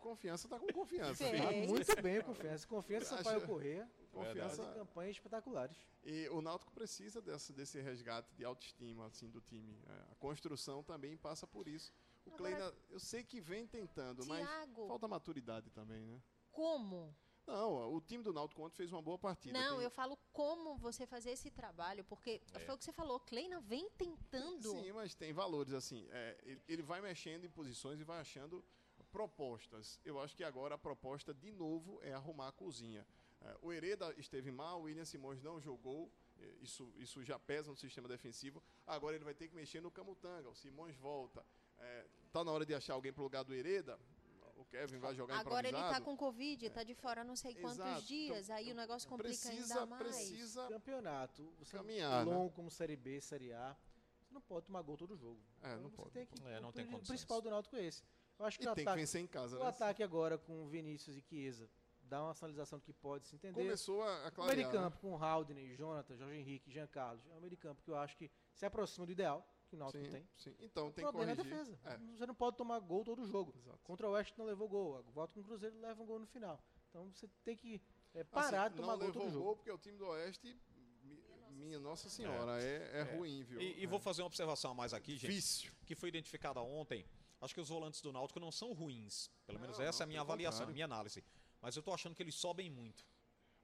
Speaker 3: Confiança está com confiança.
Speaker 5: Tá
Speaker 4: É
Speaker 5: muito bem, confiança. Confiança
Speaker 3: Acho-
Speaker 5: Sampaio Corrêa.
Speaker 3: Confiança.
Speaker 5: Fazem campanhas espetaculares.
Speaker 3: E o Náutico precisa dessa, desse resgate de autoestima assim, do time. É, a construção também passa por isso. O
Speaker 4: Agora-
Speaker 3: Kleina, eu sei que vem tentando, mas
Speaker 4: Tiago.
Speaker 3: falta maturidade também, né?
Speaker 4: Como?
Speaker 3: Não, o time do Náutico ontem fez uma boa partida.
Speaker 4: Não,
Speaker 3: Tem-
Speaker 4: eu falo como você fazer esse trabalho, porque foi o que você falou, Kleina vem tentando.
Speaker 3: Sim, mas tem valores assim. é, ele, ele vai mexendo em posições e vai achando propostas. Eu acho que agora a proposta de novo é arrumar a cozinha. É, o Hereda esteve mal, o William Simões não jogou. é, Isso, isso já pesa no sistema defensivo. Agora ele vai ter que mexer no Camutanga. O Simões volta. É, tá na hora de achar alguém pro lugar do Hereda. O Kevin vai jogar
Speaker 4: Agora ele
Speaker 3: improvisado.
Speaker 4: tá com Covid, tá de fora não sei quantos
Speaker 3: Exato.
Speaker 4: dias,
Speaker 3: Então,
Speaker 4: aí o negócio complica
Speaker 3: precisa,
Speaker 4: ainda mais.
Speaker 3: precisa.
Speaker 5: Campeonato, você
Speaker 3: Caminhar, né?
Speaker 5: longo como Série B, Série A, você não pode tomar gol todo jogo.
Speaker 3: É,
Speaker 5: Então
Speaker 3: não
Speaker 5: você
Speaker 3: pode,
Speaker 5: Tem que,
Speaker 2: É, não
Speaker 5: o
Speaker 2: tem.
Speaker 5: O principal do Náutico é esse. Eu acho que
Speaker 3: E
Speaker 5: o
Speaker 3: tem que
Speaker 5: ataque,
Speaker 3: vencer em casa,
Speaker 5: o
Speaker 3: né?
Speaker 5: ataque agora com Vinícius e Chiesa dá uma sinalização que pode se entender.
Speaker 3: Começou a, a
Speaker 5: O
Speaker 3: clarear.
Speaker 5: meio de
Speaker 3: né?
Speaker 5: campo com Haldane, Jonathan, Jorge Henrique, Jean Carlos, é um meio de campo que eu acho que se aproxima do ideal que o Náutico
Speaker 3: Sim,
Speaker 5: tem.
Speaker 3: sim. Então
Speaker 5: O
Speaker 3: tem que
Speaker 5: é a
Speaker 3: corrigir.
Speaker 5: defesa.
Speaker 3: É.
Speaker 5: Você não pode tomar gol todo jogo.
Speaker 3: Exato.
Speaker 5: Contra o Oeste não levou gol. Volta com o Cruzeiro leva um gol no final. Então você tem que é, parar
Speaker 3: Assim,
Speaker 5: de tomar
Speaker 3: não
Speaker 5: gol
Speaker 3: levou
Speaker 5: todo jogo.
Speaker 3: gol porque o time do Oeste, mi- minha Nossa Senhora, é, é ruim, viu?
Speaker 2: E, e
Speaker 3: É
Speaker 2: vou fazer uma observação a mais aqui, gente,
Speaker 3: difícil.
Speaker 2: que foi identificada ontem. Acho que os volantes do Náutico não são ruins. Pelo menos
Speaker 3: Não,
Speaker 2: essa é a
Speaker 3: não,
Speaker 2: minha avaliação, a
Speaker 3: contrário.
Speaker 2: minha análise. Mas eu tô achando que eles sobem muito.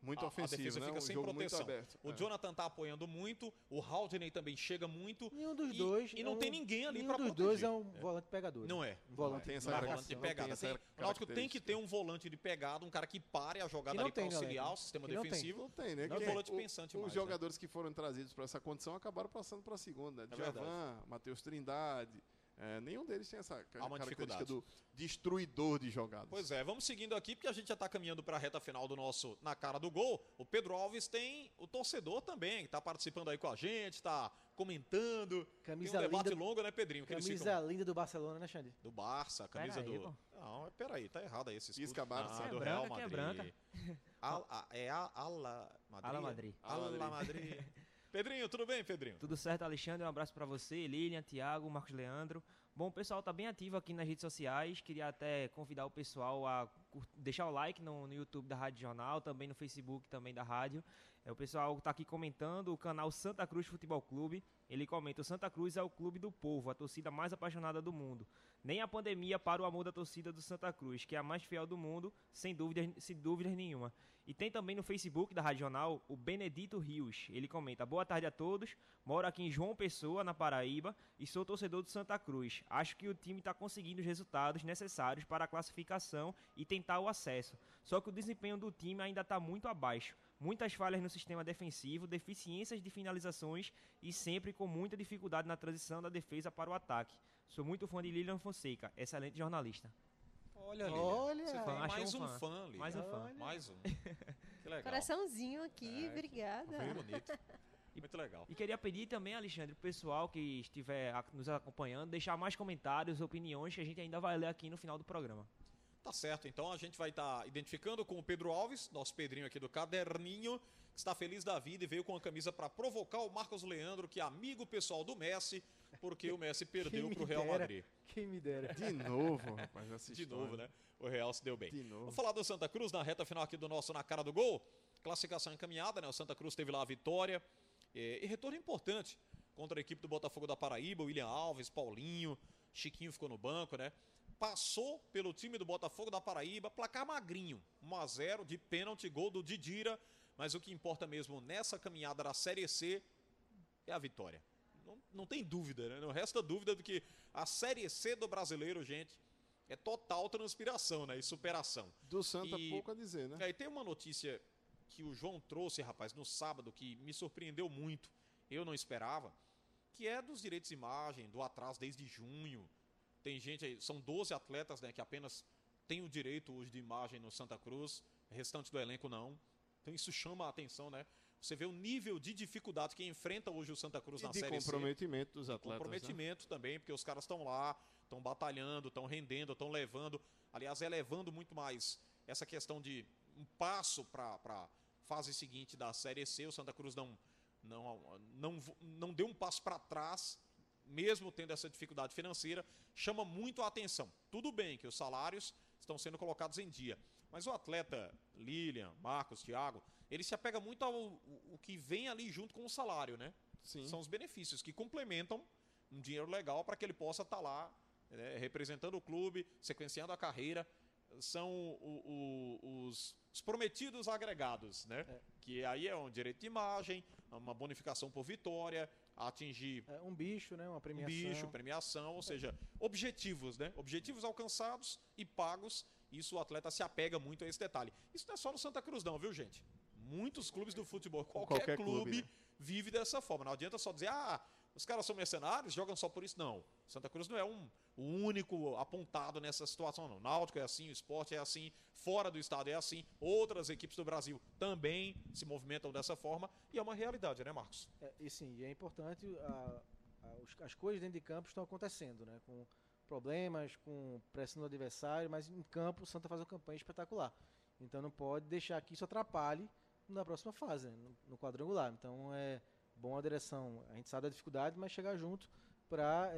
Speaker 3: Muito
Speaker 2: A- a
Speaker 3: ofensivo,
Speaker 2: defesa
Speaker 3: né?
Speaker 2: fica
Speaker 3: um
Speaker 2: sem proteção. O
Speaker 3: É.
Speaker 2: Jonathan tá apoiando muito, o Haldane também chega muito.
Speaker 5: Nenhum dos
Speaker 2: E-
Speaker 5: dois.
Speaker 2: e não
Speaker 5: é
Speaker 2: tem
Speaker 5: um-
Speaker 2: ninguém ali
Speaker 5: nenhum
Speaker 2: pra
Speaker 5: dos
Speaker 2: proteger.
Speaker 5: dois é um volante pegador.
Speaker 2: Não é.
Speaker 5: Um volante
Speaker 3: tem essa
Speaker 2: Não é volante de
Speaker 3: não tem
Speaker 2: pegada.
Speaker 3: essa
Speaker 2: Tem- o Náutico tem que ter um volante de pegada, um cara que pare a jogada
Speaker 5: não
Speaker 2: ali para
Speaker 5: tem, né,
Speaker 2: auxiliar o sistema
Speaker 5: Que não tem.
Speaker 2: defensivo.
Speaker 3: Não tem, né?
Speaker 2: Não é volante
Speaker 3: o-
Speaker 2: pensante
Speaker 3: Os
Speaker 2: mais, né?
Speaker 3: jogadores que foram trazidos para essa condição acabaram passando para a segunda.
Speaker 2: É.
Speaker 3: Djavan, Matheus Trindade. É, nenhum deles tem essa
Speaker 2: Há uma
Speaker 3: característica
Speaker 2: dificuldade.
Speaker 3: do destruidor de jogadas.
Speaker 2: Pois é, vamos seguindo aqui, porque a gente já está caminhando para a reta final do nosso Na Cara do Gol. O Pedro Alves tem o torcedor também, que está participando aí com a gente, está comentando.
Speaker 5: Camisa
Speaker 2: tem um debate
Speaker 5: linda-
Speaker 2: longo, né, Pedrinho?
Speaker 5: Camisa
Speaker 2: ficam-
Speaker 5: linda do Barcelona, né, Xande?
Speaker 2: do Barça, a camisa do.
Speaker 9: pô.
Speaker 2: Não, peraí, tá errado aí esse escudo.
Speaker 3: Isca Barça.
Speaker 2: Ah,
Speaker 9: É
Speaker 2: do
Speaker 9: branca,
Speaker 2: Real
Speaker 9: é
Speaker 2: Madrid.
Speaker 9: branca.
Speaker 2: Al- a- é a Ala Madrid.
Speaker 9: Ala Madrid.
Speaker 2: Ala Madrid. Pedrinho, tudo bem, Pedrinho?
Speaker 9: Tudo certo, Alexandre? Um abraço pra você, Lilian, Thiago, Marcos Leandro. Bom, o pessoal tá bem ativo aqui nas redes sociais. Queria até convidar o pessoal a deixar o like no, no YouTube da Rádio Jornal, também no Facebook também da rádio. É, o pessoal tá aqui comentando o canal Santa Cruz Futebol Clube. Ele comenta: o Santa Cruz é o clube do povo, a torcida mais apaixonada do mundo. Nem a pandemia para o amor da torcida do Santa Cruz, que é a mais fiel do mundo, sem dúvidas, sem dúvidas nenhuma. E tem também no Facebook da Rádio Jornal o Benedito Rios. Ele comenta: Boa tarde a todos. Moro aqui em João Pessoa, na Paraíba, e sou torcedor do Santa Cruz. Acho que o time está conseguindo os resultados necessários para a classificação e tentar o acesso. Só que o desempenho do time ainda está muito abaixo. Muitas falhas no sistema defensivo, deficiências de finalizações e sempre com muita dificuldade na transição da defesa para o ataque. Sou muito fã de Lilian Fonseca, excelente jornalista.
Speaker 2: Olha, Lilian.
Speaker 5: Olha,
Speaker 2: Você
Speaker 9: fã,
Speaker 2: mais
Speaker 9: um
Speaker 2: um
Speaker 9: fã.
Speaker 2: fã, Lilian.
Speaker 9: Mais um fã.
Speaker 2: Mais um. Que legal.
Speaker 4: Coraçãozinho aqui,
Speaker 2: É,
Speaker 4: obrigada.
Speaker 2: Bem bonito. Muito legal.
Speaker 9: E queria pedir também, Alexandre, pro pessoal que estiver nos acompanhando, deixar mais comentários, opiniões que a gente ainda vai ler aqui no final do programa.
Speaker 2: Tá certo, então a gente vai estar identificando com o Pedro Alves, nosso Pedrinho aqui do Caderninho, que está feliz da vida e veio com a camisa para provocar o Marcos Leandro, que é amigo pessoal do Messi, porque o Messi perdeu para o Real
Speaker 5: dera.
Speaker 2: Madrid.
Speaker 5: Quem me dera.
Speaker 3: De novo, rapaz, essa
Speaker 2: De novo, né? O Real se deu bem.
Speaker 3: De novo.
Speaker 2: Vamos falar do Santa Cruz na reta final aqui do nosso Na Cara do Gol. Classificação encaminhada, né? O Santa Cruz teve lá a vitória. eh, E, retorno importante contra a equipe do Botafogo da Paraíba, William Alves, Paulinho, Chiquinho ficou no banco, né? Passou pelo time do Botafogo da Paraíba, placar magrinho, 1 a 0 de pênalti, gol do Didira. Mas o que importa mesmo nessa caminhada da Série C é a vitória. Não, não tem dúvida, né? Não resta dúvida do que a Série C do brasileiro, gente, é total transpiração, né? E superação.
Speaker 3: Do Santa,
Speaker 2: E-
Speaker 3: pouco a dizer, né?
Speaker 2: Aí tem uma notícia que o João trouxe, rapaz, no sábado, que me surpreendeu muito. Eu não esperava. Que é dos direitos de imagem, do atraso desde junho. Tem gente aí, são 12 atletas, né, que apenas têm o direito hoje de imagem no Santa Cruz, restante do elenco não. Então isso chama a atenção, né? Você vê o nível de dificuldade que enfrenta hoje o Santa Cruz
Speaker 3: E
Speaker 2: na
Speaker 3: de
Speaker 2: Série C.
Speaker 3: comprometimento dos atletas. né?
Speaker 2: Comprometimento também, porque os caras estão lá, estão batalhando, estão rendendo, estão levando. Aliás, é levando muito mais essa questão de um passo para a fase seguinte da Série C. O Santa Cruz não, não, não, não deu um passo para trás, mesmo tendo essa dificuldade financeira. Chama muito a atenção. Tudo bem que os salários estão sendo colocados em dia. Mas o atleta Lilian, Marcos, Thiago, ele se apega muito ao o- que vem ali junto com o salário, né?
Speaker 3: Sim.
Speaker 2: São os benefícios que complementam um dinheiro legal para que ele possa estar lá né, representando o clube, sequenciando a carreira. são o- o- os, os prometidos agregados, né?
Speaker 5: É.
Speaker 2: Que aí é um direito de imagem, uma bonificação por vitória, atingir
Speaker 5: É, um bicho, né? Uma
Speaker 2: um
Speaker 5: premiação.
Speaker 2: bicho, premiação, ou seja, objetivos, né? Objetivos alcançados e pagos. Isso o atleta se apega muito a esse detalhe. Isso não é só no Santa Cruz, não, viu, gente? Muitos clubes do futebol, qualquer,
Speaker 3: Qualquer
Speaker 2: clube,
Speaker 3: clube, né?
Speaker 2: vive dessa forma. Não adianta só dizer, ah, os caras são mercenários, jogam só por isso. Não. Santa Cruz não é um, o único apontado nessa situação, não. Náutico é assim, o esporte é assim, fora do estado é assim, outras equipes do Brasil também se movimentam dessa forma e é uma realidade, né, Marcos?
Speaker 5: É, e sim, é importante, a- a- os- as coisas dentro de campo estão acontecendo, né? Com problemas, com pressão do adversário, mas em campo o Santa faz uma campanha espetacular. Então não pode deixar que isso atrapalhe na próxima fase, né? no, no quadrangular. Então é bom a direção, a gente sabe da dificuldade, mas chegar junto para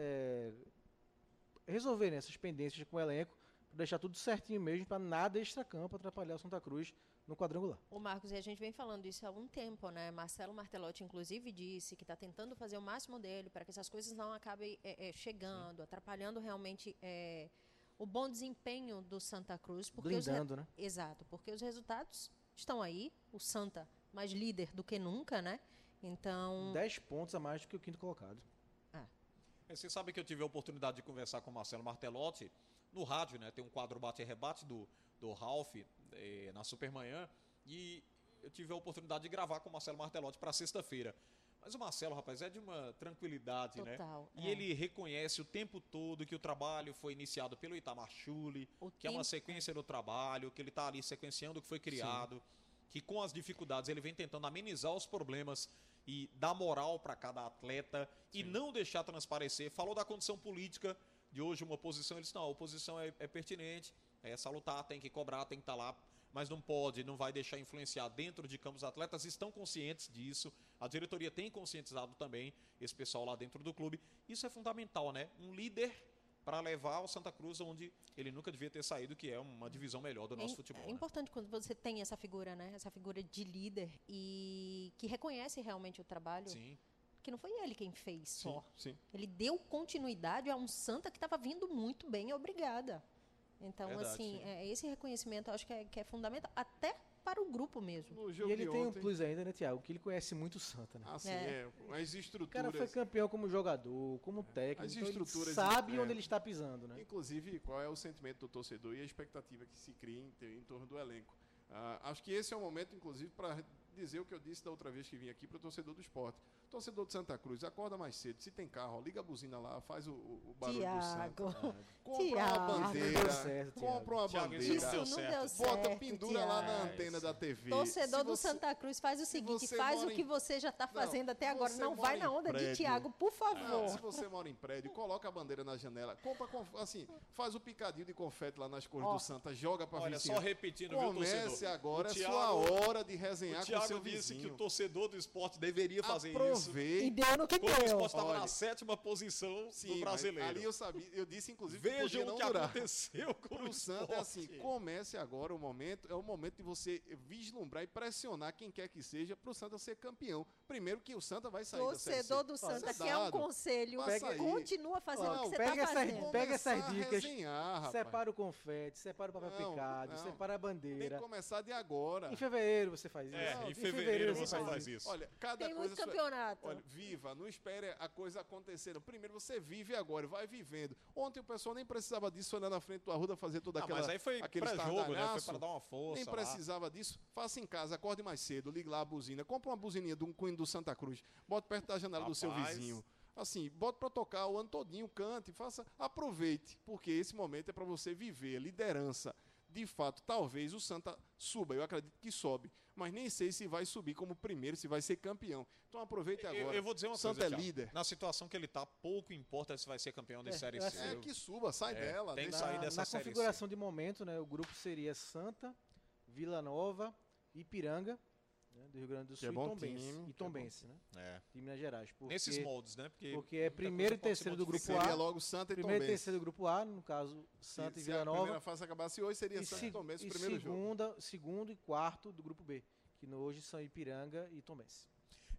Speaker 5: resolver né, essas pendências com o elenco, deixar tudo certinho mesmo, para nada extra-campo atrapalhar o Santa Cruz no quadrangular.
Speaker 4: O Marcos, e a gente vem falando isso há algum tempo, né? Marcelo Martelotti, inclusive, disse que está tentando fazer o máximo dele para que essas coisas não acabem é, é, chegando, atrapalhando realmente é, o bom desempenho do Santa Cruz. Porque os re-
Speaker 5: Blindando, né?
Speaker 4: Exato, porque os resultados estão aí. O Santa mais líder do que nunca, né? Então,
Speaker 5: 10 pontos a mais do que o quinto colocado.
Speaker 2: É, Você sabe que eu tive a oportunidade de conversar com o Marcelo Martelotti no rádio, né? Tem um quadro bate e rebate do, do Ralph eh, na Supermanhã e eu tive a oportunidade de gravar com o Marcelo Martelotti para sexta-feira. Mas o Marcelo, rapaz, é de uma tranquilidade, né?
Speaker 4: Total,
Speaker 2: E
Speaker 4: é.
Speaker 2: ele reconhece o tempo todo que o trabalho foi iniciado pelo Itamar Chuli,
Speaker 4: O
Speaker 2: que é uma
Speaker 4: tempo-
Speaker 2: sequência do trabalho, que ele está ali sequenciando o que foi criado, que com as dificuldades ele vem tentando amenizar os problemas e dar moral para cada atleta e não deixar transparecer. Falou da condição política de hoje, uma oposição, ele disse, não, a oposição é, é pertinente, é salutar, tem que cobrar, tem que estar lá, mas não pode, não vai deixar influenciar dentro de campos. Os atletas estão conscientes disso, a diretoria tem conscientizado também esse pessoal lá dentro do clube. Isso é fundamental, né? Um líder para levar o Santa Cruz onde ele nunca devia ter saído, que é uma divisão melhor do
Speaker 4: É,
Speaker 2: nosso
Speaker 4: im-
Speaker 2: futebol.
Speaker 4: é
Speaker 2: né?
Speaker 4: importante quando você tem essa figura, né? Essa figura de líder e que reconhece realmente o trabalho.
Speaker 2: Sim.
Speaker 4: Que não foi ele quem fez só.
Speaker 3: Sim.
Speaker 4: Ele deu continuidade a um Santa que estava vindo muito bem, obrigada. Então,
Speaker 2: Verdade,
Speaker 4: assim,
Speaker 2: sim.
Speaker 4: é, esse reconhecimento eu acho que é, que é fundamental, até para o grupo mesmo.
Speaker 5: E ele
Speaker 3: de
Speaker 5: tem um
Speaker 3: ontem,
Speaker 5: plus ainda, né, Thiago? Que ele conhece muito o Santa, né?
Speaker 3: assim,
Speaker 4: É.
Speaker 3: é, as
Speaker 5: O
Speaker 3: estruturas.
Speaker 5: cara foi campeão como jogador, como técnico,
Speaker 3: As
Speaker 5: então ele
Speaker 3: estruturas,
Speaker 5: sabe
Speaker 3: é.
Speaker 5: onde ele está pisando, né?
Speaker 3: Inclusive, qual é o sentimento do torcedor e a expectativa que se cria em, em torno do elenco. Ah, acho que esse é o momento, inclusive, para dizer o que eu disse da outra vez que vim aqui para o torcedor do esporte. Torcedor de Santa Cruz, acorda mais cedo. Se tem carro, ó, liga a buzina lá, faz o, o o barulho do Santa.
Speaker 4: Tiago.
Speaker 3: Compra
Speaker 4: Tiago.
Speaker 3: uma bandeira.
Speaker 5: certo,
Speaker 3: compra uma
Speaker 2: Thiago,
Speaker 3: bandeira.
Speaker 2: não
Speaker 4: Isso não deu certo.
Speaker 3: Bota, pendura lá na
Speaker 4: Tiago.
Speaker 3: antena da TV.
Speaker 4: Torcedor
Speaker 3: Se
Speaker 4: do
Speaker 3: você-
Speaker 4: Santa Cruz faz o seguinte,
Speaker 3: você
Speaker 4: faz o que
Speaker 3: em-
Speaker 4: você já está
Speaker 3: Não,
Speaker 4: fazendo até agora. Não vai na onda de
Speaker 3: prédio.
Speaker 4: Tiago, por favor.
Speaker 3: Não, se você mora em prédio, coloca a bandeira na janela, compra, assim, faz o picadinho de confete lá nas cores
Speaker 4: Ó.
Speaker 3: do Santa, joga pra
Speaker 2: Olha,
Speaker 3: vizinha.
Speaker 2: só repetindo, viu,
Speaker 3: Comece
Speaker 2: torcedor?
Speaker 3: agora,
Speaker 2: O
Speaker 3: é
Speaker 2: Thiago-
Speaker 3: sua hora de resenhar
Speaker 2: O
Speaker 3: com
Speaker 2: Thiago
Speaker 3: seu
Speaker 2: disse
Speaker 3: vizinho.
Speaker 2: que o torcedor do esporte deveria fazer isso.
Speaker 3: Aproveite.
Speaker 4: E deu no que
Speaker 2: Quando o
Speaker 4: deu.
Speaker 2: esporte estava na sétima posição
Speaker 3: Sim,
Speaker 2: do brasileiro.
Speaker 3: ali eu sabia, eu disse inclusive que
Speaker 2: Vejam
Speaker 3: podia
Speaker 2: o que
Speaker 3: durar.
Speaker 2: aconteceu com
Speaker 3: Pro
Speaker 2: o
Speaker 3: Santa é assim, comece agora o momento, é o momento de você vislumbrar e pressionar quem quer que seja pro Santa ser campeão. Primeiro que o Santa vai sair
Speaker 4: Torcedor do
Speaker 3: Ó,
Speaker 4: Santa,
Speaker 3: isso é
Speaker 4: quer um conselho,
Speaker 3: sair.
Speaker 4: continua fazendo
Speaker 3: Não,
Speaker 4: o que você
Speaker 5: pega
Speaker 4: está
Speaker 5: essa
Speaker 4: fazendo.
Speaker 5: Pega essas dicas,
Speaker 3: resenhar.
Speaker 5: Separa o confete, separa o papel
Speaker 3: Não,
Speaker 5: picado,
Speaker 3: não.
Speaker 5: separa a
Speaker 3: Tem que
Speaker 5: bandeira.
Speaker 3: começar de agora.
Speaker 5: Em fevereiro você faz isso.
Speaker 2: É, em
Speaker 3: em
Speaker 2: fevereiro
Speaker 5: você faz
Speaker 2: faz isso.
Speaker 3: Olha, cada
Speaker 4: Tem
Speaker 3: coisa.
Speaker 4: muito campeonato.
Speaker 3: Olha, viva, não espere a coisa acontecer. Primeiro você vive agora, vai vivendo. Ontem o pessoal nem precisava disso, foi lá na frente do Arruda fazer toda
Speaker 2: Ah,
Speaker 3: aquela.
Speaker 2: mas aí foi
Speaker 3: aquele
Speaker 2: pré-jogo, né? Foi para dar uma força
Speaker 3: Nem
Speaker 2: lá.
Speaker 3: precisava disso. Faça em casa, acorde mais cedo, ligue lá a buzina. Compra uma buzininha de um Queen do Santa Cruz. Bota perto da janela do seu
Speaker 2: Rapaz.
Speaker 3: vizinho. Assim, bota pra tocar o ano todinho, cante, faça, aproveite, porque esse momento é para você viver a liderança. De fato, talvez o Santa suba, eu acredito que sobe, mas nem sei se vai subir como primeiro, se vai ser campeão. Então aproveite
Speaker 2: Eu,
Speaker 3: agora.
Speaker 2: eu vou dizer uma
Speaker 3: Santa
Speaker 2: coisa,
Speaker 3: é líder.
Speaker 2: Na situação que ele tá, pouco importa se vai ser campeão de
Speaker 5: É,
Speaker 2: Série
Speaker 5: eu
Speaker 2: C.
Speaker 3: É que suba, sai
Speaker 2: É,
Speaker 3: dela.
Speaker 2: tem que
Speaker 3: deixa-
Speaker 2: sair
Speaker 5: Na,
Speaker 2: dessa
Speaker 5: na
Speaker 2: Série
Speaker 5: configuração de momento, né, o grupo seria Santa, Vila Nova, Ipiranga, né, do Rio Grande do
Speaker 3: Que é
Speaker 5: Sul,
Speaker 3: bom
Speaker 5: e Tombense.
Speaker 3: time,
Speaker 5: E
Speaker 3: que é
Speaker 5: Tombense, né?
Speaker 2: É.
Speaker 5: De Minas Gerais. Porque,
Speaker 2: Nesses moldes, né? Porque,
Speaker 5: porque é primeiro e
Speaker 2: se
Speaker 5: terceiro do grupo
Speaker 2: modificar.
Speaker 3: Seria
Speaker 5: A.
Speaker 3: logo Santa e
Speaker 5: Primeiro e
Speaker 3: Tombense.
Speaker 5: terceiro do grupo A, no caso, Santa
Speaker 3: Se-
Speaker 5: e
Speaker 3: se
Speaker 5: Vila
Speaker 3: a
Speaker 5: Nova.
Speaker 3: primeira fase acabasse hoje, seria
Speaker 5: E,
Speaker 3: Santa
Speaker 5: se-
Speaker 3: e Tombense o
Speaker 5: e
Speaker 3: primeiro jogo.
Speaker 5: segunda, segundo e quarto do grupo B, que no- hoje são Ipiranga e Tombense.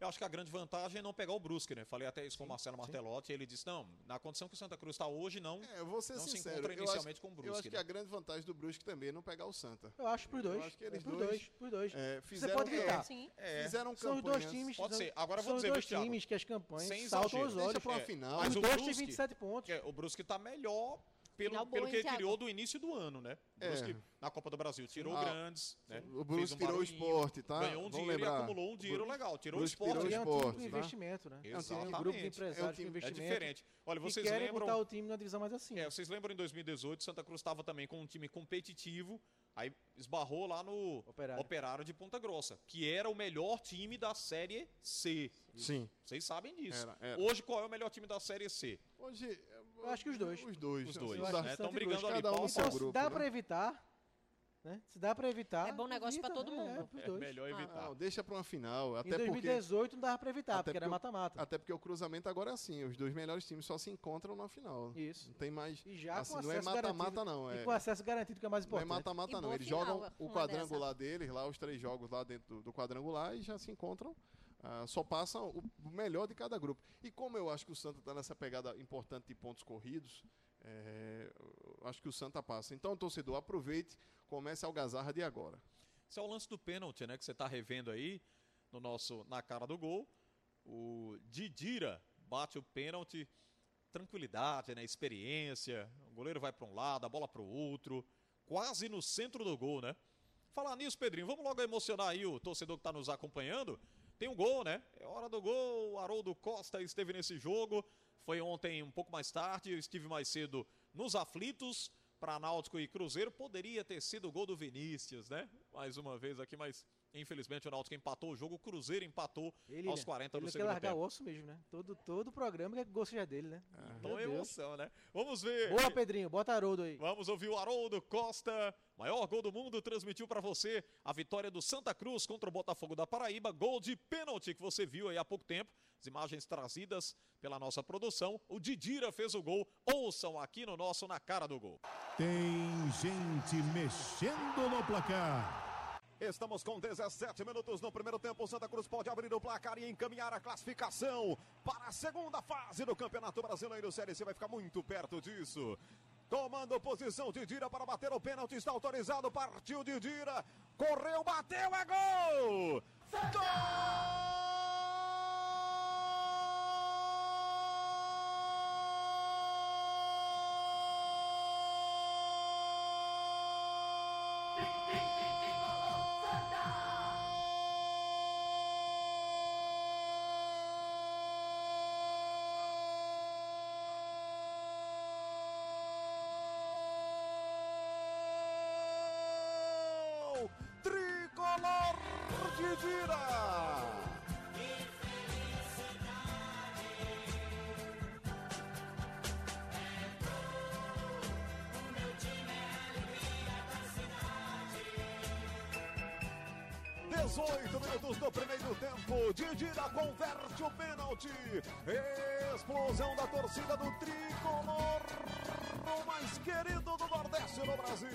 Speaker 2: Eu acho que a grande vantagem é não pegar o Brusque, né? Falei até isso com o Marcelo Martelotti, e ele disse: não, na condição que o Santa Cruz está hoje, não.
Speaker 3: É, eu vou ser
Speaker 2: não se
Speaker 3: sincero.
Speaker 2: encontra
Speaker 3: eu
Speaker 2: inicialmente
Speaker 3: acho,
Speaker 2: com o
Speaker 3: Eu
Speaker 2: Brusque.
Speaker 3: acho que
Speaker 2: né?
Speaker 3: a grande vantagem do Brusque também é não pegar o Santa.
Speaker 5: Eu acho pros dois.
Speaker 3: Eu acho que eles
Speaker 5: pros
Speaker 3: dois,
Speaker 5: dois. Pros dois.
Speaker 3: É,
Speaker 5: Você
Speaker 3: fizeram,
Speaker 5: pode evitar.
Speaker 4: Sim.
Speaker 2: É,
Speaker 3: fizeram
Speaker 5: São os dois
Speaker 3: campanhas-
Speaker 5: times.
Speaker 2: Pode
Speaker 5: são-
Speaker 2: ser. Agora
Speaker 5: são
Speaker 2: vou
Speaker 5: os
Speaker 2: dizer,
Speaker 5: dois
Speaker 2: Thiago?
Speaker 5: times que as campanhas
Speaker 2: Sem
Speaker 5: saltam
Speaker 2: exagero.
Speaker 5: os
Speaker 3: Deixa
Speaker 5: olhos.
Speaker 3: pra uma
Speaker 2: É,
Speaker 3: final.
Speaker 2: mas
Speaker 5: Os
Speaker 2: o
Speaker 5: dois têm
Speaker 2: Brusque-
Speaker 5: 27 pontos.
Speaker 2: É, o Brusque tá melhor pelo, pelo que ele
Speaker 4: Thiago?
Speaker 2: criou do início do ano, né? O
Speaker 3: É.
Speaker 2: Brusque na Copa do Brasil tirou
Speaker 3: Ah,
Speaker 2: grandes, né?
Speaker 3: O
Speaker 2: Fez
Speaker 3: Brusque
Speaker 2: um
Speaker 3: tirou o esporte, tá?
Speaker 2: Ganhou um
Speaker 3: Vamos
Speaker 2: dinheiro
Speaker 3: lembrar.
Speaker 2: e acumulou um dinheiro
Speaker 3: Brusque-
Speaker 2: legal. Tirou
Speaker 3: Brusque
Speaker 2: o esporte.
Speaker 3: tirou
Speaker 5: E é um
Speaker 3: esporte,
Speaker 5: time
Speaker 3: tá?
Speaker 5: investimento, né? É um time, um
Speaker 2: Exatamente.
Speaker 5: grupo de
Speaker 2: É um
Speaker 5: empresários
Speaker 3: time-
Speaker 5: com
Speaker 2: É
Speaker 5: investimento.
Speaker 2: diferente. Olha,
Speaker 5: que
Speaker 2: vocês
Speaker 5: querem
Speaker 2: lembram...
Speaker 5: botar o time numa divisão mais acima.
Speaker 2: É, vocês lembram em 2018, Santa Cruz estava também com um time competitivo, aí esbarrou lá no
Speaker 5: Operário.
Speaker 2: Operário de Ponta Grossa, que era o melhor time da Série C.
Speaker 3: Sim.
Speaker 2: Vocês sabem disso.
Speaker 3: Era, era.
Speaker 2: Hoje, qual é o melhor time da Série C?
Speaker 3: Hoje,
Speaker 5: Eu acho que os dois.
Speaker 3: Os dois.
Speaker 2: Os dois, né? Estão
Speaker 5: Santa
Speaker 2: brigando
Speaker 3: Cruz,
Speaker 2: ali.
Speaker 3: cada um no seu.
Speaker 5: Então, se
Speaker 3: grupo,
Speaker 5: dá
Speaker 3: né?
Speaker 5: pra evitar, né? Se dá pra evitar.
Speaker 4: É bom negócio pra
Speaker 5: evita,
Speaker 4: todo
Speaker 5: né?
Speaker 4: mundo.
Speaker 5: É, pros
Speaker 2: É
Speaker 5: dois.
Speaker 2: melhor evitar.
Speaker 3: Não, deixa pra uma final.
Speaker 5: Em
Speaker 3: Até porque,
Speaker 5: 2018 não dava pra evitar,
Speaker 3: até
Speaker 5: porque era
Speaker 3: porque
Speaker 5: mata-mata.
Speaker 3: até porque o cruzamento agora é assim. Os dois melhores times só se encontram na final.
Speaker 5: Isso.
Speaker 3: Não tem mais.
Speaker 5: E já
Speaker 3: assim,
Speaker 5: com
Speaker 3: não é
Speaker 5: acesso
Speaker 3: mata-mata,
Speaker 5: garantido.
Speaker 3: não. É,
Speaker 5: E com acesso garantido, que é mais
Speaker 3: não é
Speaker 5: importante.
Speaker 3: mata-mata, não. Eles
Speaker 4: final,
Speaker 3: jogam o quadrangular deles, lá, os três jogos lá dentro do, do quadrangular e já se encontram. Ah, só passam o melhor de cada grupo. E como eu acho que o Santa está nessa pegada importante de pontos corridos, é, acho que o Santa passa. Então, torcedor, aproveite, comece a algazarra de agora.
Speaker 2: Esse é o lance do pênalti, né? Que você tá revendo aí no nosso, na cara do gol. O Didira bate o pênalti. Tranquilidade, né? Experiência. O goleiro vai para um lado, a bola para o outro. Quase no centro do gol, né? Falar nisso, Pedrinho, vamos logo emocionar aí o torcedor que está nos acompanhando. Tem um gol, né? É hora do gol. O Haroldo Costa esteve nesse jogo. Foi ontem um pouco mais tarde. Eu estive mais cedo nos aflitos para Náutico e Cruzeiro. Poderia ter sido o gol do Vinícius, né? Mais uma vez aqui, mas infelizmente o Náutico empatou o jogo. O Cruzeiro empatou
Speaker 5: Ele,
Speaker 2: aos
Speaker 5: né?
Speaker 2: 40
Speaker 5: ele
Speaker 2: do
Speaker 5: quer
Speaker 2: segundo
Speaker 5: largar
Speaker 2: tempo.
Speaker 5: o osso mesmo, né? Todo, todo programa quer que o gol seja dele, né?
Speaker 2: Então
Speaker 5: Meu
Speaker 2: é emoção, né? Vamos ver.
Speaker 5: Boa, Pedrinho. Bota Haroldo aí.
Speaker 2: Vamos ouvir o Haroldo Costa, maior gol do mundo, transmitiu para você a vitória do Santa Cruz contra o Botafogo da Paraíba, gol de pênalti que você viu aí há pouco tempo. As imagens trazidas pela nossa produção. O Didira fez o gol. Ouçam aqui no nosso Na Cara do Gol.
Speaker 1: Tem gente mexendo no placar.
Speaker 10: Estamos com 17 minutos no primeiro tempo. O Santa Cruz pode abrir o placar e encaminhar a classificação para a segunda fase do Campeonato Brasileiro. Série C vai ficar muito perto disso. Tomando posição, Didira para bater o pênalti. Está autorizado. Partiu Didira. Correu, bateu, é gol! Gol! Didira! Dezoito minutos do primeiro tempo, Didira converte o pênalti. Explosão da torcida do Tricolor, o mais querido do Nordeste no Brasil.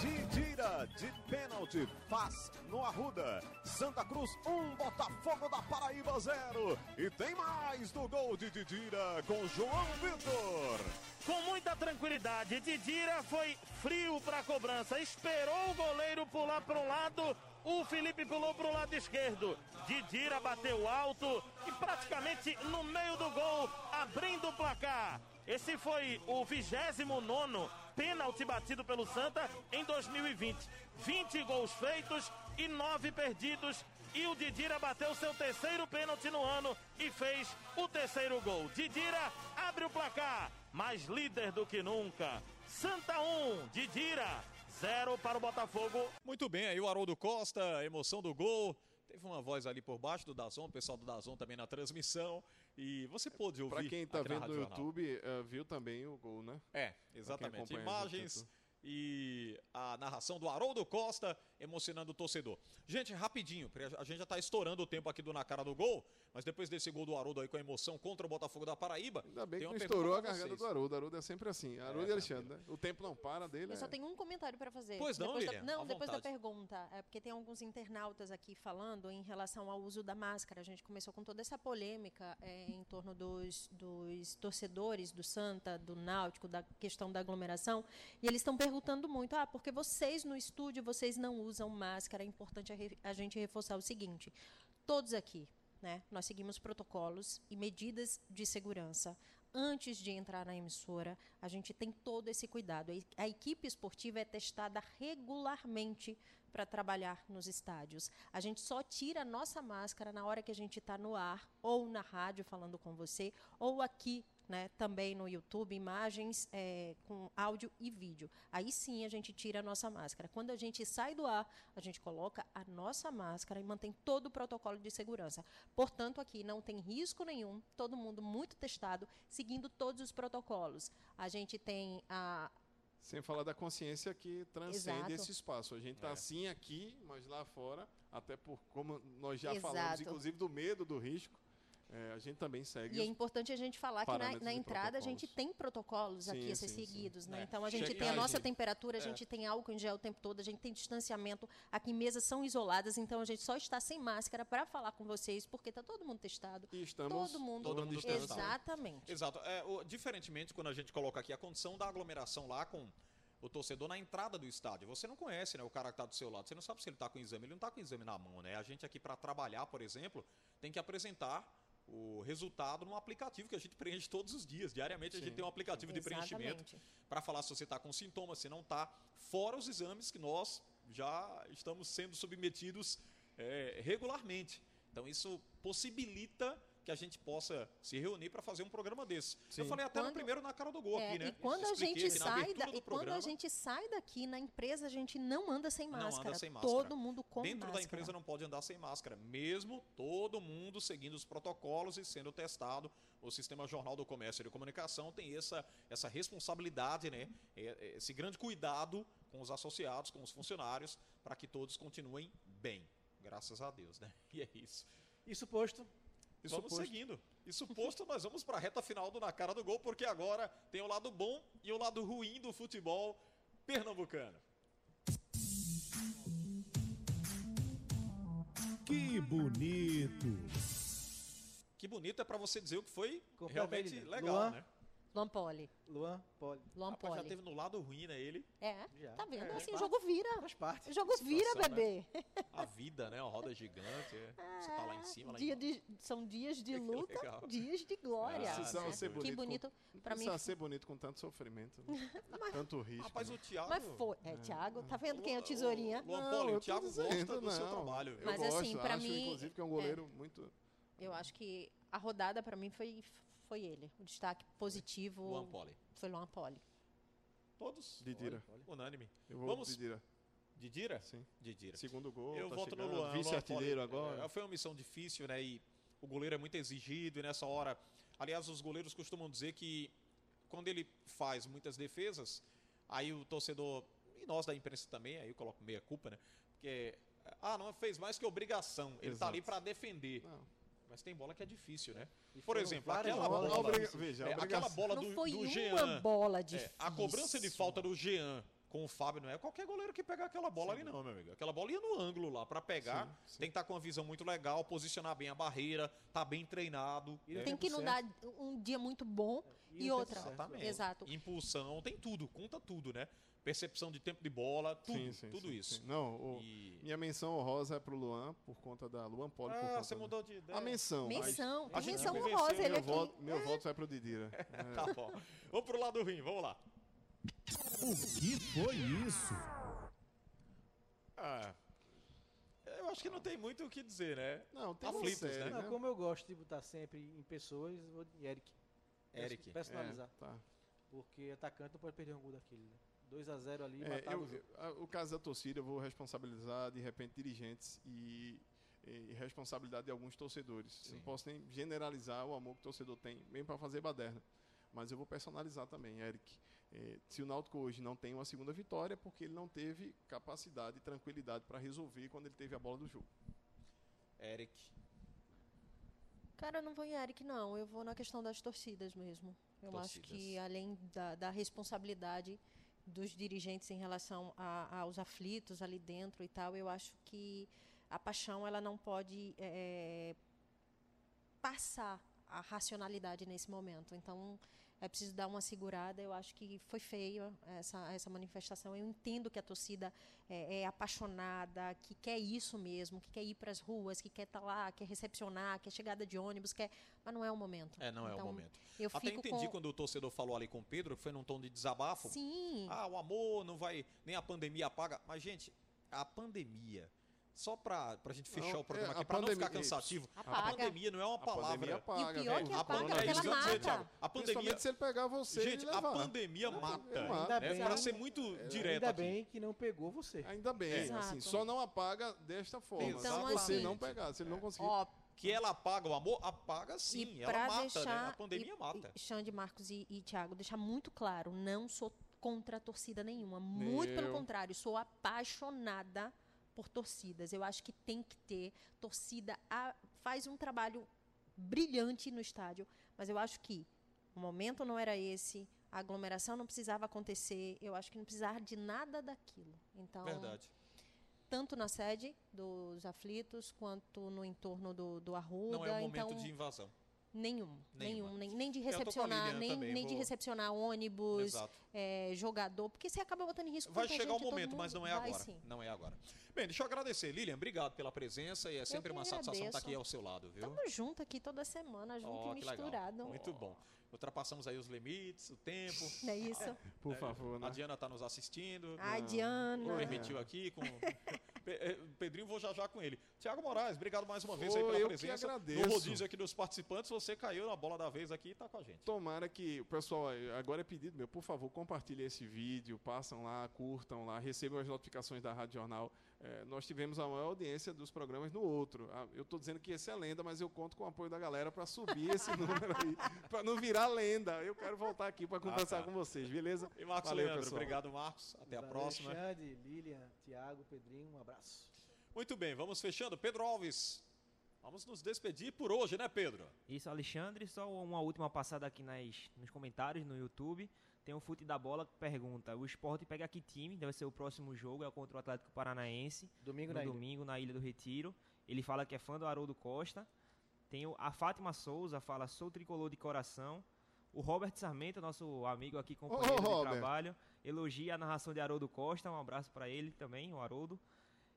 Speaker 10: Didira de pênalti faz no Arruda. Santa Cruz 1, um, Botafogo da Paraíba 0. E tem mais do gol de Didira com João Vitor.
Speaker 11: Com muita tranquilidade, Didira foi frio para a cobrança, esperou o goleiro pular para um lado, o Felipe pulou para o lado esquerdo. Didira bateu alto e praticamente no meio do gol, abrindo o placar. Esse foi o 29 pênalti batido pelo Santa em 2020. 20 gols feitos e 9 perdidos. E o Didira bateu seu terceiro pênalti no ano e fez o terceiro gol. Didira abre o placar, mais líder do que nunca. Santa 1, Didira 0 para o Botafogo.
Speaker 2: Muito bem, aí o Haroldo Costa, a emoção do gol. Teve uma voz ali por baixo do Dazon, o pessoal do Dazon também na transmissão. E você pôde ouvir.
Speaker 3: Para quem está vendo no. YouTube, eh, viu também o gol, né?
Speaker 2: É, exatamente. Imagens e a narração do Haroldo Costa emocionando o torcedor. Gente, rapidinho, porque a gente já está estourando o tempo aqui do Na Cara do Gol, mas depois desse gol do Haroldo aí com a emoção contra o Botafogo da Paraíba.
Speaker 3: Ainda bem
Speaker 2: tem
Speaker 3: que
Speaker 2: uma
Speaker 3: não estourou a garganta do Haroldo. Haroldo é sempre assim. Haroldo
Speaker 2: É,
Speaker 3: e Alexandre, né? O tempo não para dele.
Speaker 4: Eu só
Speaker 3: é-
Speaker 4: tenho um comentário para fazer.
Speaker 2: Pois não,
Speaker 4: depois da, Não, depois da pergunta. É porque tem alguns internautas aqui falando em relação ao uso da máscara. A gente começou com toda essa polêmica é, em torno dos, dos torcedores do Santa, do Náutico, da questão da aglomeração. E eles estão perguntando muito: ah, porque vocês no estúdio vocês não usam máscara? É importante a, a gente reforçar o seguinte: todos aqui, né, nós seguimos protocolos e medidas de segurança. Antes de entrar na emissora, a gente tem todo esse cuidado. A A equipe esportiva é testada regularmente para trabalhar nos estádios. A gente só tira a nossa máscara na hora que a gente está no ar, ou na rádio falando com você, ou aqui né, também no YouTube, imagens é, com áudio e vídeo. Aí sim a gente tira a nossa máscara. Quando a gente sai do ar, a gente coloca a nossa máscara e mantém todo o protocolo de segurança. Portanto, aqui não tem risco nenhum, todo mundo muito testado, seguindo todos os protocolos. A gente tem a,
Speaker 3: Sem falar da consciência que transcende
Speaker 4: Exato.
Speaker 3: esse espaço. A gente está
Speaker 2: É.
Speaker 3: assim aqui, mas lá fora, até por como nós já
Speaker 4: Exato.
Speaker 3: falamos, inclusive do medo, do risco, é, a gente também segue.
Speaker 4: E é importante a gente falar que na, na entrada a gente tem protocolos
Speaker 3: Sim,
Speaker 4: aqui a ser
Speaker 3: sim, sim.
Speaker 4: seguidos, né?
Speaker 2: É.
Speaker 4: Então a gente tem a
Speaker 2: Checagem.
Speaker 4: nossa temperatura, a
Speaker 2: É.
Speaker 4: gente tem álcool em gel o tempo todo, a gente tem distanciamento, aqui mesas são isoladas, então a gente só está sem máscara para falar com vocês, porque está todo mundo testado.
Speaker 3: E estamos
Speaker 4: todo mundo,
Speaker 2: todo mundo testado.
Speaker 4: exatamente.
Speaker 2: Exato. É, o- diferentemente, quando a gente coloca aqui a condição da aglomeração lá com o torcedor na entrada do estádio, você não conhece né, o cara que está do seu lado, você não sabe se ele está com exame, ele não está com exame na mão. Né? A gente aqui, para trabalhar, por exemplo, tem que apresentar o resultado num aplicativo que a gente preenche todos os dias. Diariamente a gente
Speaker 3: Sim.
Speaker 2: tem um aplicativo de preenchimento
Speaker 4: Exatamente.
Speaker 2: para falar se você está com sintomas, se não está, fora os exames que nós já estamos sendo submetidos é, regularmente. Então isso possibilita que a gente possa se reunir para fazer um programa desse. Eu
Speaker 3: Sim.
Speaker 2: falei até no
Speaker 4: Quando-
Speaker 2: primeiro na cara do gol
Speaker 4: É,
Speaker 2: aqui, né?
Speaker 4: E quando a gente sai da, e quando a
Speaker 2: programa.
Speaker 4: gente sai daqui na empresa, a gente não anda sem
Speaker 2: Não
Speaker 4: máscara.
Speaker 2: anda sem máscara.
Speaker 4: Todo mundo com
Speaker 2: Dentro
Speaker 4: máscara.
Speaker 2: da empresa não pode andar sem máscara, mesmo todo mundo seguindo os protocolos e sendo testado. O Sistema Jornal do Comércio e de Comunicação tem essa, essa responsabilidade, né? É- é Esse grande cuidado com os associados, com os funcionários, para que todos continuem bem. Graças a Deus, né? E é isso.
Speaker 5: Isso posto,
Speaker 3: Isso
Speaker 2: vamos
Speaker 3: posto.
Speaker 2: seguindo. Isso posto, nós vamos para a reta final do Na Cara do Gol, porque agora tem o lado bom e o lado ruim do futebol pernambucano.
Speaker 1: Que bonito!
Speaker 2: Que bonito é para você dizer o que foi realmente
Speaker 5: ele.
Speaker 2: legal,
Speaker 5: Luan.
Speaker 2: né?
Speaker 4: Luan Poli.
Speaker 5: Luan, Poli.
Speaker 4: Luan
Speaker 2: Rapaz, já
Speaker 4: Poli.
Speaker 2: teve no lado ruim, né, ele?
Speaker 4: É,
Speaker 5: Já.
Speaker 4: tá vendo?
Speaker 2: É,
Speaker 4: assim, o jogo vira.
Speaker 5: Faz parte.
Speaker 4: O jogo vira,
Speaker 2: Situação, né?
Speaker 4: bebê.
Speaker 2: A vida, né? Uma roda gigante. é. Você tá lá em cima, lá
Speaker 4: Dia
Speaker 2: embaixo.
Speaker 4: de- são dias de luta,
Speaker 2: legal.
Speaker 4: dias de glória.
Speaker 2: Ah,
Speaker 3: Precisava ser bonito.
Speaker 4: que bonito
Speaker 3: com,
Speaker 4: pra mim.
Speaker 3: Ser bonito com tanto sofrimento, né? tanto risco.
Speaker 2: Rapaz,
Speaker 3: né?
Speaker 2: o Thiago...
Speaker 4: Mas foi. É, Thiago, tá vendo quem é o tesourinha?
Speaker 2: Luan
Speaker 3: Não,
Speaker 2: Poli, o Thiago
Speaker 3: dizendo,
Speaker 2: gosta do seu trabalho.
Speaker 3: Eu
Speaker 4: Mas,
Speaker 3: gosto,
Speaker 4: assim, pra
Speaker 3: acho,
Speaker 4: mim,
Speaker 3: inclusive, que é um goleiro muito...
Speaker 4: Eu acho que a rodada pra mim foi, foi ele. O destaque positivo
Speaker 2: Luan Poli.
Speaker 4: foi Luan Poli.
Speaker 2: Todos?
Speaker 3: Didira.
Speaker 2: Unânime.
Speaker 3: Eu vou
Speaker 2: Vamos-
Speaker 3: Didira.
Speaker 2: Didira?
Speaker 3: Sim.
Speaker 2: Didira.
Speaker 3: Segundo gol,
Speaker 2: Eu
Speaker 3: tá
Speaker 2: voto no
Speaker 3: chegando,
Speaker 2: Luan.
Speaker 3: Vice-artilheiro
Speaker 2: Poli.
Speaker 3: agora.
Speaker 2: É, foi uma missão difícil, né? E o goleiro é muito exigido e nessa hora. Aliás, os goleiros costumam dizer que quando ele faz muitas defesas, aí o torcedor, e nós da imprensa também, aí eu coloco meia culpa, né? Porque, ah, não fez mais que obrigação. Ele tá
Speaker 3: Exato.
Speaker 2: ali para defender.
Speaker 3: Não.
Speaker 2: Mas tem bola que é difícil, né?
Speaker 5: E
Speaker 2: Por exemplo, aquela bola.
Speaker 3: Obriga-
Speaker 5: difíceis.
Speaker 3: Veja,
Speaker 2: é, aquela bola
Speaker 4: Não
Speaker 2: do,
Speaker 4: foi
Speaker 2: do
Speaker 4: uma
Speaker 2: Jean.
Speaker 4: bola
Speaker 2: É,
Speaker 4: difícil.
Speaker 2: a cobrança de falta do Jean com o Fábio não é qualquer goleiro que pegar aquela bola ali, não, meu amigo. Aquela bola ia no ângulo lá pra pegar.
Speaker 3: Sim, sim.
Speaker 2: Tem que estar com uma visão muito legal, posicionar bem a barreira, tá bem treinado.
Speaker 5: E
Speaker 2: né?
Speaker 5: no
Speaker 4: Tem que não dar um dia muito bom
Speaker 5: E
Speaker 4: e,
Speaker 5: tempo
Speaker 4: outra.
Speaker 2: Exatamente.
Speaker 4: Exato.
Speaker 2: Impulsão, tem tudo, conta tudo, né? Percepção de tempo de bola, tudo,
Speaker 3: Sim, sim,
Speaker 2: tudo
Speaker 3: sim,
Speaker 2: isso.
Speaker 3: sim. Não, o-
Speaker 2: E-
Speaker 3: minha menção honrosa é pro Luan, por conta da Luan Poli. por
Speaker 2: Ah, você
Speaker 3: da-
Speaker 2: mudou de ideia.
Speaker 3: A menção. mas
Speaker 4: Menção.
Speaker 2: A gente
Speaker 4: menção
Speaker 2: me
Speaker 4: honrosa ele
Speaker 3: meu
Speaker 4: aqui.
Speaker 3: voto, meu voto vai pro Didira. É.
Speaker 2: Tá bom. Vamos pro lado ruim, vamos lá.
Speaker 1: O que foi isso?
Speaker 2: Ah, eu acho que não tem muito o que dizer, né?
Speaker 3: Não, tem
Speaker 2: Aflitos,
Speaker 3: série,
Speaker 2: né?
Speaker 5: Não, como eu gosto de botar sempre em pessoas, vou de Eric.
Speaker 2: Eric.
Speaker 5: Personalizar.
Speaker 3: É, tá.
Speaker 5: Porque atacante não pode perder um gol daquele, né? 2x0 ali,
Speaker 3: É, eu-
Speaker 5: o jogo.
Speaker 3: a- o caso da torcida, eu vou responsabilizar de repente dirigentes e, e responsabilidade de alguns torcedores.
Speaker 2: Sim.
Speaker 3: Não posso nem generalizar o amor que o torcedor tem, mesmo para fazer baderna. Mas eu vou personalizar também, Eric. eh, se o Náutico hoje não tem uma segunda vitória, é porque ele não teve capacidade e tranquilidade para resolver quando ele teve a bola do jogo.
Speaker 2: Eric.
Speaker 4: Cara, eu não vou em Eric, não. Eu vou na questão das torcidas mesmo. Eu acho que,
Speaker 2: Torcidas.
Speaker 4: além da, da responsabilidade dos dirigentes em relação a- aos aflitos ali dentro e tal, eu acho que a paixão ela não pode eh, passar a racionalidade nesse momento. Então, é preciso dar uma segurada. Eu acho que foi feia essa, essa manifestação. Eu entendo que a torcida é, é apaixonada, que quer isso mesmo, que quer ir para as ruas, que quer estar lá, quer recepcionar, quer chegada de ônibus, quer... mas não é o momento.
Speaker 2: É, não é o
Speaker 4: Então,
Speaker 2: momento.
Speaker 4: Eu
Speaker 2: Até entendi
Speaker 4: com...
Speaker 2: quando o torcedor falou ali com o Pedro, que foi num tom de desabafo.
Speaker 4: Sim.
Speaker 2: Ah, o amor não vai. Nem a pandemia apaga. Mas, gente, a pandemia. Só pra, pra gente fechar
Speaker 3: Não,
Speaker 2: o programa
Speaker 3: é,
Speaker 2: aqui,
Speaker 3: a
Speaker 2: pra não ficar
Speaker 3: pandemia-
Speaker 2: cansativo. A pandemia não é uma
Speaker 3: A pandemia
Speaker 2: palavra.
Speaker 3: apaga,
Speaker 4: E o pior que
Speaker 2: A
Speaker 4: apaga,
Speaker 2: pandemia,
Speaker 4: porque
Speaker 2: é isso que
Speaker 4: ela
Speaker 2: eu ia dizer,
Speaker 4: mata.
Speaker 2: A pandemia.
Speaker 3: Se ele pegar você
Speaker 2: Gente, a pandemia mata.
Speaker 3: mata.
Speaker 5: Ainda
Speaker 2: É,
Speaker 5: bem,
Speaker 2: pra ser muito direto
Speaker 5: Ainda
Speaker 2: aqui.
Speaker 5: bem que não pegou você.
Speaker 3: Ainda bem,
Speaker 4: Exato.
Speaker 3: assim, só não apaga desta forma.
Speaker 2: Então,
Speaker 3: se você
Speaker 4: assim,
Speaker 3: não pegar, se ele não conseguir.
Speaker 4: Ó,
Speaker 2: Que ela apaga o amor, apaga sim.
Speaker 4: e
Speaker 2: Ela mata,
Speaker 4: deixar,
Speaker 2: né? A pandemia
Speaker 4: e,
Speaker 2: mata.
Speaker 4: E Xande, Marcos e, e Tiago, deixar muito claro, não sou contra a torcida nenhuma. Muito pelo contrário, sou apaixonada por torcidas. Eu acho que tem que ter. Torcida a- faz um trabalho brilhante no estádio, mas eu acho que o momento não era esse, a aglomeração não precisava acontecer, eu acho que não precisava de nada daquilo. Então,
Speaker 2: Verdade.
Speaker 4: tanto na sede dos aflitos quanto no entorno do, do Arruda.
Speaker 2: Não é o momento
Speaker 4: então,
Speaker 2: de invasão.
Speaker 4: Nenhum, nenhum, nem, nem de
Speaker 2: a
Speaker 4: recepcionar, nem,
Speaker 2: também,
Speaker 4: nem de
Speaker 2: vou-
Speaker 4: recepcionar ônibus, é, jogador, porque você acaba botando em risco
Speaker 2: Vai chegar o
Speaker 4: gente, todo
Speaker 2: momento, mas não é
Speaker 4: Vai
Speaker 2: agora.
Speaker 4: sim.
Speaker 2: Não é agora. Bem, deixa eu agradecer. Lilian, obrigado pela presença e é sempre uma satisfação estar
Speaker 4: agradeço.
Speaker 2: aqui ao seu lado, viu?
Speaker 4: Tamo junto aqui toda semana, junto
Speaker 2: Ó,
Speaker 4: e misturado.
Speaker 2: Muito bom. Ultrapassamos aí os limites, o tempo.
Speaker 4: Não é isso?
Speaker 3: Por favor,
Speaker 2: A
Speaker 3: né?
Speaker 2: Diana está nos assistindo.
Speaker 4: Ai, Diana.
Speaker 2: Permitiu aqui com. Eh, Pedrinho, vou já já com ele. Tiago Moraes, obrigado mais uma vez
Speaker 3: Ô,
Speaker 2: aí pela
Speaker 3: eu que
Speaker 2: presença.
Speaker 3: agradeço.
Speaker 2: No rodízio aqui dos participantes, você caiu na bola da vez aqui e está com a gente.
Speaker 3: Tomara que o pessoal, agora é pedido meu, por favor, compartilhem esse vídeo, passam lá, curtam lá, recebam as notificações da Rádio Jornal. É, nós tivemos a maior audiência dos programas no outro. Ah, eu estou dizendo que esse é lenda, mas eu conto com o apoio da galera para subir esse número aí, para não virar lenda. Eu quero voltar aqui para conversar
Speaker 2: tá.
Speaker 3: com vocês, beleza?
Speaker 2: E Marcos
Speaker 3: Valeu,
Speaker 2: Leandro,
Speaker 3: pessoal.
Speaker 2: obrigado, Marcos. Até a
Speaker 5: Valeu,
Speaker 2: próxima.
Speaker 5: Alexandre, Lilian, Tiago, Pedrinho, um abraço.
Speaker 2: Muito bem, vamos fechando. Pedro Alves, vamos nos despedir por hoje, né, Pedro?
Speaker 9: Isso, Alexandre. Só uma última passada aqui nas, nos comentários no YouTube. Tem o Fute da Bola que pergunta: o esporte pega que time? Deve ser o próximo jogo, é contra o Atlético Paranaense.
Speaker 5: Domingo
Speaker 9: no
Speaker 5: na ilha.
Speaker 9: domingo na Ilha do Retiro. Ele fala que é fã do Haroldo Costa. Tem o- a Fátima Souza, fala: sou tricolor de coração. O Robert Sarmento, nosso amigo aqui, companheiro de
Speaker 3: Robert.
Speaker 9: trabalho, elogia a narração de Haroldo Costa. Um abraço para ele também, o Haroldo.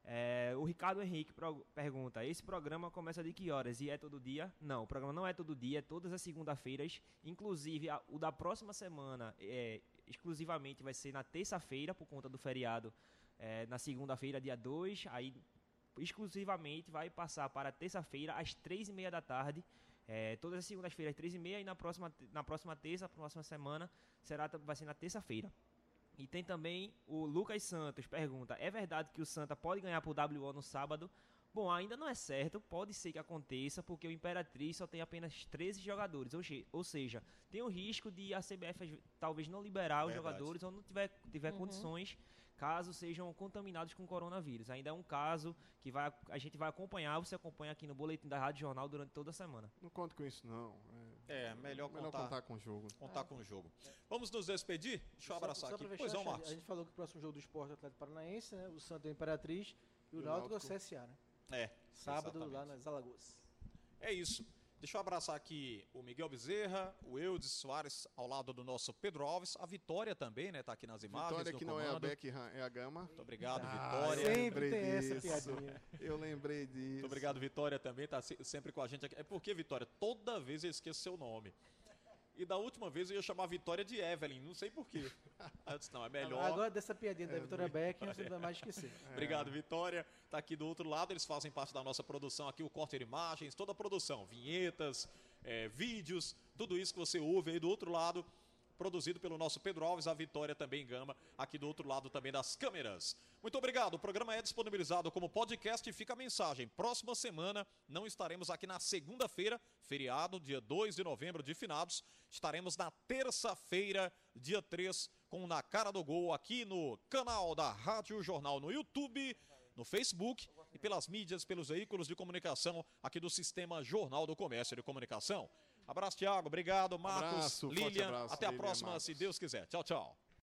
Speaker 9: É, o Ricardo Henrique pergunta: esse programa começa de que horas? E é todo dia? Não, o programa não é todo dia, é todas as segunda-feiras. Inclusive, a- o da próxima semana, é, exclusivamente, vai ser na terça-feira, por conta do feriado. é, na segunda-feira, dia 2. Aí, exclusivamente, vai passar para terça-feira, às três e meia da tarde. É, todas as segundas-feiras, três e meia. E na próxima, na próxima terça, próxima semana, será, vai ser na terça-feira. E tem também o Lucas Santos, pergunta: é verdade que o Santa pode ganhar por WO no sábado? Bom, ainda não é certo, pode ser que aconteça, porque o Imperatriz só tem apenas 13 jogadores, ou, seja, tem o risco de a CBF talvez não liberar os
Speaker 2: Verdade.
Speaker 9: jogadores ou não tiver, tiver
Speaker 4: Uhum.
Speaker 9: condições, caso sejam contaminados com coronavírus. Ainda é um caso que vai, a gente vai acompanhar, você acompanha aqui no Boletim da Rádio Jornal durante toda a semana.
Speaker 3: Não conto com isso, não. É,
Speaker 2: É, melhor,
Speaker 3: melhor
Speaker 2: contar,
Speaker 3: contar com o jogo.
Speaker 2: contar com o jogo. Vamos nos despedir? Deixa eu abraçar
Speaker 5: só
Speaker 2: aqui. Pois
Speaker 5: fechar,
Speaker 2: não,
Speaker 5: Xande,
Speaker 2: Marcos.
Speaker 5: A gente falou que o próximo jogo do esporte é o Atlético Paranaense, né? O Santa é Imperatriz e o,
Speaker 3: E o
Speaker 5: Náutico é o. CSA, né?
Speaker 2: É,
Speaker 5: Sábado
Speaker 2: exatamente.
Speaker 5: lá nas Alagoas.
Speaker 2: É isso. Deixa eu abraçar aqui o Miguel Bezerra, o Eudes Soares ao lado do nosso Pedro Alves, a Vitória também, né? Tá aqui nas imagens.
Speaker 3: Vitória
Speaker 2: no
Speaker 3: que não é a
Speaker 2: comando.
Speaker 3: Beckham, é a Gama.
Speaker 2: Muito obrigado,
Speaker 3: Ah,
Speaker 2: Vitória.
Speaker 5: Sempre tem essa piadinha.
Speaker 3: Eu lembrei disso.
Speaker 2: Muito obrigado, Vitória, também, tá se- sempre com a gente aqui. É porque, Vitória, toda vez eu esqueço seu nome. E da última vez eu ia chamar a Vitória de Evelyn, não sei porquê. Aí eu disse, não, é melhor.
Speaker 5: Agora dessa piadinha da
Speaker 3: É,
Speaker 5: Vitória Beck, você não vai mais esquecer.
Speaker 2: Obrigado, Vitória. Tá aqui do outro lado, eles fazem parte da nossa produção aqui, o corte de imagens, toda a produção, vinhetas, eh, vídeos, tudo isso que você ouve aí do outro lado. Produzido pelo nosso Pedro Alves, a Vitória também Gama, aqui do outro lado também das câmeras. Muito obrigado. O programa é disponibilizado como podcast e fica a mensagem. Próxima semana não estaremos aqui na segunda-feira, feriado, dia 2 de novembro de finados. Estaremos na terça-feira, dia 3, com Na Cara do Gol, aqui no canal da Rádio Jornal no YouTube, no Facebook e pelas mídias, pelos veículos de comunicação aqui do Sistema Jornal do Comércio de Comunicação. Abraço, Tiago. Obrigado, Marcos,
Speaker 3: Abraço,
Speaker 2: Lilian.
Speaker 3: abraço,
Speaker 2: Até a
Speaker 3: Lilian,
Speaker 2: próxima,
Speaker 3: Marcos.
Speaker 2: se Deus quiser. Tchau, tchau.